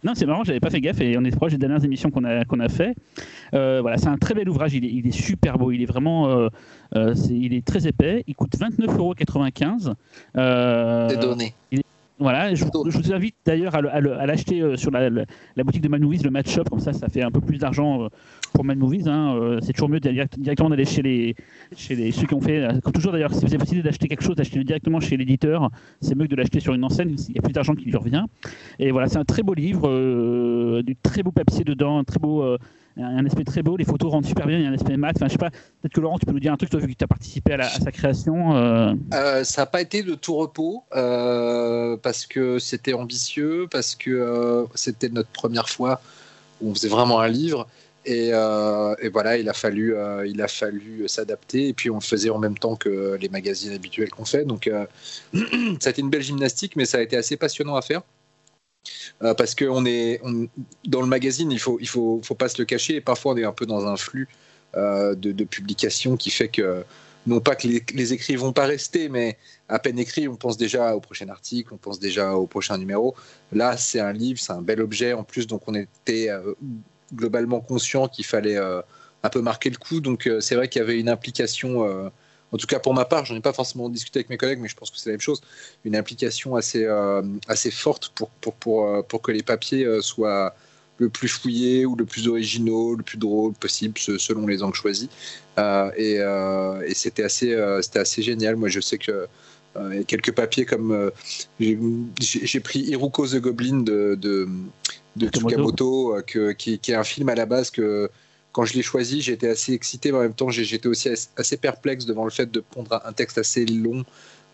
Non, c'est marrant, j'avais pas fait gaffe et on est proche des dernières émissions qu'on a, qu'on a fait. Euh, voilà, c'est un très bel ouvrage. Il est, il est super beau. Il est vraiment. Euh, est, il est très épais. Il coûte 29,95 euros. C'est donné. Il est, voilà, je, je, vous invite d'ailleurs à, l'acheter sur la, la, la, boutique de Manouis, le Match Shop, comme ça, ça fait un peu plus d'argent pour Mad Movies. Hein, c'est toujours mieux directement d'aller chez les, chez les, ceux qui ont fait. Comme toujours d'ailleurs, si vous avez décidé d'acheter quelque chose, d'acheter directement chez l'éditeur, c'est mieux que de l'acheter sur une enseigne. Il y a plus d'argent qui lui revient. Et voilà, c'est un très beau livre, du très beau papier dedans, un très beau un aspect très beau, les photos rendent super bien, il y a un aspect mat. Enfin, je sais pas, peut-être que Laurent, tu peux nous dire un truc, vu que tu as participé à, sa création. Euh. Euh, ça n'a pas été de tout repos, euh, parce que c'était ambitieux, parce que c'était notre première fois où on faisait vraiment un livre. Et, voilà, il a fallu, il a fallu s'adapter. Et puis on le faisait en même temps que les magazines habituels qu'on fait. Donc [clears throat] ça a été une belle gymnastique, mais ça a été assez passionnant à faire. Euh, parce que on est dans le magazine, il faut il faut faut pas se le cacher. Et parfois, on est un peu dans un flux euh, de, publications qui fait que non pas que les, les, écrits vont pas rester, mais à peine écrit, on pense déjà au prochain article, on pense déjà au prochain numéro. Là, c'est un livre, c'est un bel objet en plus, donc on était euh, globalement conscient qu'il fallait un peu marquer le coup. Donc c'est vrai qu'il y avait une implication en tout cas pour ma part, je n'en ai pas forcément discuté avec mes collègues, mais je pense que c'est la même chose, une implication assez, euh, assez forte pour, pour, pour, euh, pour, que les papiers euh, soient le plus fouillés ou le plus originaux, le plus drôle possible selon les angles choisis. et, et c'était assez, c'était assez génial. Moi, je sais que il y a quelques papiers comme j'ai pris Iruko the Goblin de, de, de Tsukamoto, que, qui, qui, est un film à la base que quand je l'ai choisi, j'étais assez excité, mais en même temps, j'étais aussi assez perplexe devant le fait de prendre un texte assez long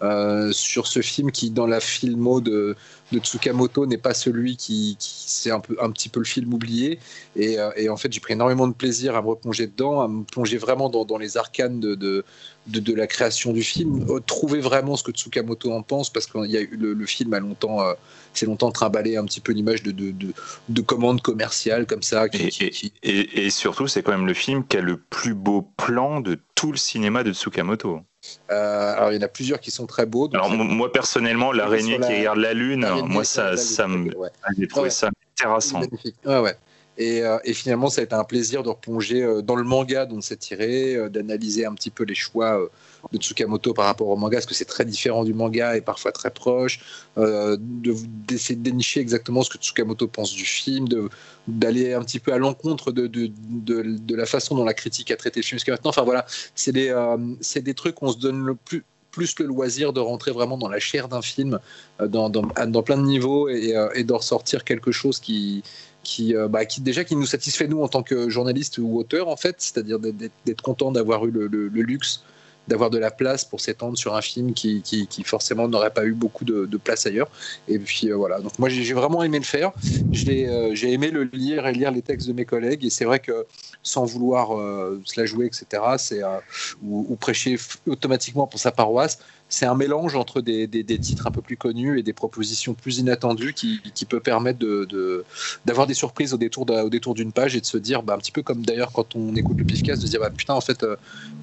euh, sur ce film qui, dans la filmo de, de Tsukamoto, n'est pas celui qui, c'est un, peu, un petit peu le film oublié. Et, euh, et en fait, j'ai pris énormément de plaisir à me replonger dedans, à me plonger vraiment dans, dans les arcanes de, de, de, la création du film, euh, trouver vraiment ce que Tsukamoto en pense, parce que y a eu le, film a longtemps, c'est longtemps trimballé un petit peu l'image de, de, de, commande commerciale comme ça. et, et, et surtout, c'est quand même le film qui a le plus beau plan de tout le cinéma de Tsukamoto. Euh, alors il y en a plusieurs qui sont très beaux. Alors moi personnellement, l'araignée qui regarde la lune, moi ça, ça me, j'ai trouvé ça terrassant. Ouais, ouais. Et, euh, et, finalement, ça a été un plaisir de replonger euh, dans le manga dont c'est tiré, d'analyser un petit peu les choix de Tsukamoto par rapport au manga, parce que c'est très différent du manga et parfois très proche, euh, d'essayer de, dénicher exactement ce que Tsukamoto pense du film, d'aller un petit peu à l'encontre de, de, de, la façon dont la critique a traité le film jusqu'à maintenant. Enfin voilà, c'est des, euh, des trucs qu'on se donne le plus plus le loisir de rentrer vraiment dans la chair d'un film, euh, dans, plein de niveaux, et, euh, d'en ressortir quelque chose qui, qui, bah, qui, déjà qui nous satisfait nous en tant que journaliste ou auteur en fait, c'est-à-dire d'être content d'avoir eu le, luxe d'avoir de la place pour s'étendre sur un film qui, forcément n'aurait pas eu beaucoup de, place ailleurs. Et puis euh, voilà, donc moi j'ai vraiment aimé le faire. Euh, j'ai aimé le lire et lire les textes de mes collègues. Et c'est vrai que sans vouloir euh, se la jouer, etc., c'est ou, ou, prêcher automatiquement pour sa paroisse, c'est un mélange entre des, titres un peu plus connus et des propositions plus inattendues qui, peut permettre d'avoir des surprises au détour d'une page et de se dire, bah, un petit peu comme d'ailleurs quand on écoute le pifcast, de se dire bah, putain, en fait, euh,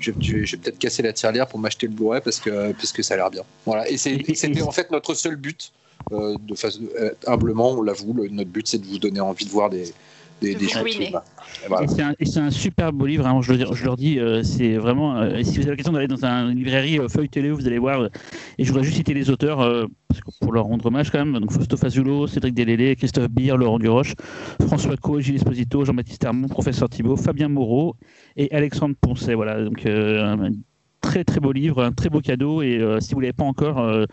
peut-être casser la tirelire pour m'acheter le Blu-ray parce que, ça a l'air bien. Voilà. Et c'était en fait notre seul but. Euh, euh, humblement, on l'avoue, notre but c'est de vous donner envie de voir des, des, des Et c'est un, super beau livre, hein, je, je, leur dis, euh, c'est vraiment. Euh, si vous avez l'occasion d'aller dans une librairie euh, feuille télé, vous allez voir. et je voudrais juste citer les auteurs pour leur rendre hommage quand même. Donc Fausto Fazulo, Cédric Delélé, Christophe Beer, Laurent Duroche, François Co, Gilles Esposito, Jean-Baptiste Hermont, Professeur Thibault, Fabien Moreau et Alexandre Poncet. Voilà, donc un très très beau livre, un très beau cadeau. Et si vous ne l'avez pas encore,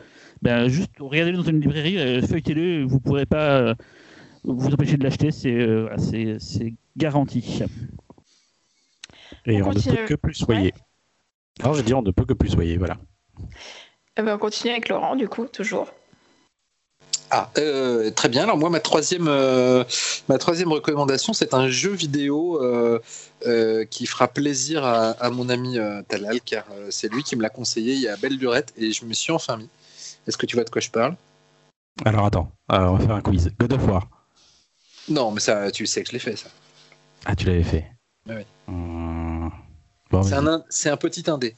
ben, juste regardez-le dans une librairie, feuilletez-le, vous ne pourrez pas vous empêcher de l'acheter, euh, c'est garanti. Et on, ne peut que plus soyer. Alors je dis on ne peut que plus soyer, voilà. Eh ben, on continue avec Laurent, du coup, toujours. Ah, euh, très bien. Alors moi, ma troisième, euh, ma troisième recommandation, c'est un jeu vidéo qui fera plaisir à, mon ami Talal, car c'est lui qui me l'a conseillé il y a belle durette et je me suis enfin mis. Est-ce que tu vois de quoi je parle? Alors attends, on va faire un quiz. God of War. Non, mais ça, tu sais que je l'ai fait, ça. Ah, tu l'avais fait Oui. Hum. c'est un, petit indé.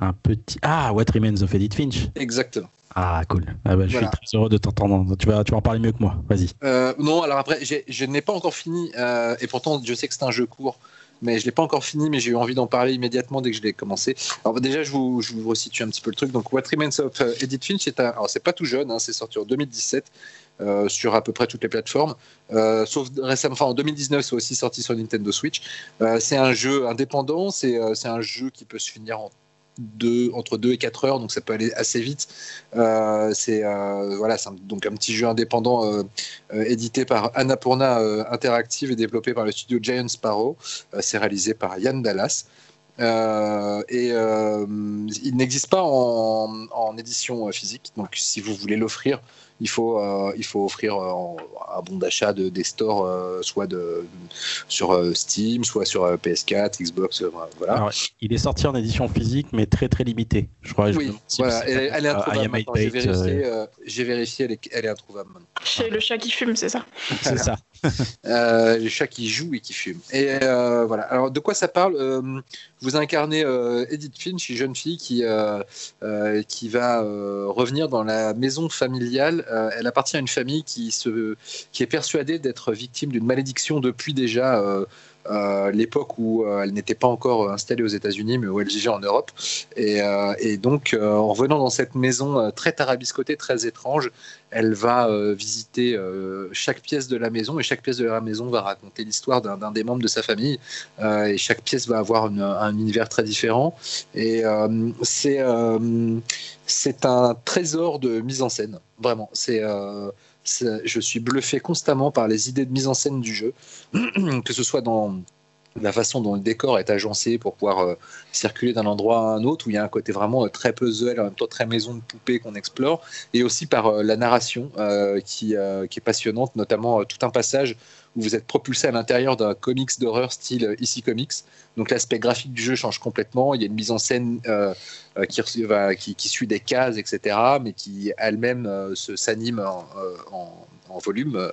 Un petit. Ah, What Remains of Edith Finch Exactement. Ah, cool. Ah bah, je suis très heureux de t'entendre. Tu vas, tu vas en parler mieux que moi. Vas-y. Euh, non, alors après, je n'ai pas encore fini, euh, et pourtant, je sais que c'est un jeu court. mais je l'ai pas encore fini, mais j'ai eu envie d'en parler immédiatement dès que je l'ai commencé. Alors déjà, je vous, je vous resitue un petit peu le truc. Donc, What Remains of Edith Finch, c'est un, alors c'est pas tout jeune, hein, c'est sorti en 2017. Euh, sur à peu près toutes les plateformes. Euh, sauf récemment, enfin en 2019, c'est aussi sorti sur Nintendo Switch. Euh, c'est un jeu indépendant, c'est un jeu qui peut se finir en deux, entre 2 et 4 heures, donc ça peut aller assez vite. c'est voilà, donc un petit jeu indépendant édité par Annapurna Interactive et développé par le studio Giant Sparrow. c'est réalisé par Yann Dallas. et il n'existe pas en, édition physique, donc si vous voulez l'offrir, il faut, euh, il faut offrir euh, un bon d'achat de, des stores, euh, soit de, sur Steam, soit sur PS4, Xbox. voilà. il est sorti en édition physique, mais très très limité. Je crois. Oui, voilà, elle, est introuvable. J'ai vérifié, j'ai vérifié elle, est, elle est introuvable. Chez le chat qui fume, c'est ça C'est ça. [laughs] le chat qui joue et qui fume. Et voilà. Alors, de quoi ça parle Vous incarnez Edith Finch, une jeune fille qui, qui va revenir dans la maison familiale euh, elle appartient à une famille qui, se, qui est persuadée d'être victime d'une malédiction depuis déjà euh, euh, l'époque où elle n'était pas encore installée aux États-Unis, mais où elle vivait en Europe. Et, donc, en revenant dans cette maison très tarabiscotée, très étrange, elle va visiter chaque pièce de la maison et chaque pièce de la maison va raconter l'histoire d'un des membres de sa famille. et chaque pièce va avoir un univers très différent. Et c'est un trésor de mise en scène, vraiment. Euh, c'est, je suis bluffé constamment par les idées de mise en scène du jeu, [clears throat] que ce soit dans la façon dont le décor est agencé pour pouvoir euh, circuler d'un endroit à un autre, où il y a un côté vraiment euh, très puzzle, en même temps très maison de poupée qu'on explore, et aussi par la narration qui, est passionnante, notamment tout un passage où vous êtes propulsé à l'intérieur d'un comics d'horreur style ici Comics. Donc l'aspect graphique du jeu change complètement. Il y a une mise en scène euh, euh, qui, qui, suit des cases, etc., mais qui elle-même euh, s'anime en, volume,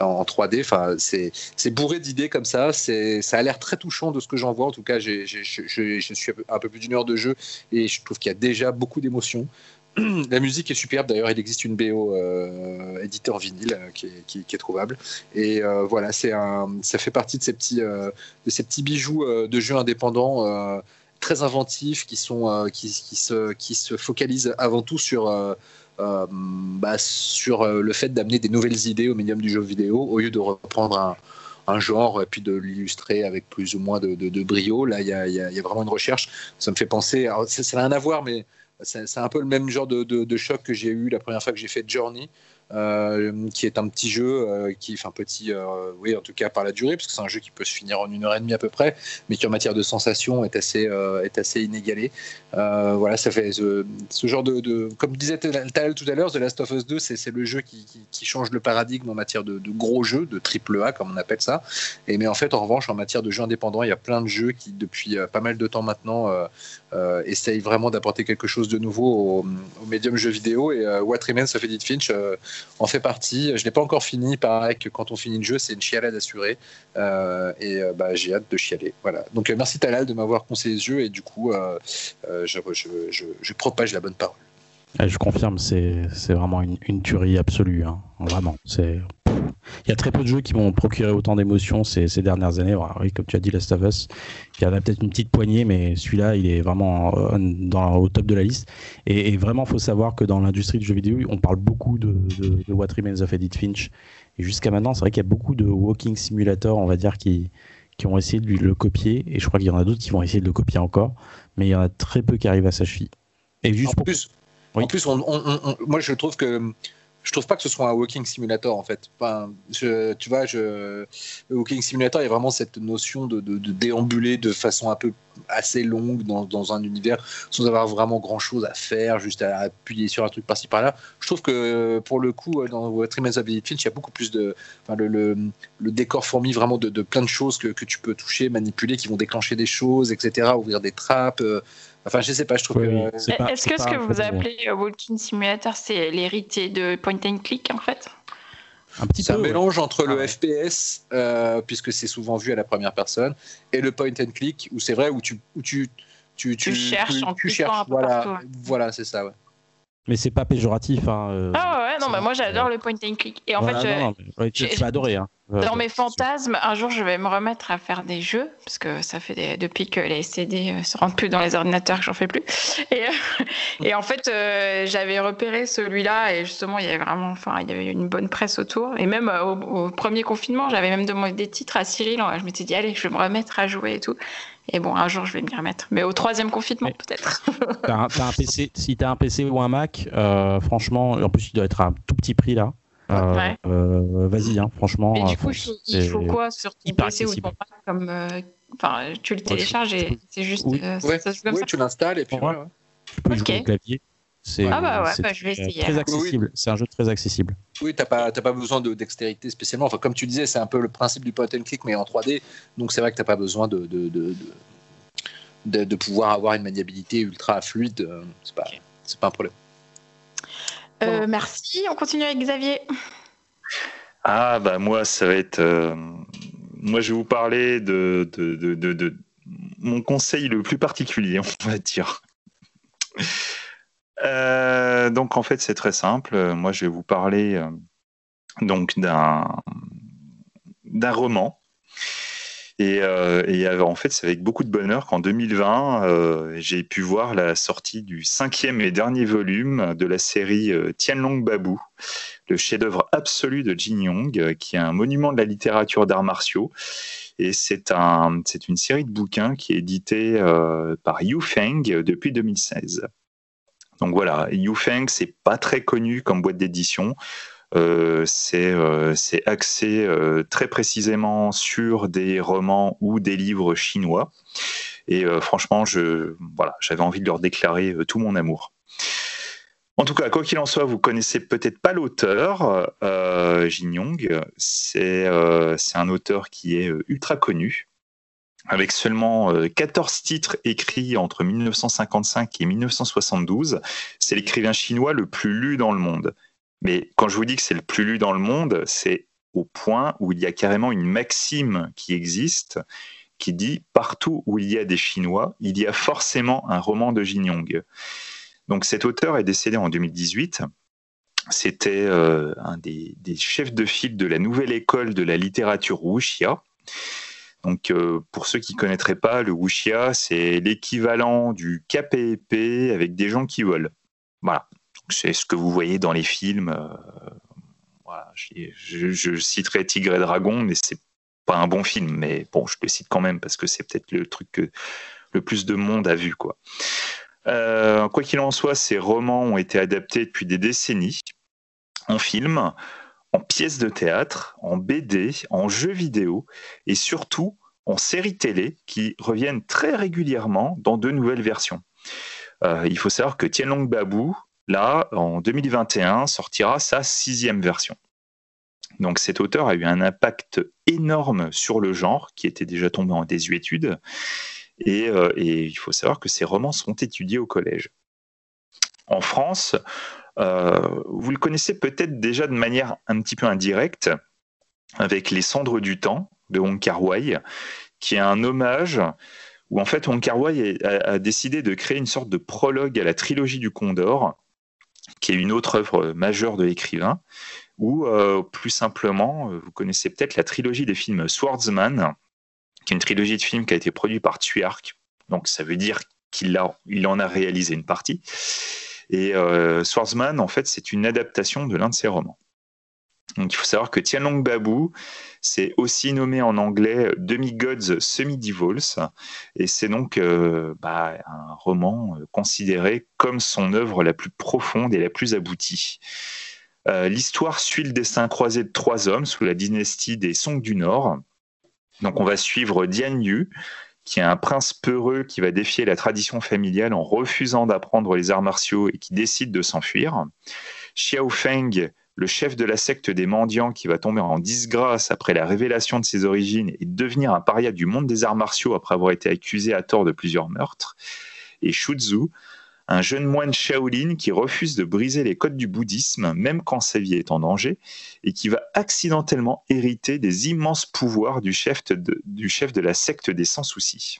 en 3D. Enfin, c'est bourré d'idées comme ça. Ça a l'air très touchant de ce que j'en vois. En tout cas, je, je, suis un peu plus d'une heure de jeu et je trouve qu'il y a déjà beaucoup d'émotions. [clears throat] La musique est superbe, d'ailleurs il existe une BO euh, éditée en vinyle euh, qui, est, trouvable. Et euh, voilà, c'est ça fait partie de ces petits, de ces petits bijoux de jeux indépendants très inventifs qui, sont, qui, se, qui se focalisent avant tout sur, bah, sur le fait d'amener des nouvelles idées au médium du jeu vidéo au lieu de reprendre un, genre et puis de l'illustrer avec plus ou moins de, brio. Là, il y a, y a, vraiment une recherche. Ça me fait penser, ça n'a rien à voir, mais c'est un peu le même genre de, choc que j'ai eu la première fois que j'ai fait Journey. Euh, qui est un petit jeu euh, qui, enfin petit, euh, oui en tout cas par la durée, parce que c'est un jeu qui peut se finir en une heure et demie à peu près, mais qui en matière de sensations est assez, est assez inégalé. voilà, ça fait ce, genre de, comme disait Tal tout à l'heure, The Last of Us 2, c'est le jeu qui, change le paradigme en matière de, gros jeux, de triple A comme on appelle ça. Et mais en fait, en revanche, en matière de jeux indépendants, il y a plein de jeux qui depuis pas mal de temps maintenant essayent vraiment d'apporter quelque chose de nouveau au, médium jeu vidéo. Et What Remains of Edith Finch en fait partie. Je n'ai pas encore fini. Pareil que quand on finit le jeu, c'est une chialade assurée. Euh, et euh, bah, j'ai hâte de chialer. Voilà. Donc euh, merci Talal de m'avoir conseillé ce jeu et du coup, je, propage la bonne parole. Je confirme, c'est vraiment une, tuerie absolue. Hein. Vraiment. Il y a très peu de jeux qui m'ont procuré autant d'émotions ces, dernières années. oui, comme tu as dit, Last of Us, il y en a peut-être une petite poignée, mais celui-là, il est vraiment euh, dans, au top de la liste. Et, vraiment, il faut savoir que dans l'industrie du jeu vidéo, on parle beaucoup de, What Remains of Edith Finch. Et jusqu'à maintenant, c'est vrai qu'il y a beaucoup de walking simulator, on va dire, qui, qui ont essayé de le copier. Et je crois qu'il y en a d'autres qui vont essayer de le copier encore. Mais il y en a très peu qui arrivent à sa cheville. Et juste en plus, en plus moi je trouve que je trouve pas que ce soit un walking simulator en fait. Tu vois, je, le walking simulator, il y a vraiment cette notion de, déambuler de façon un peu assez longue dans, un univers sans avoir vraiment grand chose à faire, juste à appuyer sur un truc par-ci par-là. Je trouve que pour le coup, dans Remains of Finch, il y a beaucoup plus de. Le, décor fourmi vraiment de, plein de choses que, que, tu peux toucher, manipuler, qui vont déclencher des choses, etc., ouvrir des trappes. Euh, Enfin, je sais pas, je trouve que. Est-ce que ce que vous appelez euh, Walking Simulator, c'est l'héritier de Point and Click en fait? Un petit C'est un mélange entre le ah FPS, euh, puisque c'est souvent vu à la première personne, et le point and click, où c'est vrai, où tu, où tu, tu, tu, cherches, en tu cherches, voilà, voilà, c'est ça. Ouais. Mais c'est pas péjoratif. Hein, euh, ah ouais, non, mais moi j'adore le point and click. Et en fait, non, tu, vas adorer. Hein. [laughs] Dans mes fantasmes, un jour, je vais me remettre à faire des jeux, parce que ça fait depuis que les CD euh, se rentrent plus dans les ordinateurs que j'en fais plus. Et, euh, [laughs] et en fait, euh, j'avais repéré celui-là, et justement, il y avait vraiment, enfin, il y avait une bonne presse autour. Et même au, premier confinement, j'avais même demandé des titres à Cyril. Je m'étais dit, allez, je vais me remettre à jouer et tout. Et bon, un jour, je vais m'y remettre. Mais au troisième confinement, peut-être. [laughs] un, PC, si tu as un PC ou un Mac, franchement, en plus, il doit être à un tout petit prix là. Euh, euh, vas-y, hein, franchement. Mais du coup, il faut quoi sur ton PC ou ton comme, euh, Enfin, tu le télécharges et c'est juste. Oui, ça, oui tu l'installes et puis voilà. Tu peux jouer au clavier. Ah bah ouais, bah, je vais essayer. Très accessible. C'est un jeu très accessible. Oui, t'as pas, pas besoin de dextérité spécialement. Enfin, comme tu disais, c'est un peu le principe du point and click, mais en 3D. Donc c'est vrai que t'as pas besoin de de, de, de, de, pouvoir avoir une maniabilité ultra fluide. C'est pas, c'est pas un problème. Euh, merci. On continue avec Xavier. Ah bah moi ça va être. Euh, moi je vais vous parler de, de, mon conseil le plus particulier, [laughs] on va dire. Euh, donc en fait c'est très simple. Moi je vais vous parler donc d'un d'un roman et, euh, en fait, c'est avec beaucoup de bonheur qu'en 2020, euh, j'ai pu voir la sortie du cinquième et dernier volume de la série euh, Tianlong Babou, le chef-d'œuvre absolu de Jin Yong, qui est un monument de la littérature d'arts martiaux. Et c'est un, c'est une série de bouquins qui est éditée par Yu Feng depuis 2016. Donc voilà, Yu Feng, c'est pas très connu comme boîte d'édition. Euh, euh, c'est axé euh, très précisément sur des romans ou des livres chinois. Et franchement, je, voilà, j'avais envie de leur déclarer tout mon amour. En tout cas, quoi qu'il en soit, vous connaissez peut-être pas l'auteur, Jin Yong. C'est un auteur qui est ultra connu, avec seulement 14 titres écrits entre 1955 et 1972. C'est l'écrivain chinois le plus lu dans le monde. Mais quand je vous dis que c'est le plus lu dans le monde, c'est au point où il y a carrément une maxime qui existe qui dit partout où il y a des Chinois, il y a forcément un roman de Jin Yong. Donc cet auteur est décédé en 2018. C'était euh, un des, chefs de file de la nouvelle école de la littérature wuxia. Donc euh, pour ceux qui ne connaîtraient pas, le wuxia, c'est l'équivalent du KPP avec des gens qui volent. Voilà c'est ce que vous voyez dans les films. Euh, je, citerai Tigre et Dragon, mais c'est pas un bon film, mais bon, je le cite quand même parce que c'est peut-être le truc que le plus de monde a vu, quoi. Euh, quoi qu'il en soit, ces romans ont été adaptés depuis des décennies en film, en pièces de théâtre, en BD, en jeux vidéo et surtout en séries télé qui reviennent très régulièrement dans de nouvelles versions. Euh, il faut savoir que Tianlong Babou Là, en 2021, sortira sa sixième version. Donc cet auteur a eu un impact énorme sur le genre, qui était déjà tombé en désuétude. Et, euh, il faut savoir que ces romans sont étudiés au collège. En France, vous le connaissez peut-être déjà de manière un petit peu indirecte, avec Les Cendres du Temps de Wong Kar Wai, qui est un hommage où en fait Wong Kar Wai a, décidé de créer une sorte de prologue à la trilogie du Condor, qui est une autre œuvre majeure de l'écrivain, ou euh, plus simplement, euh, vous connaissez peut-être la trilogie des films Swordsman, qui est une trilogie de films qui a été produite par Tuyark, donc ça veut dire qu'il il en a réalisé une partie. Et euh, Swordsman, en fait, c'est une adaptation de l'un de ses romans. Donc il faut savoir que Tianlong Babou, c'est aussi nommé en anglais Demi-Gods Semi-Devils, et c'est donc euh, bah, un roman euh, considéré comme son œuvre la plus profonde et la plus aboutie. Euh, l'histoire suit le destin croisé de trois hommes sous la dynastie des Song du Nord. Donc on va suivre Dian Yu, qui est un prince peureux qui va défier la tradition familiale en refusant d'apprendre les arts martiaux et qui décide de s'enfuir. Xiao Feng, le chef de la secte des mendiants qui va tomber en disgrâce après la révélation de ses origines et devenir un paria du monde des arts martiaux après avoir été accusé à tort de plusieurs meurtres, et Shuzu, un jeune moine Shaolin qui refuse de briser les codes du bouddhisme même quand sa vie est en danger et qui va accidentellement hériter des immenses pouvoirs du chef de, la secte des sans-soucis.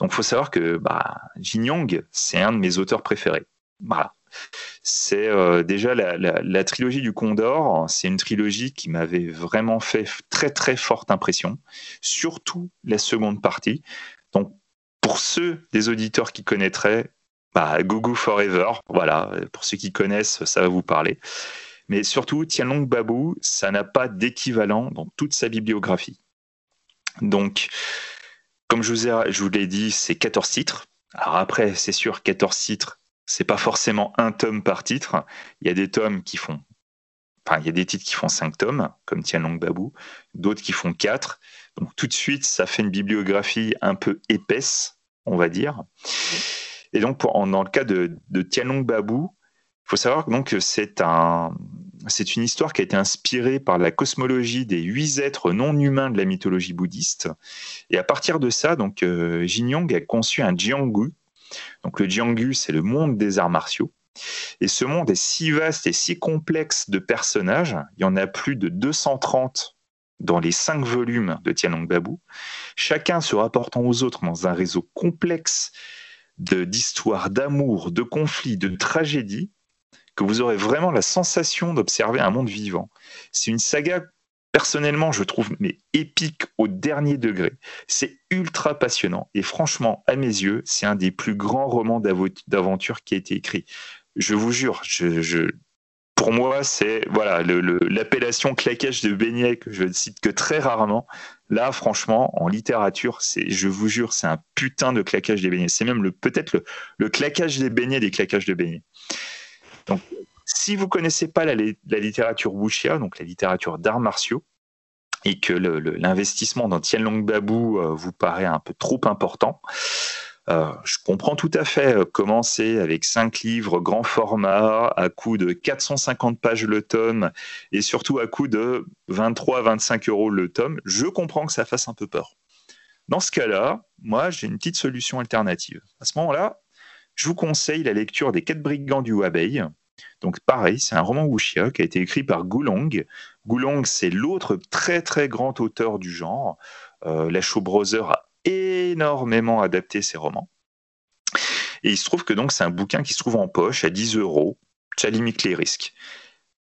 Donc faut savoir que bah, Jin Yong, c'est un de mes auteurs préférés. Voilà, C'est euh, déjà la, trilogie du Condor, c'est une trilogie qui m'avait vraiment fait très très forte impression, surtout la seconde partie. Donc pour ceux des auditeurs qui connaîtraient, bah, Gogo Forever, voilà, pour ceux qui connaissent, ça va vous parler. Mais surtout, Tianlong Babou, ça n'a pas d'équivalent dans toute sa bibliographie. Donc, comme je vous, l'ai dit, c'est 14 titres. Alors après, c'est sûr, 14 titres, c'est pas forcément un tome par titre. Il y a des tomes qui font. Il y a des titres qui font 5 tomes, comme Tianlong Babou, d'autres qui font 4. Donc tout de suite, ça fait une bibliographie un peu épaisse, on va dire. Et donc, dans le cas de, de Tianlong Babou, il faut savoir que c'est un, c'est une histoire qui a été inspirée par la cosmologie des huit êtres non humains de la mythologie bouddhiste. Et à partir de ça, donc, euh, Jin Yong a conçu un Jianggu. Donc, le Jianggu, c'est le monde des arts martiaux. Et ce monde est si vaste et si complexe de personnages, il y en a plus de 230 dans les cinq volumes de Tianlong Babou, chacun se rapportant aux autres dans un réseau complexe d'histoires d'amour, de conflits, de tragédies, que vous aurez vraiment la sensation d'observer un monde vivant. C'est une saga personnellement, je trouve, mais épique au dernier degré. C'est ultra passionnant et franchement, à mes yeux, c'est un des plus grands romans d'aventure qui a été écrit. Je vous jure, je, pour moi, c'est voilà l'appellation claquage de beignet que je ne cite que très rarement. Là, franchement, en littérature, je vous jure, c'est un putain de claquage des beignets. C'est même le peut-être le, claquage des beignets des claquages de beignets. Donc, si vous connaissez pas la, littérature wuxia, donc la littérature d'arts martiaux, et que l'investissement dans Tianlong Babou euh, vous paraît un peu trop important, je comprends tout à fait euh, commencer avec cinq livres grand format à coût de 450 pages le tome et surtout à coût de 23-25 euros le tome. Je comprends que ça fasse un peu peur. Dans ce cas-là, moi, j'ai une petite solution alternative. À ce moment-là, je vous conseille la lecture des Quatre Brigands du Wabei. Donc pareil, c'est un roman wuxia qui a été écrit par Gulong. Gulong, c'est l'autre très très grand auteur du genre. Euh, la Shaw Brothers a énormément adapté ses romans. Et il se trouve que donc c'est un bouquin qui se trouve en poche à 10 euros. Ça limite les risques.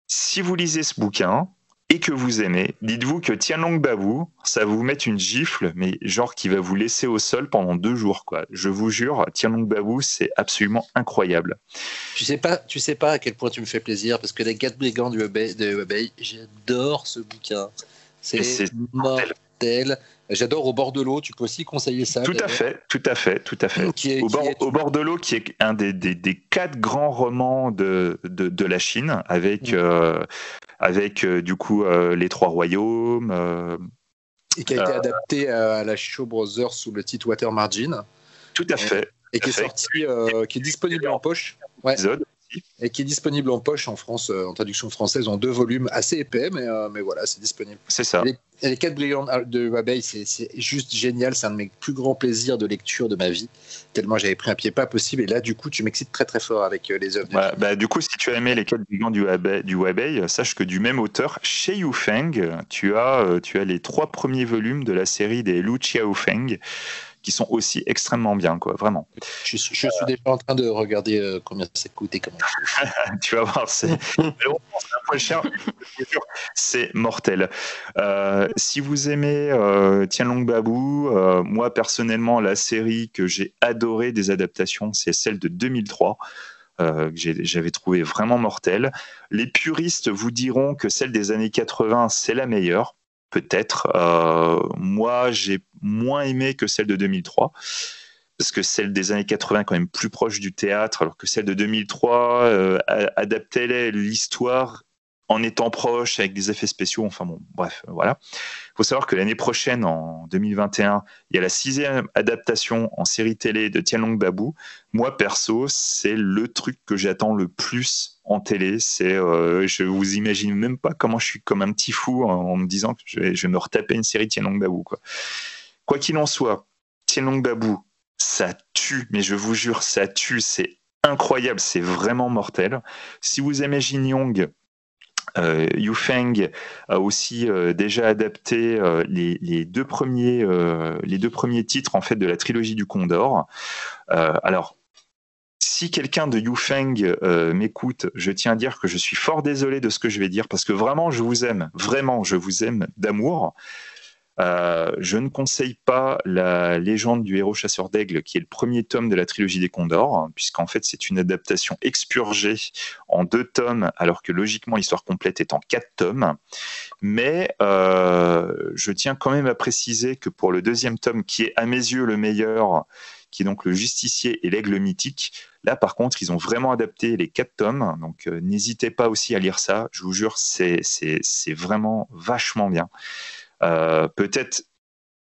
Si vous lisez ce bouquin, et que vous aimez, dites-vous que Tianlong Babou, ça va vous mettre une gifle, mais genre qui va vous laisser au sol pendant deux jours, quoi. Je vous jure, Tianlong Babou, c'est absolument incroyable. Tu sais pas, tu sais pas à quel point tu me fais plaisir, parce que les quatre brigands du de j'adore ce bouquin. C'est mortel. J'adore au bord de l'eau, tu peux aussi conseiller ça. Tout à fait, tout à fait, tout à fait. au, bord, de l'eau, qui est un des, quatre grands romans de, de, la Chine, avec, mm. euh, avec euh, du coup euh, Les Trois Royaumes. et qui a été adapté à la Shaw Brothers sous le titre Water Margin. Tout à fait. Et, qui est sorti, qui est disponible en poche. Ouais et qui est disponible en poche en France, euh, en traduction française, en deux volumes assez épais, mais, euh, mais voilà, c'est disponible. C'est ça. Et les, quatre brillants de Wabei, c'est juste génial. C'est un de mes plus grands plaisirs de lecture de ma vie, tellement j'avais pris un pied pas possible. Et là, du coup, tu m'excites très très fort avec euh, les œuvres. bah, du coup, si tu as aimé les quatre brillants du Wabei, du sache que du même auteur, chez Yufeng, tu as, tu as les trois premiers volumes de la série des Lu Feng qui sont aussi extrêmement bien, quoi, vraiment. Je, suis déjà en train de regarder euh, combien ça coûte et comment. tu vas voir, c'est un peu cher, c'est mortel. Euh, si vous aimez euh, Tianlong Babou, euh, moi personnellement, la série que j'ai adorée des adaptations, c'est celle de 2003. Euh, que j'avais trouvé vraiment mortelle. Les puristes vous diront que celle des années 80, c'est la meilleure peut-être. Euh, moi, j'ai moins aimé que celle de 2003 parce que celle des années 80 est quand même plus proche du théâtre, alors que celle de 2003 euh, adaptait l'histoire en étant proche avec des effets spéciaux. Enfin bon, bref, voilà. Il faut savoir que l'année prochaine, en 2021, il y a la sixième adaptation en série télé de Tianlong Babou. Moi, perso, c'est le truc que j'attends le plus en télé. C'est, euh, je vous imagine même pas comment je suis comme un petit fou en, me disant que je vais, me retaper une série Tianlong Babou. Quoi quoi qu'il en soit, Tianlong Babou, ça tue, mais je vous jure, ça tue, c'est incroyable, c'est vraiment mortel. Si vous aimez Jin Yong, euh, Yu Feng a aussi euh, déjà adapté euh, les, deux premiers, les deux premiers titres en fait de la trilogie du Condor. alors, si quelqu'un de Yufeng m'écoute, je tiens à dire que je suis fort désolé de ce que je vais dire parce que vraiment, je vous aime. Vraiment, je vous aime d'amour. Euh, je ne conseille pas la légende du héros chasseur d'aigle, qui est le premier tome de la trilogie des Condors, puisqu'en fait c'est une adaptation expurgée en deux tomes, alors que logiquement l'histoire complète est en quatre tomes. Mais euh, je tiens quand même à préciser que pour le deuxième tome, qui est à mes yeux le meilleur, qui est donc le justicier et l'aigle mythique. Là, par contre, ils ont vraiment adapté les quatre tomes, donc euh, n'hésitez pas aussi à lire ça. Je vous jure, c'est vraiment vachement bien. Euh, peut-être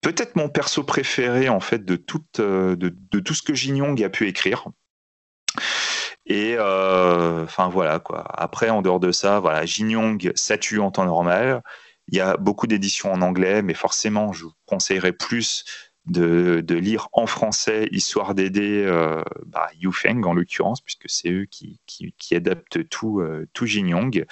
peut-être mon perso préféré en fait de tout, euh, de, tout ce que Jin Yong a pu écrire. Et euh, enfin voilà quoi. Après, en dehors de ça, voilà, Jin Yong, ça tue en temps normal. Il y a beaucoup d'éditions en anglais, mais forcément, je vous conseillerais plus de, lire en français, histoire d'aider euh, bah, Feng en l'occurrence, puisque c'est eux qui, adaptent tout, tout Jin Yong.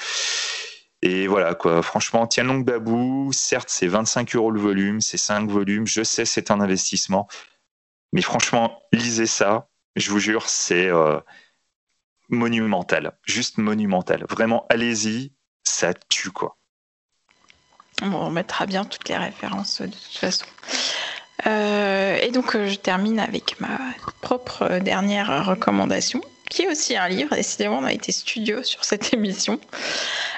Et voilà, quoi. Franchement, Tianlong Babou, certes, c'est 25 euros le volume, c'est 5 volumes. Je sais, c'est un investissement. Mais franchement, lisez ça. Je vous jure, c'est euh, monumental. Juste monumental. Vraiment, allez-y. Ça tue, quoi. on mettra bien toutes les références de toute façon. Euh, et donc, euh, je termine avec ma propre dernière recommandation qui aussi un livre. Décidément, on a été studio sur cette émission.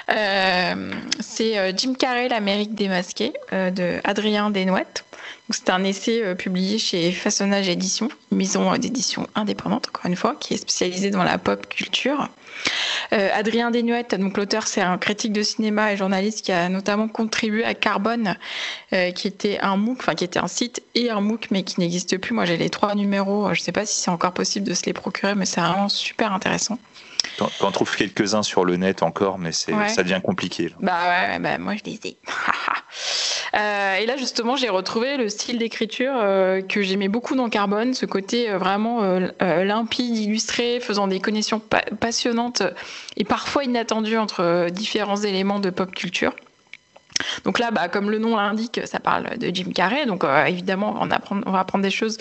Euh, c'est euh, Jim Carrey, l'Amérique démasquée, euh, de Adrien Desnouettes. C'est un essai publié chez Façonnage Édition, maison d'édition indépendante, encore une fois, qui est spécialisée dans la pop culture. Euh, Adrien Desnuettes, donc l'auteur, c'est un critique de cinéma et journaliste qui a notamment contribué à Carbone, euh, qui était un MOOC, enfin qui était un site et un MOOC, mais qui n'existe plus. Moi, j'ai les trois numéros. Je ne sais pas si c'est encore possible de se les procurer, mais c'est vraiment super intéressant. On trouve quelques-uns sur le net encore, mais ça devient compliqué. Bah ouais, bah moi je les ai. [laughs] Euh, et là justement, j'ai retrouvé le style d'écriture euh, que j'aimais beaucoup dans Carbone, ce côté euh, vraiment limpide, illustré, faisant des connexions passionnantes et parfois inattendues entre différents éléments de pop culture. Donc là, bah, comme le nom l'indique, ça parle de Jim Carrey. Donc euh, évidemment, on, va apprendre des choses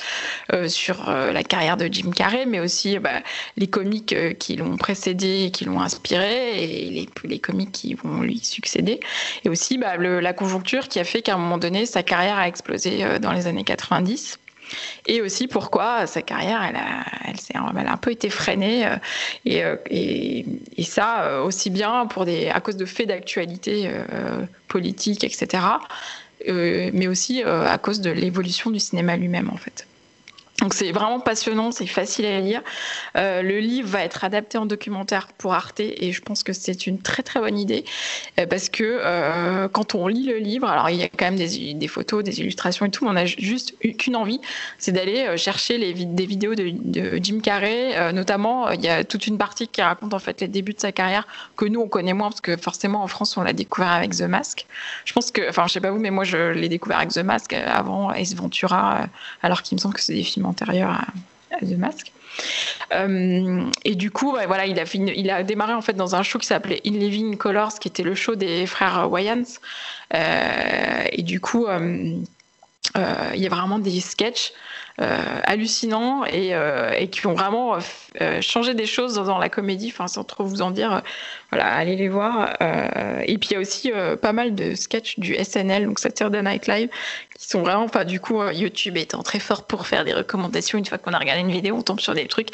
euh, sur euh, la carrière de Jim Carrey, mais aussi bah, les comiques qui l'ont précédé et qui l'ont inspiré, et les, les comiques qui vont lui succéder. Et aussi bah, la conjoncture qui a fait qu'à un moment donné, sa carrière a explosé dans les années 90 et aussi pourquoi sa carrière, elle a, un peu été freinée, euh, euh, et, et, ça euh, aussi bien pour des, à cause de faits d'actualité politique, etc., mais aussi à cause de l'évolution du cinéma lui-même en fait. Donc c'est vraiment passionnant, c'est facile à lire. Euh, le livre va être adapté en documentaire pour Arte et je pense que c'est une très très bonne idée euh, parce que euh, quand on lit le livre, alors il y a quand même des, photos, des illustrations et tout, mais on a juste qu'une envie, c'est d'aller chercher des vidéos de, Jim Carrey. notamment, il y a toute une partie qui raconte en fait les débuts de sa carrière que nous on connaît moins parce que forcément en France on l'a découvert avec The Mask. Je pense que, enfin je sais pas vous, mais moi je l'ai découvert avec The Mask avant Ace alors qu'il me semble que c'est des films antérieur à, The Mask. Euh, et du coup, voilà, il a, démarré en fait dans un show qui s'appelait In Living Colors, qui était le show des frères Wayans. Euh, et du coup, euh, il y a vraiment des sketchs hallucinants et, et, qui ont vraiment changé des choses dans la comédie. Enfin, sans trop vous en dire, voilà, allez les voir. et puis il y a aussi pas mal de sketchs du SNL, donc Saturday Night Live, qui sont vraiment pas du coup euh, YouTube étant très fort pour faire des recommandations une fois qu'on a regardé une vidéo on tombe sur des trucs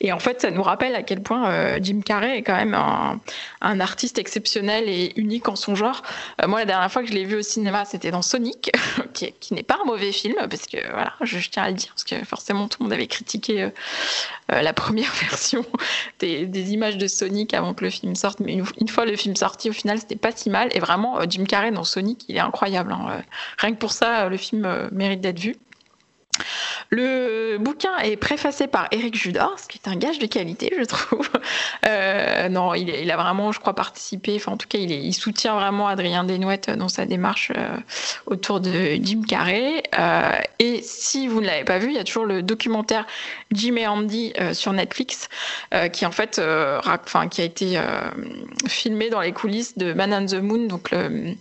et en fait ça nous rappelle à quel point euh, Jim Carrey est quand même un, artiste exceptionnel et unique en son genre euh, moi la dernière fois que je l'ai vu au cinéma c'était dans Sonic [laughs] qui, qui n'est pas un mauvais film parce que voilà je, tiens à le dire parce que forcément tout le monde avait critiqué la première [laughs] version des, images de Sonic avant que le film sorte mais une, fois le film sorti au final c'était pas si mal et vraiment Jim Carrey dans Sonic il est incroyable hein. rien que pour ça le film euh, mérite d'être vu. Le bouquin est préfacé par Eric Judor, ce qui est un gage de qualité, je trouve. [laughs] Euh, non, il, a vraiment, je crois, participé. Enfin, en tout cas, il, soutient vraiment Adrien Desnouettes dans sa démarche euh, autour de Jim Carrey. et si vous ne l'avez pas vu, il y a toujours le documentaire Jim et Andy sur Netflix, qui en fait, qui a été filmé dans les coulisses de Man on the Moon, donc le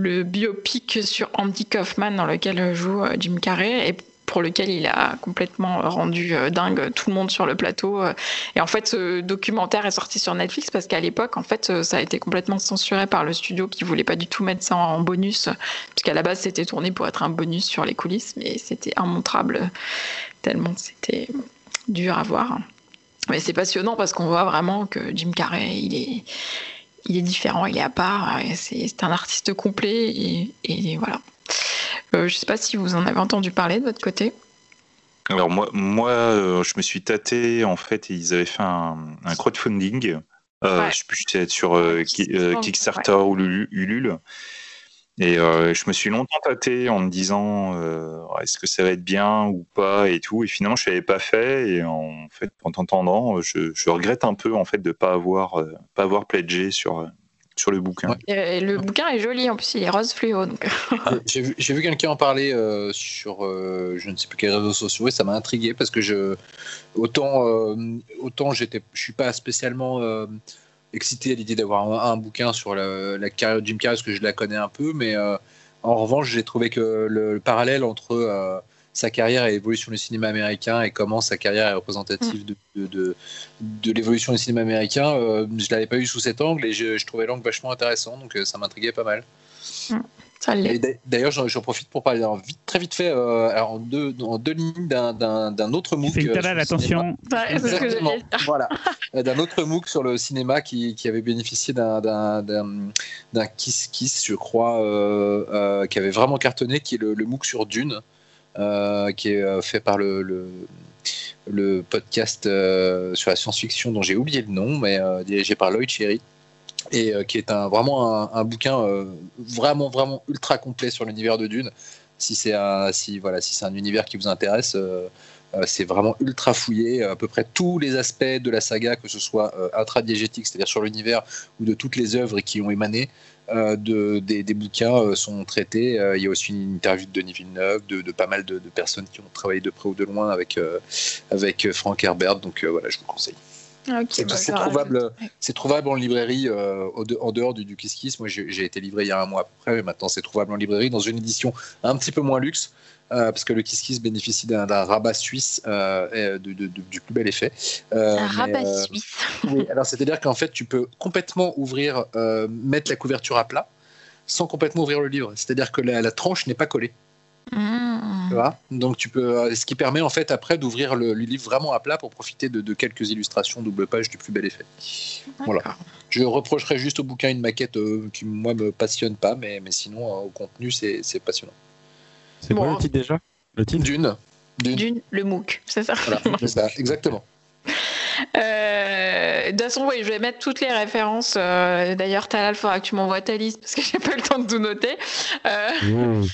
le biopic sur Andy Kaufman dans lequel joue euh, Jim Carrey. Pour lequel il a complètement rendu dingue tout le monde sur le plateau. Et en fait, ce documentaire est sorti sur Netflix parce qu'à l'époque, en fait, ça a été complètement censuré par le studio qui voulait pas du tout mettre ça en bonus, puisqu'à la base, c'était tourné pour être un bonus sur les coulisses, mais c'était immontrable tellement c'était dur à voir. Mais c'est passionnant parce qu'on voit vraiment que Jim Carrey, il est, il est différent, il est à part. C'est un artiste complet et, voilà. Euh, je ne sais pas si vous en avez entendu parler de votre côté. Alors moi, moi euh, je me suis tâté en fait. Ils avaient fait un, crowdfunding. Euh, Je sais plus, être sur euh, Kickstarter ou Ulule. Et je me suis longtemps tâté en me disant est-ce que ça va être bien ou pas et tout. Et finalement, je l'avais pas fait. Et en fait, en t'entendant, je, je, regrette un peu en fait de pas avoir pas avoir pledgé sur sur le bouquin. Et le bouquin est joli en plus, il est rose fluo. J'ai vu, vu quelqu'un en parler sur je ne sais plus quels réseaux sociaux et ça m'a intrigué parce que je autant autant j'étais je suis pas spécialement excité à l'idée d'avoir un, bouquin sur la, carrière de Jim Carrey parce que je la connais un peu, mais euh, en revanche, j'ai trouvé que le, parallèle entre euh, sa carrière et l'évolution du cinéma américain et comment sa carrière est représentative de, de, de, l'évolution du cinéma américain, euh, je l'avais pas eu sous cet angle et je, trouvais l'angle vachement intéressant, donc ça m'intriguait pas mal. Mm. D'ailleurs, j'en profite pour parler vite, très vite fait euh, en, deux, en deux lignes d'un autre MOOC. Fais attention. voilà. [laughs] Euh, d'un autre MOOC sur le cinéma qui, qui avait bénéficié d'un Kiss Kiss, je crois, euh, euh, qui avait vraiment cartonné, qui est le, le MOOC sur Dune, qui est fait par le, le, podcast sur la science-fiction dont j'ai oublié le nom, mais dirigé par Lloyd Cherry et euh, qui est un, vraiment un, bouquin euh, vraiment vraiment ultra complet sur l'univers de Dune. Si c'est un, si, voilà, si un univers qui vous intéresse, euh, c'est vraiment ultra fouillé. À peu près tous les aspects de la saga, que ce soit intradiégétique, c'est-à-dire sur l'univers, ou de toutes les œuvres qui ont émané, de, des, bouquins sont traités. il y a aussi une interview de Denis Villeneuve, de, de pas mal de, personnes qui ont travaillé de près ou de loin avec, avec Frank Herbert. Donc voilà, je vous conseille. Ah, c'est bah, trouvable, c'est trouvable en librairie euh, en dehors du, du Kiss Kiss. Moi, j'ai été livré il y a un mois après, mais maintenant c'est trouvable en librairie dans une édition un petit peu moins luxe. Euh, parce que le Kiss Kiss bénéficie d'un rabat suisse euh, du plus bel effet. un rabat suisse. oui, alors c'est-à-dire qu'en fait, tu peux complètement ouvrir, mettre la couverture à plat, sans complètement ouvrir le livre. C'est-à-dire que la tranche n'est pas collée. Mmh. Donc tu peux, euh, ce qui permet en fait après d'ouvrir le, livre vraiment à plat pour profiter de, quelques illustrations double page du plus bel effet. Voilà. Je reprocherais juste au bouquin une maquette euh, qui moi me passionne pas, mais, mais sinon euh, au contenu c'est passionnant. C'est bon, le titre déjà? Le titre? Dune. Dune. le MOOC, c'est ça. ça exactement. Euh, de toute façon, oui, je vais mettre toutes les références. Euh, d'ailleurs, Talal, il faudra que tu m'envoies ta liste parce que [laughs] j'ai pas le temps de tout noter. Euh, mmh.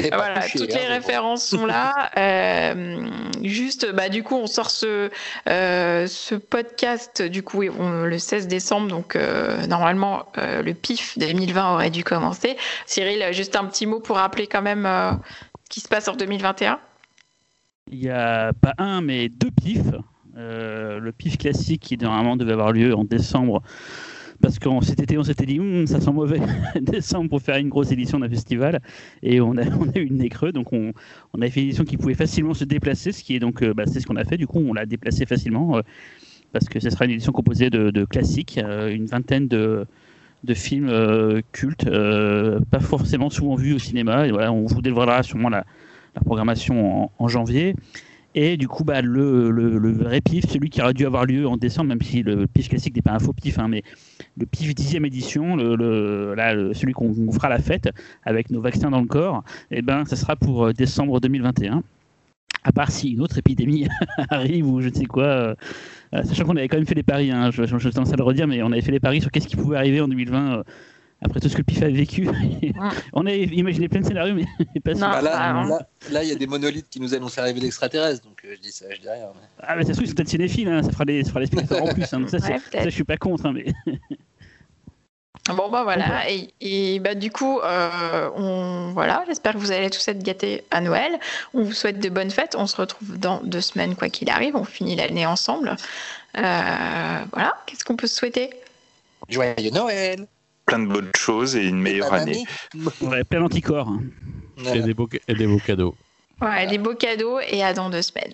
[laughs] voilà, toutes les hein, références sont là. [laughs] juste, bah, du coup, on sort ce, ce podcast du coup le 16 décembre. Donc, normalement, le PIF 2020 aurait dû commencer. Cyril, juste un petit mot pour rappeler quand même ce qui se passe en 2021. Il n'y a pas un, mais deux PIFs. Euh, le pif classique qui normalement devait avoir lieu en décembre parce qu'en cet été, on s'était dit, hum, ça sent mauvais [laughs] décembre pour faire une grosse édition d'un festival. Et on a, [laughs] eu une nez creux, donc on, on, a fait une édition qui pouvait facilement se déplacer, ce qui est donc, euh, bah, c'est ce qu'on a fait. Du coup, on l'a déplacé facilement, euh, parce que ce sera une édition composée de, classiques, une vingtaine de, films cultes, pas forcément souvent vus au cinéma. Et voilà, on vous dévoilera sûrement la, programmation en janvier. Et du coup, bah, le, le, vrai pif, celui qui aurait dû avoir lieu en décembre, même si le pif classique n'est pas un faux pif, hein, mais le pif dixième édition, le, là, celui qu'on fera la fête avec nos vaccins dans le corps, eh ben, ça sera pour euh, décembre 2021. À part si une autre épidémie [laughs] arrive ou je ne sais quoi. Euh, euh, sachant qu'on avait quand même fait des paris, hein, je, je, je, à le redire, mais on avait fait des paris sur qu'est-ce qui pouvait arriver en 2020 après tout ce que le PIF a vécu. [laughs] on a imaginé plein de scénarios, mais [laughs] pas bah là, il y a des monolithes qui nous annoncent l'arrivée d'extraterrestres, donc euh, je dis ça, je dis rien. Ah, mais ça se trouve, c'est peut-être cinéphiles, hein, ça fera des, ça fera des en plus. Hein, ça, ça, je suis pas contre, hein, mais. [laughs] Bon bah voilà et, bah du coup euh, on voilà j'espère que vous allez tous être gâtés à Noël. On vous souhaite de bonnes fêtes. On se retrouve dans deux semaines quoi qu'il arrive. On finit l'année ensemble. Euh, voilà qu'est-ce qu'on peut se souhaiter? Joyeux Noël plein de bonnes choses et une meilleure année. [laughs] Ouais, plein d'anticorps. Et, des beaux, et des beaux cadeaux. Ouais, des beaux cadeaux et à dans deux semaines.